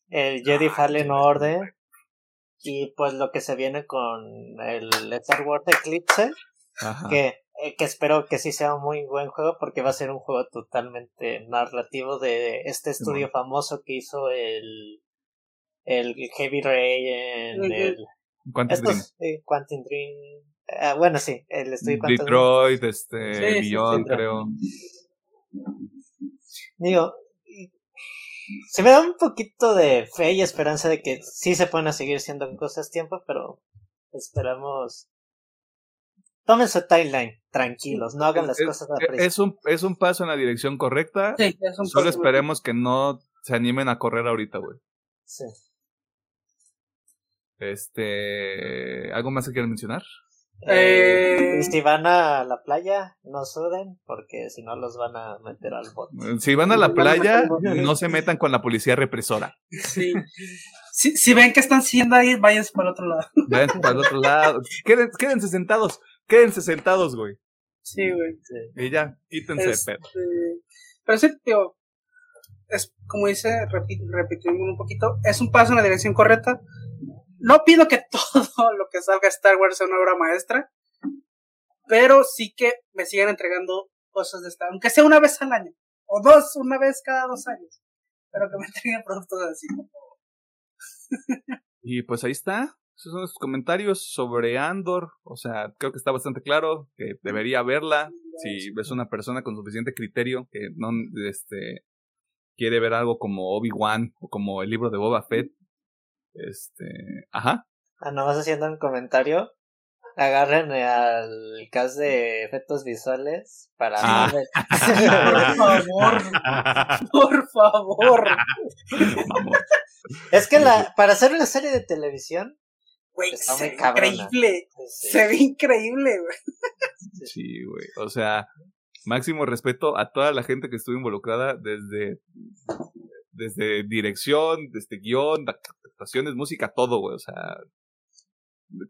el Jedi Fallen Order y pues lo que se viene con el Star Wars Eclipse, que eh, que espero que sí sea un muy buen juego porque va a ser un juego totalmente narrativo de este estudio famoso que hizo el el Heavy Rain, el Quantum Dream. Quantum Dream. Ah, bueno, sí, el estudio Quantum Detroit, este, creo. Digo, se me da un poquito de fe y esperanza de que sí se puedan seguir haciendo cosas tiempo, pero esperamos tomen su timeline, tranquilos, no hagan las cosas a prisa. Es un, es un paso en la dirección correcta. Sí, es un Solo esperemos que no se animen a correr ahorita, güey. Sí. Este, ¿algo más que quieran mencionar? Eh... Si van a la playa, no suden, porque si no los van a meter al bote. Si van a la playa, no se metan con la policía represora. Sí. Si, si ven que están siendo ahí, váyanse para el otro lado. Váyanse para el otro lado. Quédense, quédense sentados. Quédense sentados, güey. Sí, güey. Y ya, quítense este, Pero sí, tío, es como dice, repitiendo un poquito, es un paso en la dirección correcta. No pido que <laughs> todo lo que salga Star Wars sea una obra maestra, pero sí que me sigan entregando cosas de Star aunque sea una vez al año, o dos, una vez cada dos años, pero que me entreguen <laughs> productos así. y pues ahí está, esos son los comentarios sobre Andor. O sea, creo que está bastante claro que debería verla. Si ves una persona con suficiente criterio que no este, quiere ver algo como Obi-Wan o como el libro de Boba Fett. Este. Ajá. Ah, no vas haciendo un comentario. Agarren al cast de efectos visuales para. Ah. <laughs> por favor. Por favor. es que la, para hacer una serie de televisión Güey, se ve increíble. Se ve increíble, güey. Sí, güey. O sea, máximo respeto a toda la gente que estuvo involucrada desde, desde dirección, desde guion, actuaciones, música, todo, güey. O sea,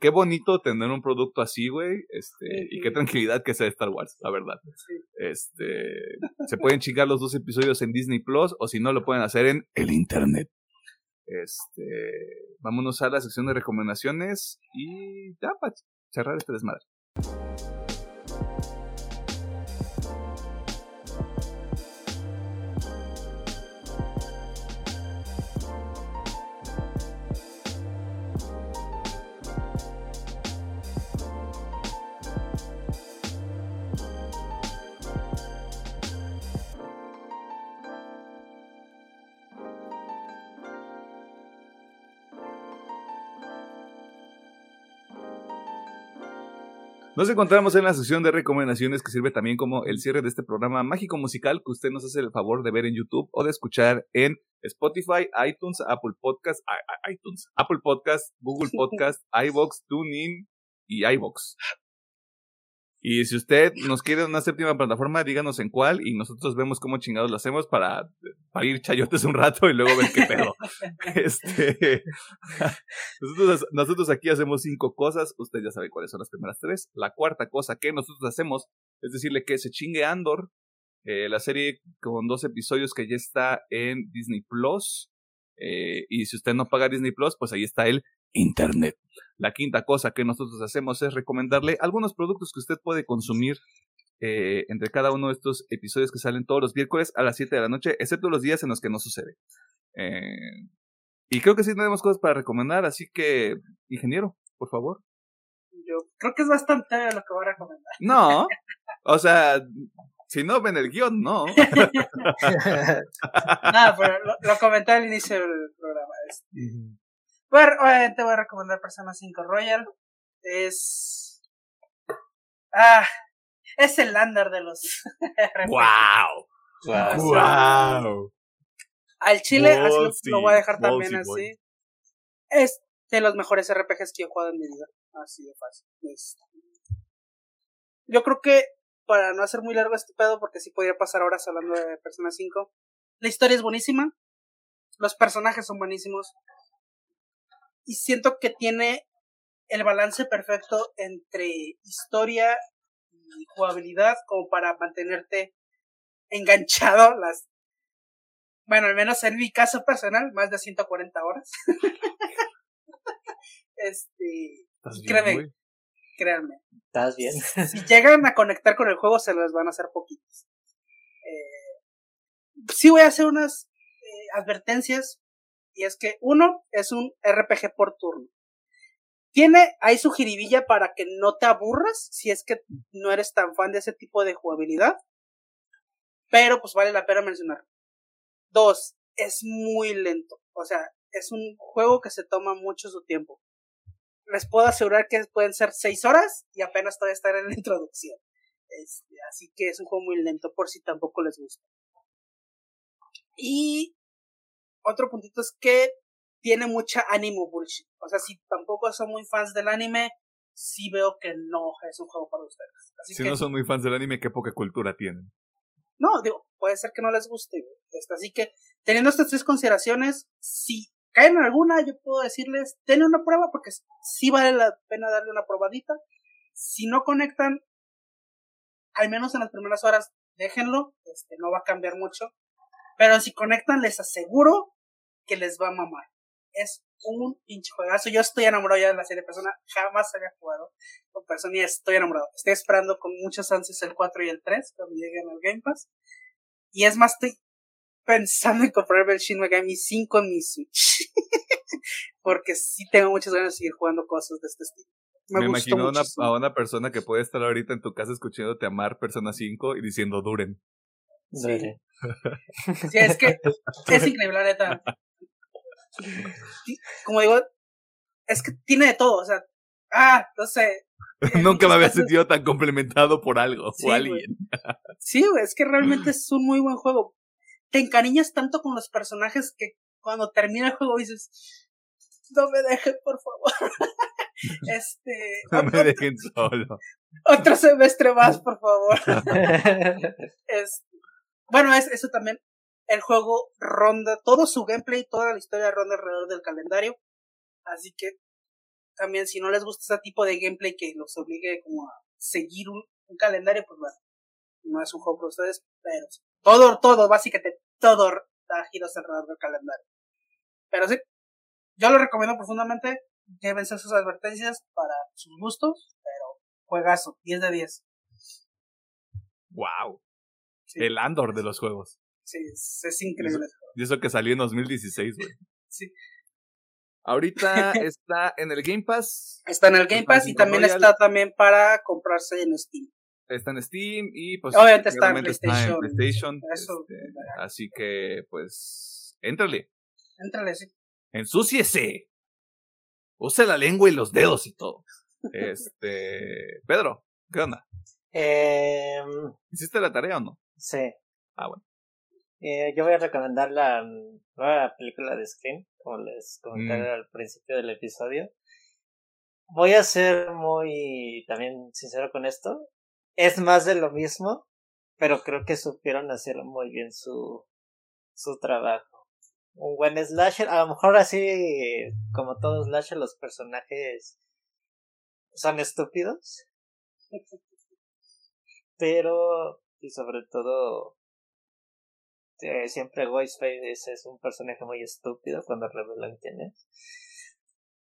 qué bonito tener un producto así, güey. Este, y qué tranquilidad que sea Star Wars, la verdad. Este, se pueden chingar los dos episodios en Disney Plus o si no lo pueden hacer en el internet. Este, vámonos a la sección de recomendaciones y ya para cerrar este desmadre. Nos encontramos en la sección de recomendaciones que sirve también como el cierre de este programa mágico musical que usted nos hace el favor de ver en YouTube o de escuchar en Spotify, iTunes, Apple Podcast, iTunes, Apple Podcast, Google Podcast, iBox, TuneIn y iBox. Y si usted nos quiere una séptima plataforma, díganos en cuál y nosotros vemos cómo chingados lo hacemos para, para ir chayotes un rato y luego ver qué pedo. <laughs> este, <laughs> nosotros, nosotros aquí hacemos cinco cosas, usted ya sabe cuáles son las primeras tres. La cuarta cosa que nosotros hacemos es decirle que se chingue Andor, eh, la serie con dos episodios que ya está en Disney Plus. Eh, y si usted no paga Disney Plus, pues ahí está el Internet. La quinta cosa que nosotros hacemos es recomendarle algunos productos que usted puede consumir eh, entre cada uno de estos episodios que salen todos los miércoles a las 7 de la noche, excepto los días en los que no sucede. Eh, y creo que sí tenemos cosas para recomendar, así que, ingeniero, por favor. Yo creo que es bastante lo que voy a recomendar. No, o sea, si no ven el guion, no. <laughs> Nada, pero lo, comenté al inicio del programa. Este. Bueno, obviamente voy a recomendar Persona 5 Royal. Es. Ah. Es el lander de los. <laughs> ¡Wow! ¡Wow! Al chile, así lo voy a dejar también así. Es de los mejores RPGs que he jugado en mi vida. Así de fácil. yo creo que para no hacer muy largo este pedo, porque sí podría pasar horas hablando de Persona 5, la historia es buenísima, los personajes son buenísimos, y siento que tiene el balance perfecto entre historia y jugabilidad como para mantenerte enganchado las bueno, al menos en mi caso personal, más de 140 horas. <laughs> este, créeme, créanme. ¿Estás bien? si llegan a conectar con el juego, se les van a hacer poquitos. Eh, sí voy a hacer unas eh, advertencias, y es que uno es un RPG por turno. Tiene ahí su jiribilla para que no te aburras si es que no eres tan fan de ese tipo de jugabilidad. Pero pues vale la pena mencionar. Dos, es muy lento. O sea, es un juego que se toma mucho su tiempo. Les puedo asegurar que pueden ser seis horas y apenas todavía estar en la introducción. Este, así que es un juego muy lento por si tampoco les gusta. Y otro puntito es que tiene mucha ánimo bullshit. O sea, si tampoco son muy fans del anime, sí veo que no es un juego para ustedes. si no son muy fans del anime, qué poca cultura tienen. No, digo, puede ser que no les guste. Este, así que, teniendo estas tres consideraciones, si caen en alguna, yo puedo decirles, denle una prueba porque sí vale la pena darle una probadita. Si no conectan, al menos en las primeras horas, déjenlo, este, no va a cambiar mucho. Pero si conectan, les aseguro que les va a mamar. Es un pinche juegazo. Yo estoy enamorado ya de la serie de Persona. Jamás había jugado con Persona y estoy enamorado. Estoy esperando con muchos ansias el 4 y el 3 cuando lleguen al Game Pass. Y es más, estoy pensando en comprar el Shin Megami 5 en mi Switch. <laughs> Porque sí tengo muchas ganas de seguir jugando cosas de este estilo. Me, imagino una, a una persona que puede estar ahorita en tu casa escuchándote amar Persona 5 y diciendo duren. Sí. sí, es que es increíble, la neta como digo, es que tiene de todo, o sea, ah, no sé. <laughs> Nunca me había sentido tan complementado por algo o alguien. <laughs> sí, es que realmente <laughs> es un muy buen juego. Te encariñas tanto con los personajes que cuando termina el juego dices, no me dejen, por favor. este. No me dejen solo. Otro semestre más, por favor. es, bueno, es, eso también el juego ronda, todo su gameplay, toda la historia ronda alrededor del calendario. Así que también si no les gusta ese tipo de gameplay que los obligue como a seguir un, calendario, pues bueno, no es un juego para ustedes, pero todo, todo, básicamente todo da giros alrededor del calendario. Pero sí, yo lo recomiendo profundamente, llévense sus advertencias para sus gustos, pero juegazo, 10 de 10. Wow. El Andor de los juegos. Sí, es, increíble. Y eso, que salió en 2016, güey. Sí. Ahorita <laughs> está en el Game Pass. Está en el Game Pass y también está también para comprarse en Steam. Está en Steam y pues obviamente está en PlayStation. PlayStation este, así que pues éntrale. Éntrale, sí. Ensúciese. Use la lengua y los dedos y todo. <laughs> Este, Pedro, ¿qué onda? Eh, ¿Hiciste la tarea o no? Sí. Ah, bueno. Eh, yo voy a recomendar la nueva película de Scream, como les comenté mm. al principio del episodio. Voy a ser muy también sincero con esto. Es más de lo mismo, pero creo que supieron hacer muy bien su, su trabajo. Un buen slasher, a lo mejor así como todos slasher, los personajes son estúpidos. pero, y sobre todo, este, siempre Ghostface es un personaje muy estúpido cuando revelan quién es.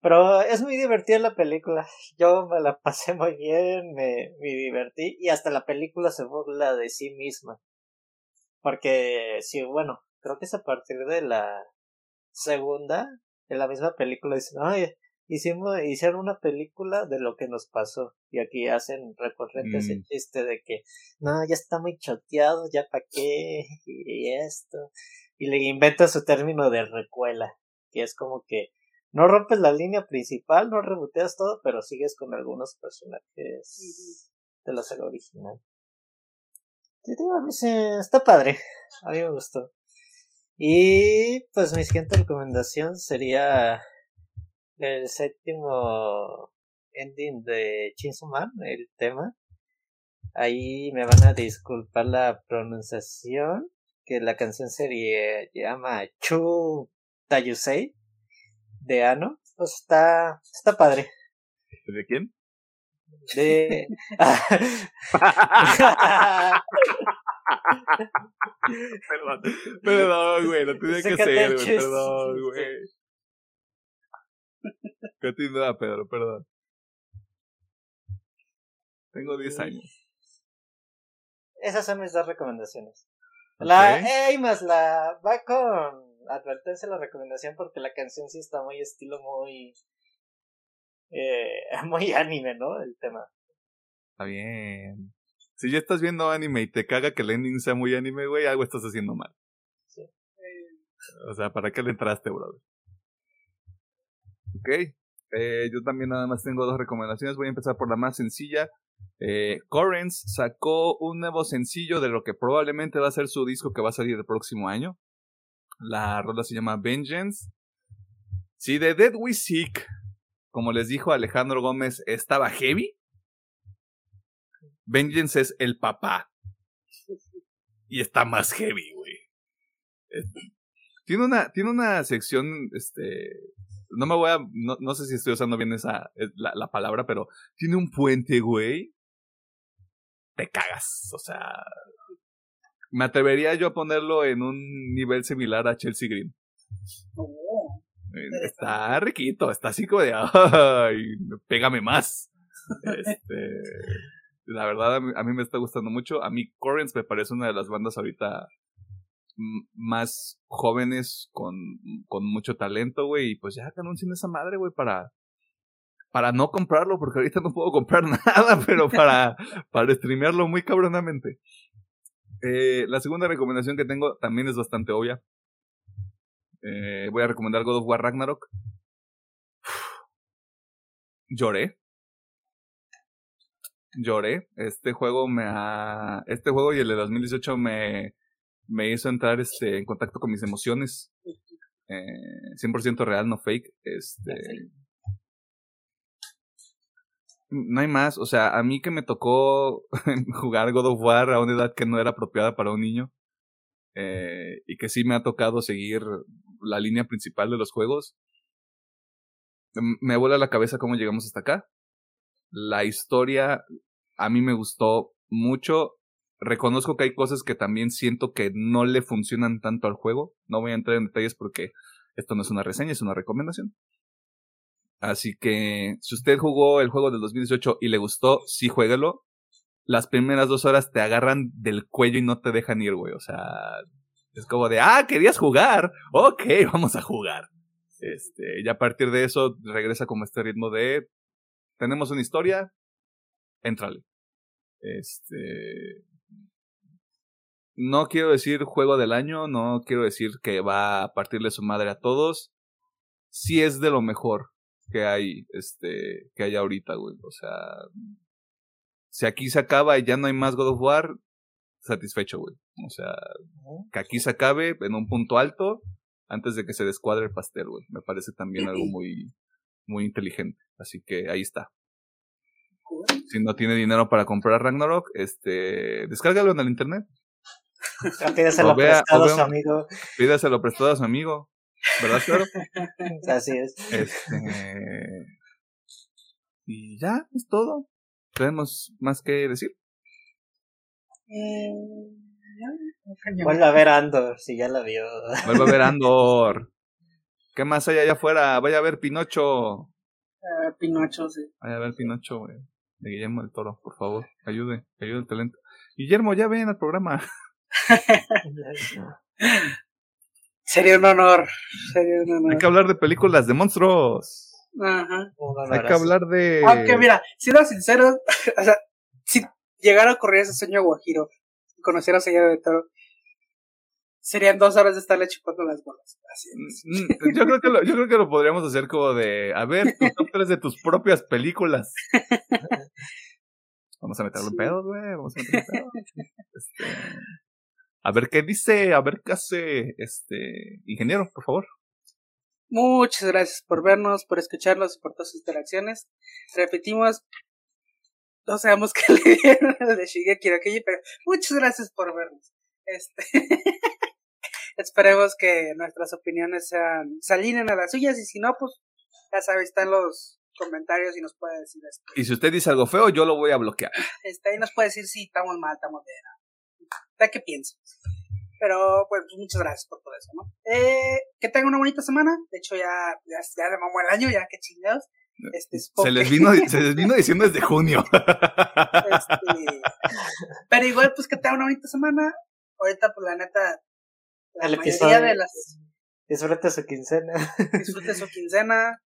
Pero es muy divertida la película. <laughs> Yo me la pasé muy bien, me, me divertí y hasta la película se burla de sí misma. Porque sí, bueno, creo que es a partir de la segunda, en la misma película dicen, ay, hicimos, hicieron una película de lo que nos pasó. Y aquí hacen recurrente ese mm. chiste de que, no, ya está muy choteado, ya pa' qué, y esto. Y le inventa su término de recuela, que es como que no rompes la línea principal, no reboteas todo, pero sigues con algunos personajes de la saga original. Está padre, a mí me gustó. Y pues mi siguiente recomendación sería el séptimo ending de Chainsaw Man, el tema. Ahí me van a disculpar la pronunciación, que la canción se llama Chu Tayusei de Ano. Pues está, está padre. ¿De quién? De. <laughs> perdón, perdón, güey, lo tenía que hacer, güey, perdón, güey. <laughs> Continúa, Pedro, perdón. Tengo 10 años. Esas son mis dos recomendaciones. La hey, más la va con advertencia la recomendación porque la canción sí está muy estilo muy eh, <laughs> muy anime, ¿no? El tema. Está bien. Si ya estás viendo anime y te caga que el ending sea muy anime, güey, algo estás haciendo mal. Sí. O sea, ¿para qué le entraste, brother? Ok. Eh, yo también nada más tengo dos recomendaciones. Voy a empezar por la más sencilla. Eh, sacó un nuevo sencillo de lo que probablemente va a ser su disco que va a salir el próximo año. La rola se llama Vengeance. Si The Dead We Seek, como les dijo Alejandro Gómez, estaba heavy, Vengeance es el papá. Y está más heavy, güey. Tiene una, tiene una sección, este, no me voy a, no, sé si estoy usando bien esa, eh, la, la, palabra, pero tiene un puente, güey. Te cagas, o sea, me atrevería yo a ponerlo en un nivel similar a Chelsea Green. Oh, está riquito, está así como de, ay, pégame más. Este, la verdad, a mí, me está gustando mucho. A mí Correns me parece una de las bandas ahorita más jóvenes con, con mucho talento, güey. Y pues ya que anuncien esa madre, güey, para, para no comprarlo, porque ahorita no puedo comprar <laughs> nada, pero para, para streamearlo muy cabronamente. Eh, la segunda recomendación que tengo también es bastante obvia. Eh, voy a recomendar God of War Ragnarok. <sighs> Lloré lloré. Este juego me ha, este juego y el de 2018 me, me hizo entrar este, en contacto con mis emociones. Eh, 100% real, no fake. Este, no hay más. O sea, a mí que me tocó <laughs> jugar God of War a una edad que no era apropiada para un niño. Eh, y que sí me ha tocado seguir la línea principal de los juegos. Me vuela la cabeza cómo llegamos hasta acá. La historia a mí me gustó mucho. Reconozco que hay cosas que también siento que no le funcionan tanto al juego. No voy a entrar en detalles porque esto no es una reseña, es una recomendación. Así que si usted jugó el juego del 2018 y le gustó, sí jueguelo. Las primeras dos horas te agarran del cuello y no te dejan ir, güey. O sea, es como de, ah, querías jugar. Ok, <laughs> vamos a jugar. Este, y a partir de eso regresa como este ritmo de tenemos una historia, éntrale. Este. No quiero decir juego del año, no quiero decir que va a partirle su madre a todos. Sí es de lo mejor que hay, este, que hay ahorita, güey. O sea, si aquí se acaba y ya no hay más God of War, satisfecho, güey. O sea, que aquí se acabe en un punto alto antes de que se descuadre el pastel, güey. Me parece también algo <laughs> muy, muy inteligente. Así que ahí está. Si no tiene dinero para comprar Ragnarok, este, descárgalo en el internet. Pídaselo prestado a su amigo. Pídaselo prestado a su amigo. ¿Verdad, claro? <laughs> Así es. Este, y ya, es todo. ¿Tenemos más que decir? Eh, Vuelve a ver Andor, si ya la vio. Vuelve a ver <laughs> Andor. ¿Qué más hay allá afuera? Vaya a ver Pinocho. Uh, Pinocho, sí. Vaya a ver Pinocho, güey. De Guillermo del Toro, por favor. Ayude, ayude el talento. Guillermo, ya ven al programa. <laughs> sería un honor. Sería un honor. Hay que hablar de películas de monstruos. Ajá. Hay que hablar de. Aunque mira, siendo sincero, <laughs> o sea, si llegara a ocurrir ese sueño guajiro, conocer a Guillermo del Toro, serían dos horas de estarle chupando las bolas. Mm, mm, yo creo que lo, yo creo que lo podríamos hacer como de, a ver, tus top tres de tus propias películas. <laughs> Vamos a meterlo en pedos, güey. Vamos a meterlo en pedos. Este, a ver qué dice, a ver qué hace este ingeniero, por favor. Muchas gracias por vernos, por escucharnos y por todas sus interacciones. Repetimos, no sabemos <laughs> qué le dieron el de Shigeki no pero muchas gracias por vernos. Este, <laughs> esperemos que nuestras opiniones sean, se alineen a las suyas y si no, pues ya sabes, están los comentarios y nos puede decir esto. Y si usted dice algo feo, yo lo voy a bloquear. Este, ahí nos puede decir si estamos mal, estamos bien. ¿De qué piensas? Pero, pues, muchas gracias por todo eso, ¿no? Eh, que tengan una bonita semana. De hecho, ya, ya, ya le mamó el año, ya que chingados. Este, se, les vino, <laughs> se les vino diciendo desde junio. Este, pero igual, pues que tengan una bonita semana. Ahorita, pues la neta, la el mayoría de las... Disfrute su quincena. Disfrute su quincena.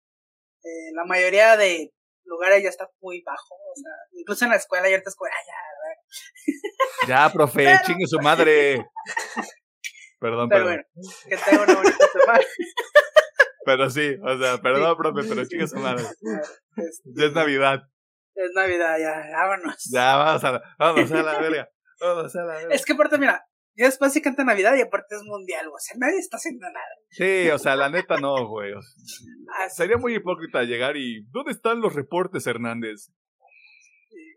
Eh, la mayoría de lugares ya está muy bajo. O sea, incluso en la escuela, ya ahorita escuela, ya, Ya, profe, chingue su madre. Perdón, pero bueno, que tenga una bonita semana. Pero sí, o sea, perdón, profe, pero chingue su madre. Ya es Navidad. Es Navidad, ya, vámonos. Ya, vamos a la, vamos a la verga. Vamos a la verga. Es que aparte, mira, ya después se canta Navidad y aparte es mundial, o sea, nadie está haciendo nada. Sí, o sea, la neta no, güey. Sería muy hipócrita llegar y. ¿Dónde están los reportes, Hernández?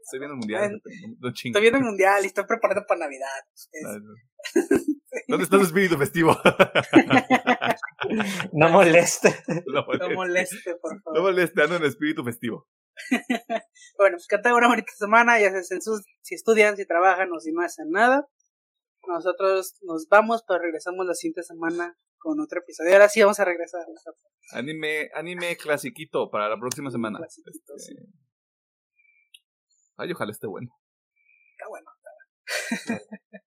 Estoy viendo el mundial. No, estoy viendo el mundial y estoy preparando para Navidad. <laughs> ¿Dónde está su espíritu festivo? <laughs> no moleste. No moleste. por favor. No moleste, ando en espíritu festivo. <laughs> bueno, pues que tengan una bonita semana, ya sea si estudian, si trabajan o si no hacen nada. Nosotros nos vamos, pero regresamos la siguiente semana con otro episodio. Ahora sí vamos a regresar. Anime, anime clasiquito para la próxima semana. Este, ay, ojalá esté bueno. Está bueno, está bueno. <laughs>